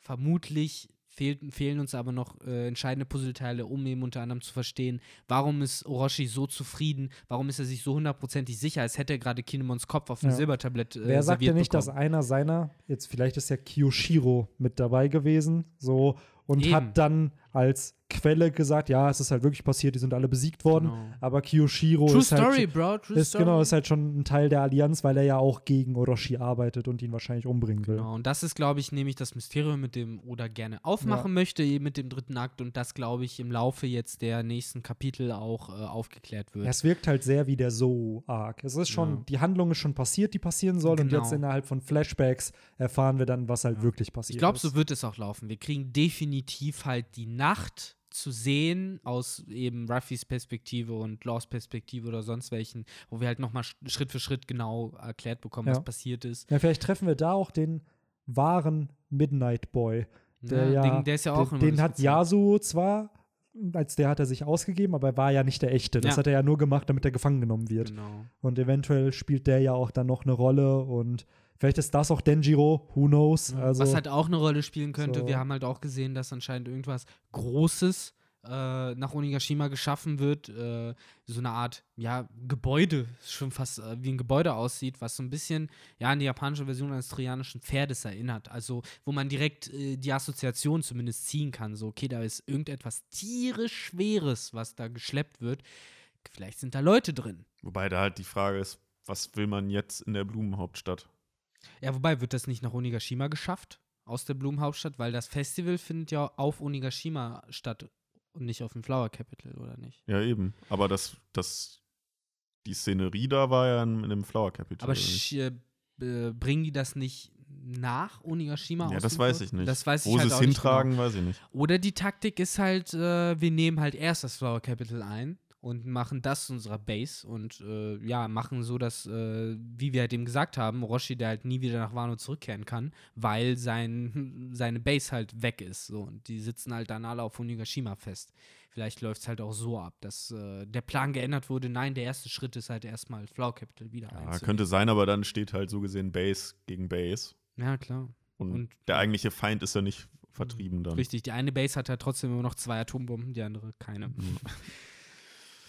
Vermutlich fehlt, fehlen uns aber noch äh, entscheidende Puzzleteile, um eben unter anderem zu verstehen, warum ist Orochi so zufrieden, warum ist er sich so hundertprozentig sicher, als hätte er gerade Kinemons Kopf auf dem Ja. Silbertablett äh, Wer sagt denn nicht, dass bekommen. einer seiner, jetzt vielleicht ist ja Kiyoshiro mit dabei gewesen, so, und Eben. hat dann als Quelle gesagt, ja, es ist halt wirklich passiert, die sind alle besiegt worden, Genau. aber Kiyoshiro True ist halt Story, schon- Bro, True ist, Story. genau, ist halt schon ein Teil der Allianz, weil er ja auch gegen Orochi arbeitet und ihn wahrscheinlich umbringen will. Genau, und das ist, glaube ich, nämlich das Mysterium, mit dem Oda gerne aufmachen möchte, eben mit dem dritten Akt und das, glaube ich, im Laufe jetzt der nächsten Kapitel auch äh, aufgeklärt wird. Ja, es wirkt halt sehr wie der So-Arc. Es ist schon, Ja. die Handlung ist schon passiert, die passieren soll, und Genau. jetzt innerhalb von Flashbacks erfahren wir dann, was halt wirklich passiert Ich glaube, so wird es auch laufen. Wir kriegen definitiv halt die Nacht zu sehen aus eben Ruffys Perspektive und Laws Perspektive oder sonst welchen, wo wir halt nochmal Schritt für Schritt genau erklärt bekommen, Ja. was passiert ist. Ja, vielleicht treffen wir da auch den wahren Midnight Boy. Der, Ne? ja, den, der ist ja auch den, den hat. Yasuo zwar, als der hat er sich ausgegeben, aber er war ja nicht der echte. Das Ja. hat er ja nur gemacht, damit er gefangen genommen wird. Genau. Und eventuell spielt der ja auch dann noch eine Rolle und vielleicht ist das auch Denjiro, who knows. Also, Was halt auch eine Rolle spielen könnte, so. wir haben halt auch gesehen, dass anscheinend irgendwas Großes äh, nach Onigashima geschaffen wird. Äh, so eine Art, ja, Gebäude, schon fast äh, wie ein Gebäude aussieht, was so ein bisschen, ja, an die japanische Version eines trojanischen Pferdes erinnert. Also, wo man direkt äh, die Assoziation zumindest ziehen kann. So, okay, da ist irgendetwas tierisch Schweres, was da geschleppt wird. Vielleicht sind da Leute drin. Wobei da halt die Frage ist, was will man jetzt in der Blumenhauptstadt? Ja, wobei, wird das nicht nach Onigashima geschafft? Aus der Blumenhauptstadt? Weil das Festival findet ja auf Onigashima statt und nicht auf dem Flower Capital, oder nicht? Ja, eben. Aber das, das, die Szenerie da war ja in, in dem Flower Capital. Aber äh, bringen die das nicht nach Onigashima ja, aus das weiß ich nicht. Das weiß Wo ich halt sie es auch nicht hintragen, genau. weiß ich nicht. Oder die Taktik ist halt, äh, wir nehmen halt erst das Flower Capital ein und machen das zu unserer Base und äh, ja, machen so, dass, äh, wie wir halt eben gesagt haben, Roshi, der halt nie wieder nach Wano zurückkehren kann, weil sein, [LAUGHS] seine Base halt weg ist. So. Und die sitzen halt dann alle auf Onigashima fest. Vielleicht läuft es halt auch so ab, dass äh, der Plan geändert wurde. Nein, der erste Schritt ist halt erstmal Flow Capital wieder Ja, könnte sein, aber dann steht halt so gesehen Base gegen Base. Ja, klar. Und, Und- der eigentliche Feind ist ja nicht vertrieben dann. Richtig, die eine Base hat ja trotzdem immer noch zwei Atombomben, die andere keine. [LAUGHS]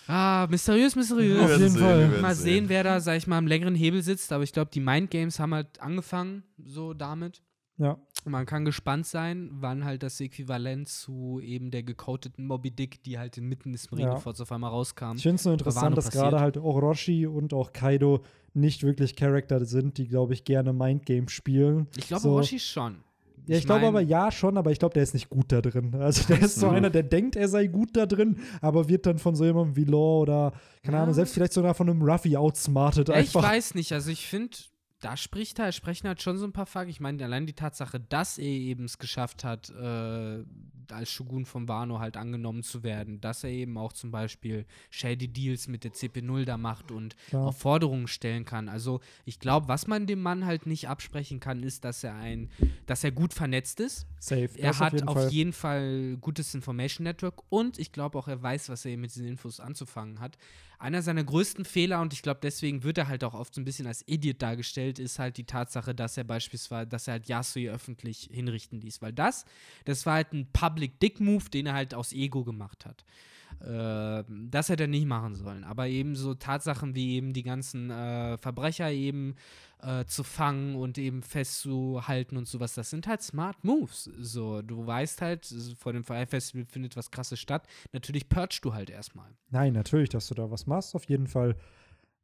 Ah, mysteriös, mysteriös. Auf jeden Fall. werden mal sehen, wer da, sag ich mal, am längeren Hebel sitzt. Aber ich glaube, die Mind Games haben halt angefangen so damit. Ja. Und man kann gespannt sein, wann halt das Äquivalent zu eben der gecodeten Moby Dick, die halt inmitten des Marineforts auf einmal rauskam. Ich finde es nur interessant, dass gerade halt Orochi und auch Kaido nicht wirklich Charakter sind, die, glaube ich, gerne Mindgames spielen. Ich glaube, so. Orochi schon. Ja, ich, glaube mein, aber ja schon, aber ich glaube, der ist nicht gut da drin. Also der ist so einer, der denkt, er sei gut da drin, aber wird dann von so jemandem wie Law oder, keine Ja. Ahnung, selbst vielleicht sogar von einem Ruffy outsmartet Ja, ich einfach. weiß nicht. Also ich finde, da spricht halt, sprechen halt schon so ein paar Fuck. Ich meine, allein die Tatsache, dass er eben es geschafft hat, äh, als Shogun von Wano halt angenommen zu werden, dass er eben auch zum Beispiel shady Deals mit der CP0 da macht und Klar. auch Forderungen stellen kann. Also ich glaube, was man dem Mann halt nicht absprechen kann, ist, dass er ein, dass er gut vernetzt ist. Safe. Er das hat auf jeden auf Fall. jeden Fall gutes Information Network und ich glaube auch, er weiß, was er mit diesen Infos anzufangen hat. Einer seiner größten Fehler, und ich glaube, deswegen wird er halt auch oft so ein bisschen als Idiot dargestellt, ist halt die Tatsache, dass er beispielsweise, dass er halt Yasui öffentlich hinrichten ließ. Weil das, das war halt ein Public Dick Move, den er halt aus Ego gemacht hat. Äh, das hätte er nicht machen sollen. Aber eben so Tatsachen wie eben die ganzen äh, Verbrecher eben äh, zu fangen und eben festzuhalten und sowas, das sind halt Smart Moves. So, du weißt halt, vor dem Fire Festival findet was krasses statt. Natürlich purgst du halt erstmal. Nein, natürlich, dass du da was machst, auf jeden Fall.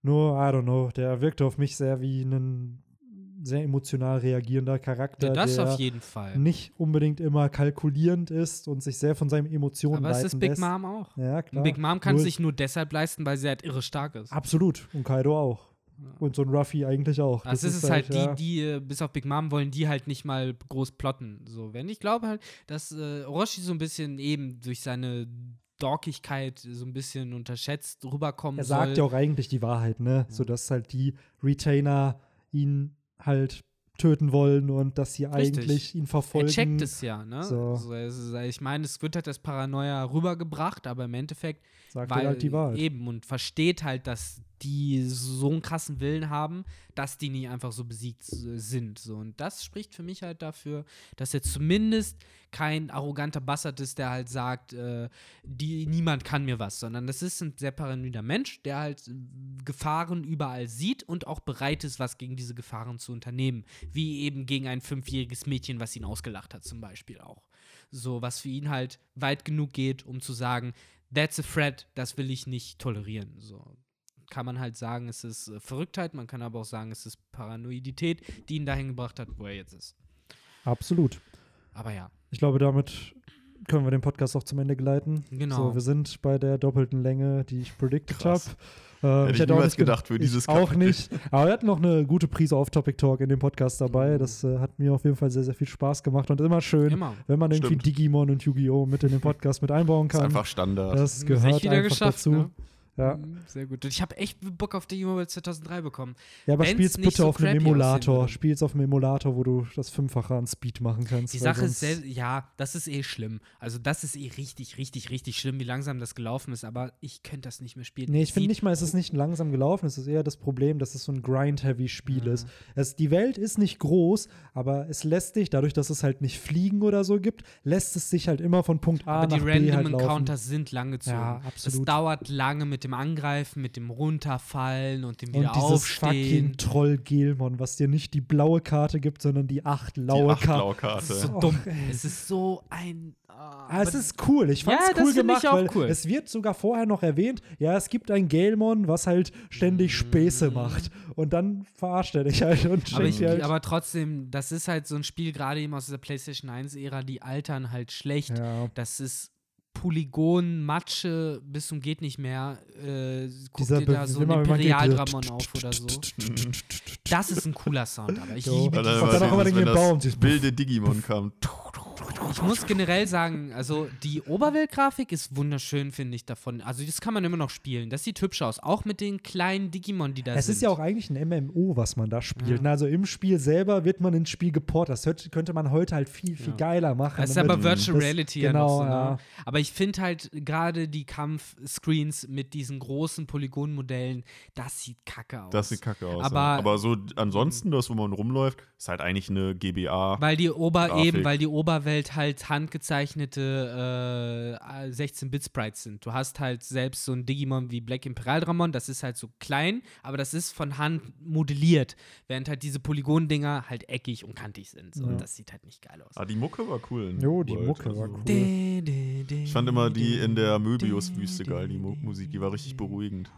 Nur, I don't know, der wirkte auf mich sehr wie ein sehr emotional reagierender Charakter, Ja, das der auf jeden Fall. nicht unbedingt immer kalkulierend ist und sich sehr von seinen Emotionen Aber es leiten ist Big lässt. Mom auch. Ja, klar. Big Mom kann Nur- sich nur deshalb leisten, weil sie halt irre stark ist. Absolut. Und Kaido auch. Und so ein Ruffy eigentlich auch. Das, ist es halt, ja. die, die, äh, bis auf Big Mom wollen die halt nicht mal groß plotten. So, wenn ich glaube halt, dass äh, Orochi so ein bisschen eben durch seine Dorkigkeit so ein bisschen unterschätzt rüberkommen Er soll. sagt ja auch eigentlich die Wahrheit, ne? Sodass halt die Retainer ihn halt töten wollen und dass sie Richtig. eigentlich ihn verfolgen. Er checkt es ja, ne? So. So, es ist, ich meine, es wird halt das Paranoia rübergebracht, aber im Endeffekt Sagt weil halt die Wahrheit. eben und versteht halt, dass die so einen krassen Willen haben, dass die nie einfach so besiegt sind. So. Und das spricht für mich halt dafür, dass er zumindest kein arroganter Bastard ist, der halt sagt, äh, die, niemand kann mir was, sondern das ist ein sehr paranoider Mensch, der halt äh, Gefahren überall sieht und auch bereit ist, was gegen diese Gefahren zu unternehmen. Wie eben gegen ein fünfjähriges Mädchen, was ihn ausgelacht hat, zum Beispiel auch. So, was für ihn halt weit genug geht, um zu sagen, that's a threat, das will ich nicht tolerieren. So kann man halt sagen, es ist äh, Verrücktheit, man kann aber auch sagen, es ist Paranoidität, die ihn dahin gebracht hat, wo er jetzt ist. Absolut. Aber ja, Ich glaube, damit können wir den Podcast auch zum Ende geleiten. Genau. So, wir sind bei der doppelten Länge, die ich predicted habe. Krass. Äh, Hätte ich hätte auch niemals gedacht für dieses ich Auch Kapitel. nicht. Aber wir hatten noch eine gute Prise auf Topic Talk in dem Podcast dabei. Das äh, hat mir auf jeden Fall sehr, sehr viel Spaß gemacht und immer schön, immer. wenn man irgendwie Stimmt. Digimon und Yu-Gi-Oh! mit in den Podcast mit einbauen Das ist kann. einfach Standard. das gehört einfach geschafft, dazu. ne? Ja. Mhm, Sehr gut. Und ich habe echt Bock auf Digimon World 2003 bekommen. ja, aber spiel's nicht bitte so auf einem Emulator. würde. Spiel's auf einem Emulator, wo du das Fünffache an Speed machen kannst. Die Sache ist, ja, das ist eh schlimm. Also das ist eh richtig, richtig, richtig schlimm, wie langsam das gelaufen ist. Aber ich könnte das nicht mehr spielen. Nee, ich finde nicht mal, es ist nicht langsam gelaufen. Es ist eher das Problem, dass es so ein Grind-Heavy-Spiel Ja. ist. Es, die Welt ist nicht groß, aber es lässt dich, dadurch, dass es halt nicht Fliegen oder so gibt, lässt es sich halt immer von Punkt A Aber nach die B Random halt laufen. Encounters sind lang gezogen. Ja, Es absolut. dauert lange mit dem Angreifen, mit dem Runterfallen und dem Und wieder dieses aufstehen. fucking Troll-Gelmon, was dir nicht die blaue Karte gibt, sondern die acht laue die Karte. Das ist so Och, dumm. ey. Es ist so ein. Ah, es ist cool. Ich fand's Ja, cool gemacht, auch weil cool. es wird sogar vorher noch erwähnt, ja, es gibt ein Gelmon, was halt ständig Späße macht. Und dann verarscht er dich halt und aber, ich, halt. aber trotzdem, das ist halt so ein Spiel, gerade eben aus dieser PlayStation 1-Ära, die altern halt schlecht. ja. Das ist Polygon, Matsche, bis zum geht nicht mehr. Äh, guck Dieser dir da so ein Imperialdramon auf oder so. Das ist ein cooler Sound, aber ich liebe Und dieses dann auch immer den das Baum, wilde Digimon kam. Ich muss generell sagen, also die Oberweltgrafik ist wunderschön, finde ich davon. Also das kann man immer noch spielen. Das sieht hübsch aus, auch mit den kleinen Digimon, die da Es sind. ist ja auch eigentlich ein MMO, was man da spielt. Ja. Ne? Also im Spiel selber wird man ins Spiel geportet. Das hört- könnte man heute halt viel, viel Ja. geiler machen. Das ist aber Virtual das- Reality ja genau, noch so. Ne? ja. Aber ich finde halt gerade die Kampfscreens mit diesen großen Polygonmodellen, das sieht kacke aus. Das sieht kacke aus. Aber- ja. aber so ansonsten, das, wo man rumläuft, ist halt eigentlich eine GBA. Weil die Ober Grafik. eben, weil die Oberwelt halt handgezeichnete äh, 16-Bit-Sprites sind. Du hast halt selbst so ein Digimon wie Black Imperial Dramon, das ist halt so klein, aber das ist von Hand modelliert, während halt diese Polygon-Dinger halt eckig und kantig sind. So. Ja. Und das sieht halt nicht geil aus. Ah, die Mucke war cool. Jo, die World, Mucke war also. cool. Ich fand immer die in der Möbius-Wüste geil, die Mu Musik, die war richtig beruhigend.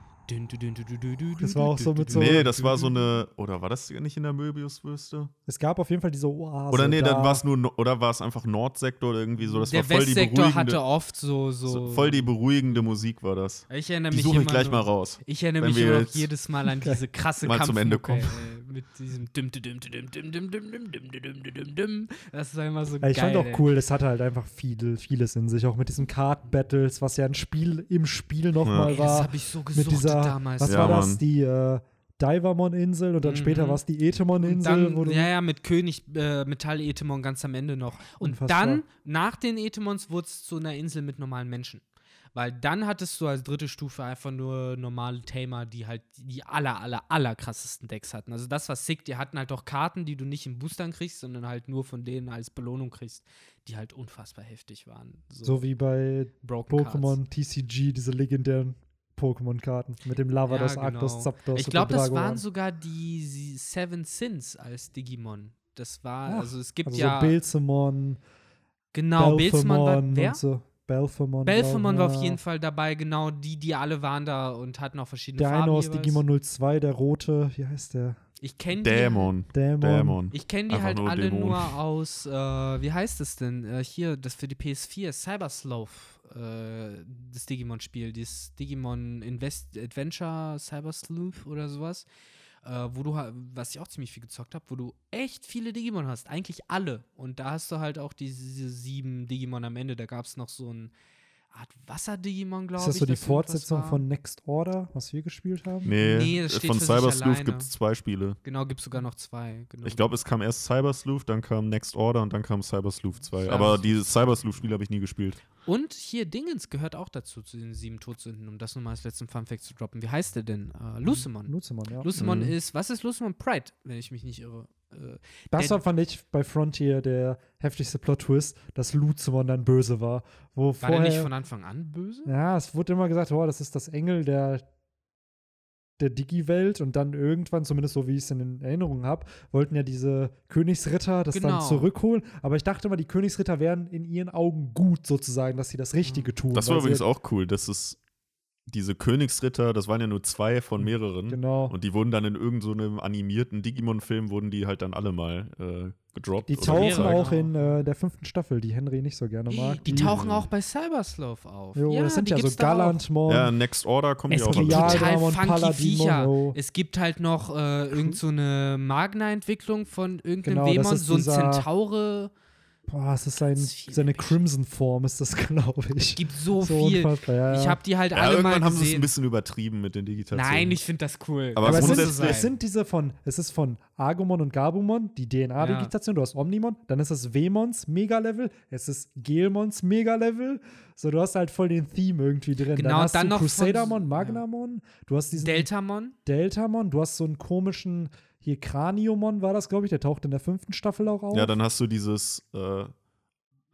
Das war auch so mit so- Nee, das war so eine. Oder war das nicht in der Möbius-Wüste? Es gab auf jeden Fall diese Oase. Oder nee, da. dann war es nur. Oder war es einfach Nordsektor oder irgendwie so? Das Der war voll die Westsektor beruhigende. hatte oft so, so, voll die beruhigende Musik war das. Ich erinnere Die mich suche ich immer gleich so- mal raus. Ich erinnere Wenn mich wir immer noch jedes Mal an diese [LAUGHS] krasse mal zum Ende kommen. Mit diesem dim dim dim dim dim dim dim dim dim dim dim dim. Das ist immer so Ja, geil. ich fand auch cool, das hatte halt einfach viel, vieles in sich. Auch mit diesen Card-Battles, was ja ein Spiel im Spiel nochmal das war. habe ich so Mit gesuchtet dieser, damals. was Ja, war das? Mann. Die äh, Divermon-Insel und dann Mhm. später war es die Etemon-Insel, ja, ja, mit König äh, Metall-Etemon ganz am Ende noch. Und Unfassbar. dann, nach den Etemons, wurde es zu einer Insel mit normalen Menschen. Weil dann hattest du als dritte Stufe einfach nur normale Tamer, die halt die aller, aller, aller krassesten Decks hatten. Also das war sick. Die hatten halt auch Karten, die du nicht in Boostern kriegst, sondern halt nur von denen als Belohnung kriegst, die halt unfassbar heftig waren. So wie bei Broken Cards. Pokémon TCG, diese legendären Pokémon-Karten mit dem Lavados, Ja, Arctos, genau. Zapdos. Ich glaube, das waren sogar die Seven Sins als Digimon. Das war, Ach, also es gibt Also ja. so Belzemon, genau, Belzemon war. Wer? und so. Belphemon. Belphemon war auf jeden Fall dabei, genau. Die, die alle waren da und hatten auch verschiedene Der Farben. eine aus jeweils. Digimon 02, der rote, wie heißt der? Ich kenne die. Dämon. Dämon. Ich kenne die Einfach halt nur alle Dämon. nur aus, äh, wie heißt es denn? Äh, hier, das für die PS4, Cyber Sloth, äh, das Digimon-Spiel, dieses Digimon Invest Adventure Cyber Sleuth oder sowas. Äh, wo du, was ich auch ziemlich viel gezockt habe, wo du echt viele Digimon hast, eigentlich alle. Und da hast du halt auch diese, diese sieben Digimon am Ende. Da gab es noch so ein Art Wasser-Digimon, glaube Ist ich. das so die Fortsetzung von Next Order, was wir gespielt haben? Nee, Nee, das steht von Cyber Sleuth gibt es zwei Spiele. Genau, gibt es sogar noch zwei. Genau. Ich glaube, es kam erst Cyber Sleuth, dann kam Next Order und dann kam Cyber Sleuth 2. Cyber Aber Sleuth. die Cyber Sleuth-Spiele habe ich nie gespielt. Und hier Dingens gehört auch dazu, zu den sieben Todsünden, um das nochmal als letzten Funfact zu droppen. Wie heißt der denn? Äh, Lucemon. Luzemon, ja. Lucemon Mhm. ist, was ist Lucemon? Pride, wenn ich mich nicht irre. Äh, Das war, fand ich, bei Frontier der heftigste Plot-Twist, dass Luzemon dann böse war. Wo war vorher, der nicht von Anfang an böse? Ja, es wurde immer gesagt, oh, das ist das Engel der, der Digi-Welt und dann irgendwann, zumindest so wie ich es in den Erinnerungen habe, wollten ja diese Königsritter das Genau. dann zurückholen. Aber ich dachte immer, die Königsritter wären in ihren Augen gut sozusagen, dass sie das Richtige tun. Das war übrigens auch cool, dass es diese Königsritter, das waren ja nur zwei von mehreren. Genau. Und die wurden dann in irgendeinem so animierten Digimon-Film, wurden die halt dann alle mal äh, gedroppt. Die tauchen auch genau. in äh, der fünften Staffel, die Henry nicht so gerne mag. Die tauchen auch bei Cybersloth auf. Jo, ja, das sind die ja so auch. Galantmon. Ja, Next Order kommt ja auch Es gibt dazu. total funky Viecher. Es gibt halt noch äh, irgend so eine Magna-Entwicklung von irgendeinem Genau, Dämon, so ein Zentaure. Boah, es ist sein, seine. Crimson-Form, ist das, [LAUGHS] glaube ich. Es gibt so, so viel. unfassbar, ja, Ich ja. habe die halt Ja, alle mal irgendwann haben sie es ein bisschen übertrieben mit den Digitationen. Nein, ich finde das cool. Aber Aber es sind, sein. es sind diese von, es ist von Agumon und Gabumon, die DNA-Digitation, du hast Omnimon, dann ist es Vemons Mega-Level, es ist Gelmons Mega-Level, so du hast halt voll den Theme irgendwie drin. Genau, dann hast dann du noch von- Crusadermon, ja. Magnamon, du hast diesen Deltamon. Deltamon, du hast so einen komischen, hier Craniomon war das, glaube ich, der taucht in der fünften Staffel auch auf. Ja, dann hast du dieses äh,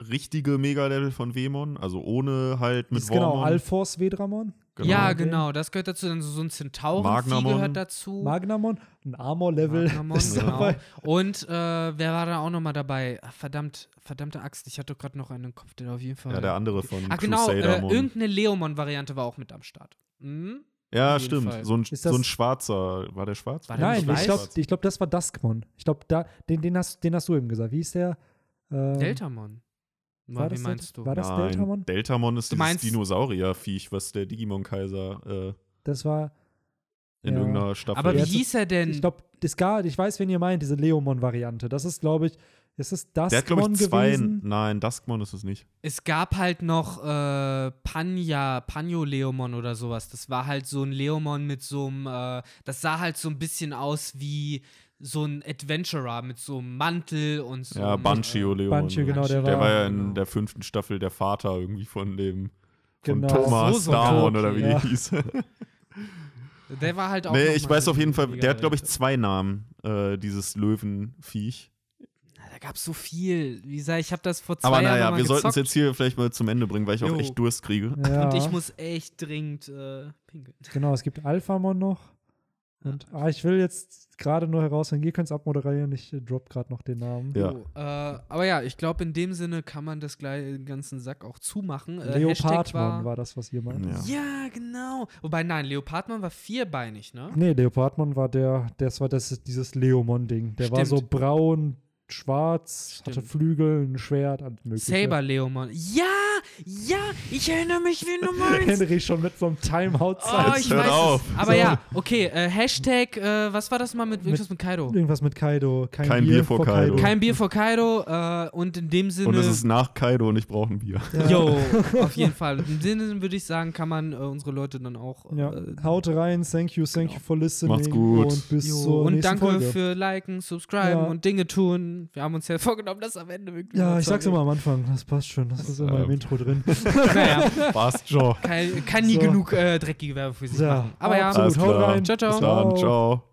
richtige Mega-Level von Vemon, also ohne halt mit ist genau, Wormon. Alphors Vedramon, Ja, okay. genau, das gehört dazu. Dann so, ein Zentauren Magnamon. gehört dazu. Magnamon, ein Armor-Level [LAUGHS] genau. Und äh, wer war da auch noch mal dabei? Ach, verdammt, verdammte Axt. Ich hatte gerade noch einen im Kopf, der auf jeden Fall. Ja, der andere von Ach genau, äh, irgendeine Leomon-Variante war auch mit am Start. Mhm. Ja, stimmt. Fall. So ein, Ist so das- ein schwarzer, war der schwarz? War der Nein, ich glaube, ich glaub, das war Duskmon. Ich glaube, da, den, den, hast, den hast du eben gesagt. Wie ist der? Ähm, Deltamon. War Wie das meinst du? war das Nein, Deltamon? Deltamon ist Du dieses meinst- Dinosaurier-Viech, was der Digimon-Kaiser äh, Das war, in Ja. irgendeiner Staffel. Aber wie hieß er denn? ich glaube, das gar, ich weiß, wen ihr meint, diese Leomon-Variante. Das ist, glaube ich, Ist es Der hat, glaube Duskmon ich, zwei. gewesen? Nein, Duskmon ist es nicht. Es gab halt noch äh, Panja, Panjo Leomon oder sowas. Das war halt so ein Leomon mit so einem, äh, das sah halt so ein bisschen aus wie so ein Adventurer mit so einem Mantel und so. Ja, einem, Banshee Leon. Banshee, genau, der Der war- war ja in genau. der fünften Staffel der Vater irgendwie von dem. Von Genau. Thomas So, so Starmon okay, oder wie ja. der hieß. Äh, der war halt auch. nee, ich weiß auf jeden Fall, der hat, glaube ich, zwei Namen, äh, dieses Löwenviech. Da gab es so viel. Wie gesagt, ich habe das vor zwei Aber Jahren naja, mal wir sollten es jetzt hier vielleicht mal zum Ende bringen, weil ich auch Jo. echt Durst kriege. Ja, Und ich muss echt dringend äh, pinkeln. [LAUGHS] genau, es gibt Alphamon noch. Und ah, ich will jetzt gerade nur herausfinden, ihr könnt es abmoderieren, ich äh, drop gerade noch den Namen. Ja. So, äh, aber ja, ich glaube, in dem Sinne kann man das gleich den ganzen Sack auch zumachen. Äh, Hashtag Leopardmon war, das, was ihr meint. Ja. Ja, genau. Wobei, nein, Leopardmann war vierbeinig, ne? Nee, Leopardmon war der, das war das, dieses Leomon-Ding. Der war so Stimmt. braun, schwarz, hatte Stimmt. Flügel, ein Schwert, alles mögliche. Saber Leomon. Ja, ja, ich erinnere mich, wen du [LAUGHS] meinst. Henry schon mit so einem Timeout Oh, ich hört weiß auf. es. Aber So. ja, okay, äh, Hashtag, äh, was war das mal mit, irgendwas mit Kaido? Irgendwas mit Kaido. Kein, Kein Bier vor Kaido. Kein Bier vor Kaido äh, und in dem Sinne. Und es ist nach Kaido und ich brauche ein Bier. Ja. Yo, [LAUGHS] auf jeden Fall. In dem Sinne würde ich sagen, kann man äh, unsere Leute dann auch. Ja. Äh, Haut rein, thank you, thank you for listening. Macht's gut. Und bis jo, zur und danke Folge. für Liken, Subscriben Ja. und Dinge tun. Wir haben uns ja [LAUGHS] vorgenommen, das am Ende wirklich Ja, ich sag's immer am Anfang, das passt schon. Das ist immer im Ähm. Intro drin. [LAUGHS] Naja, Passt schon. kann, kann nie So. genug äh, dreckige Werbung für sich Ja, machen. Aber ja, absolut. Alles Haut klar. rein. Ciao, ciao. Bis dann. Ciao.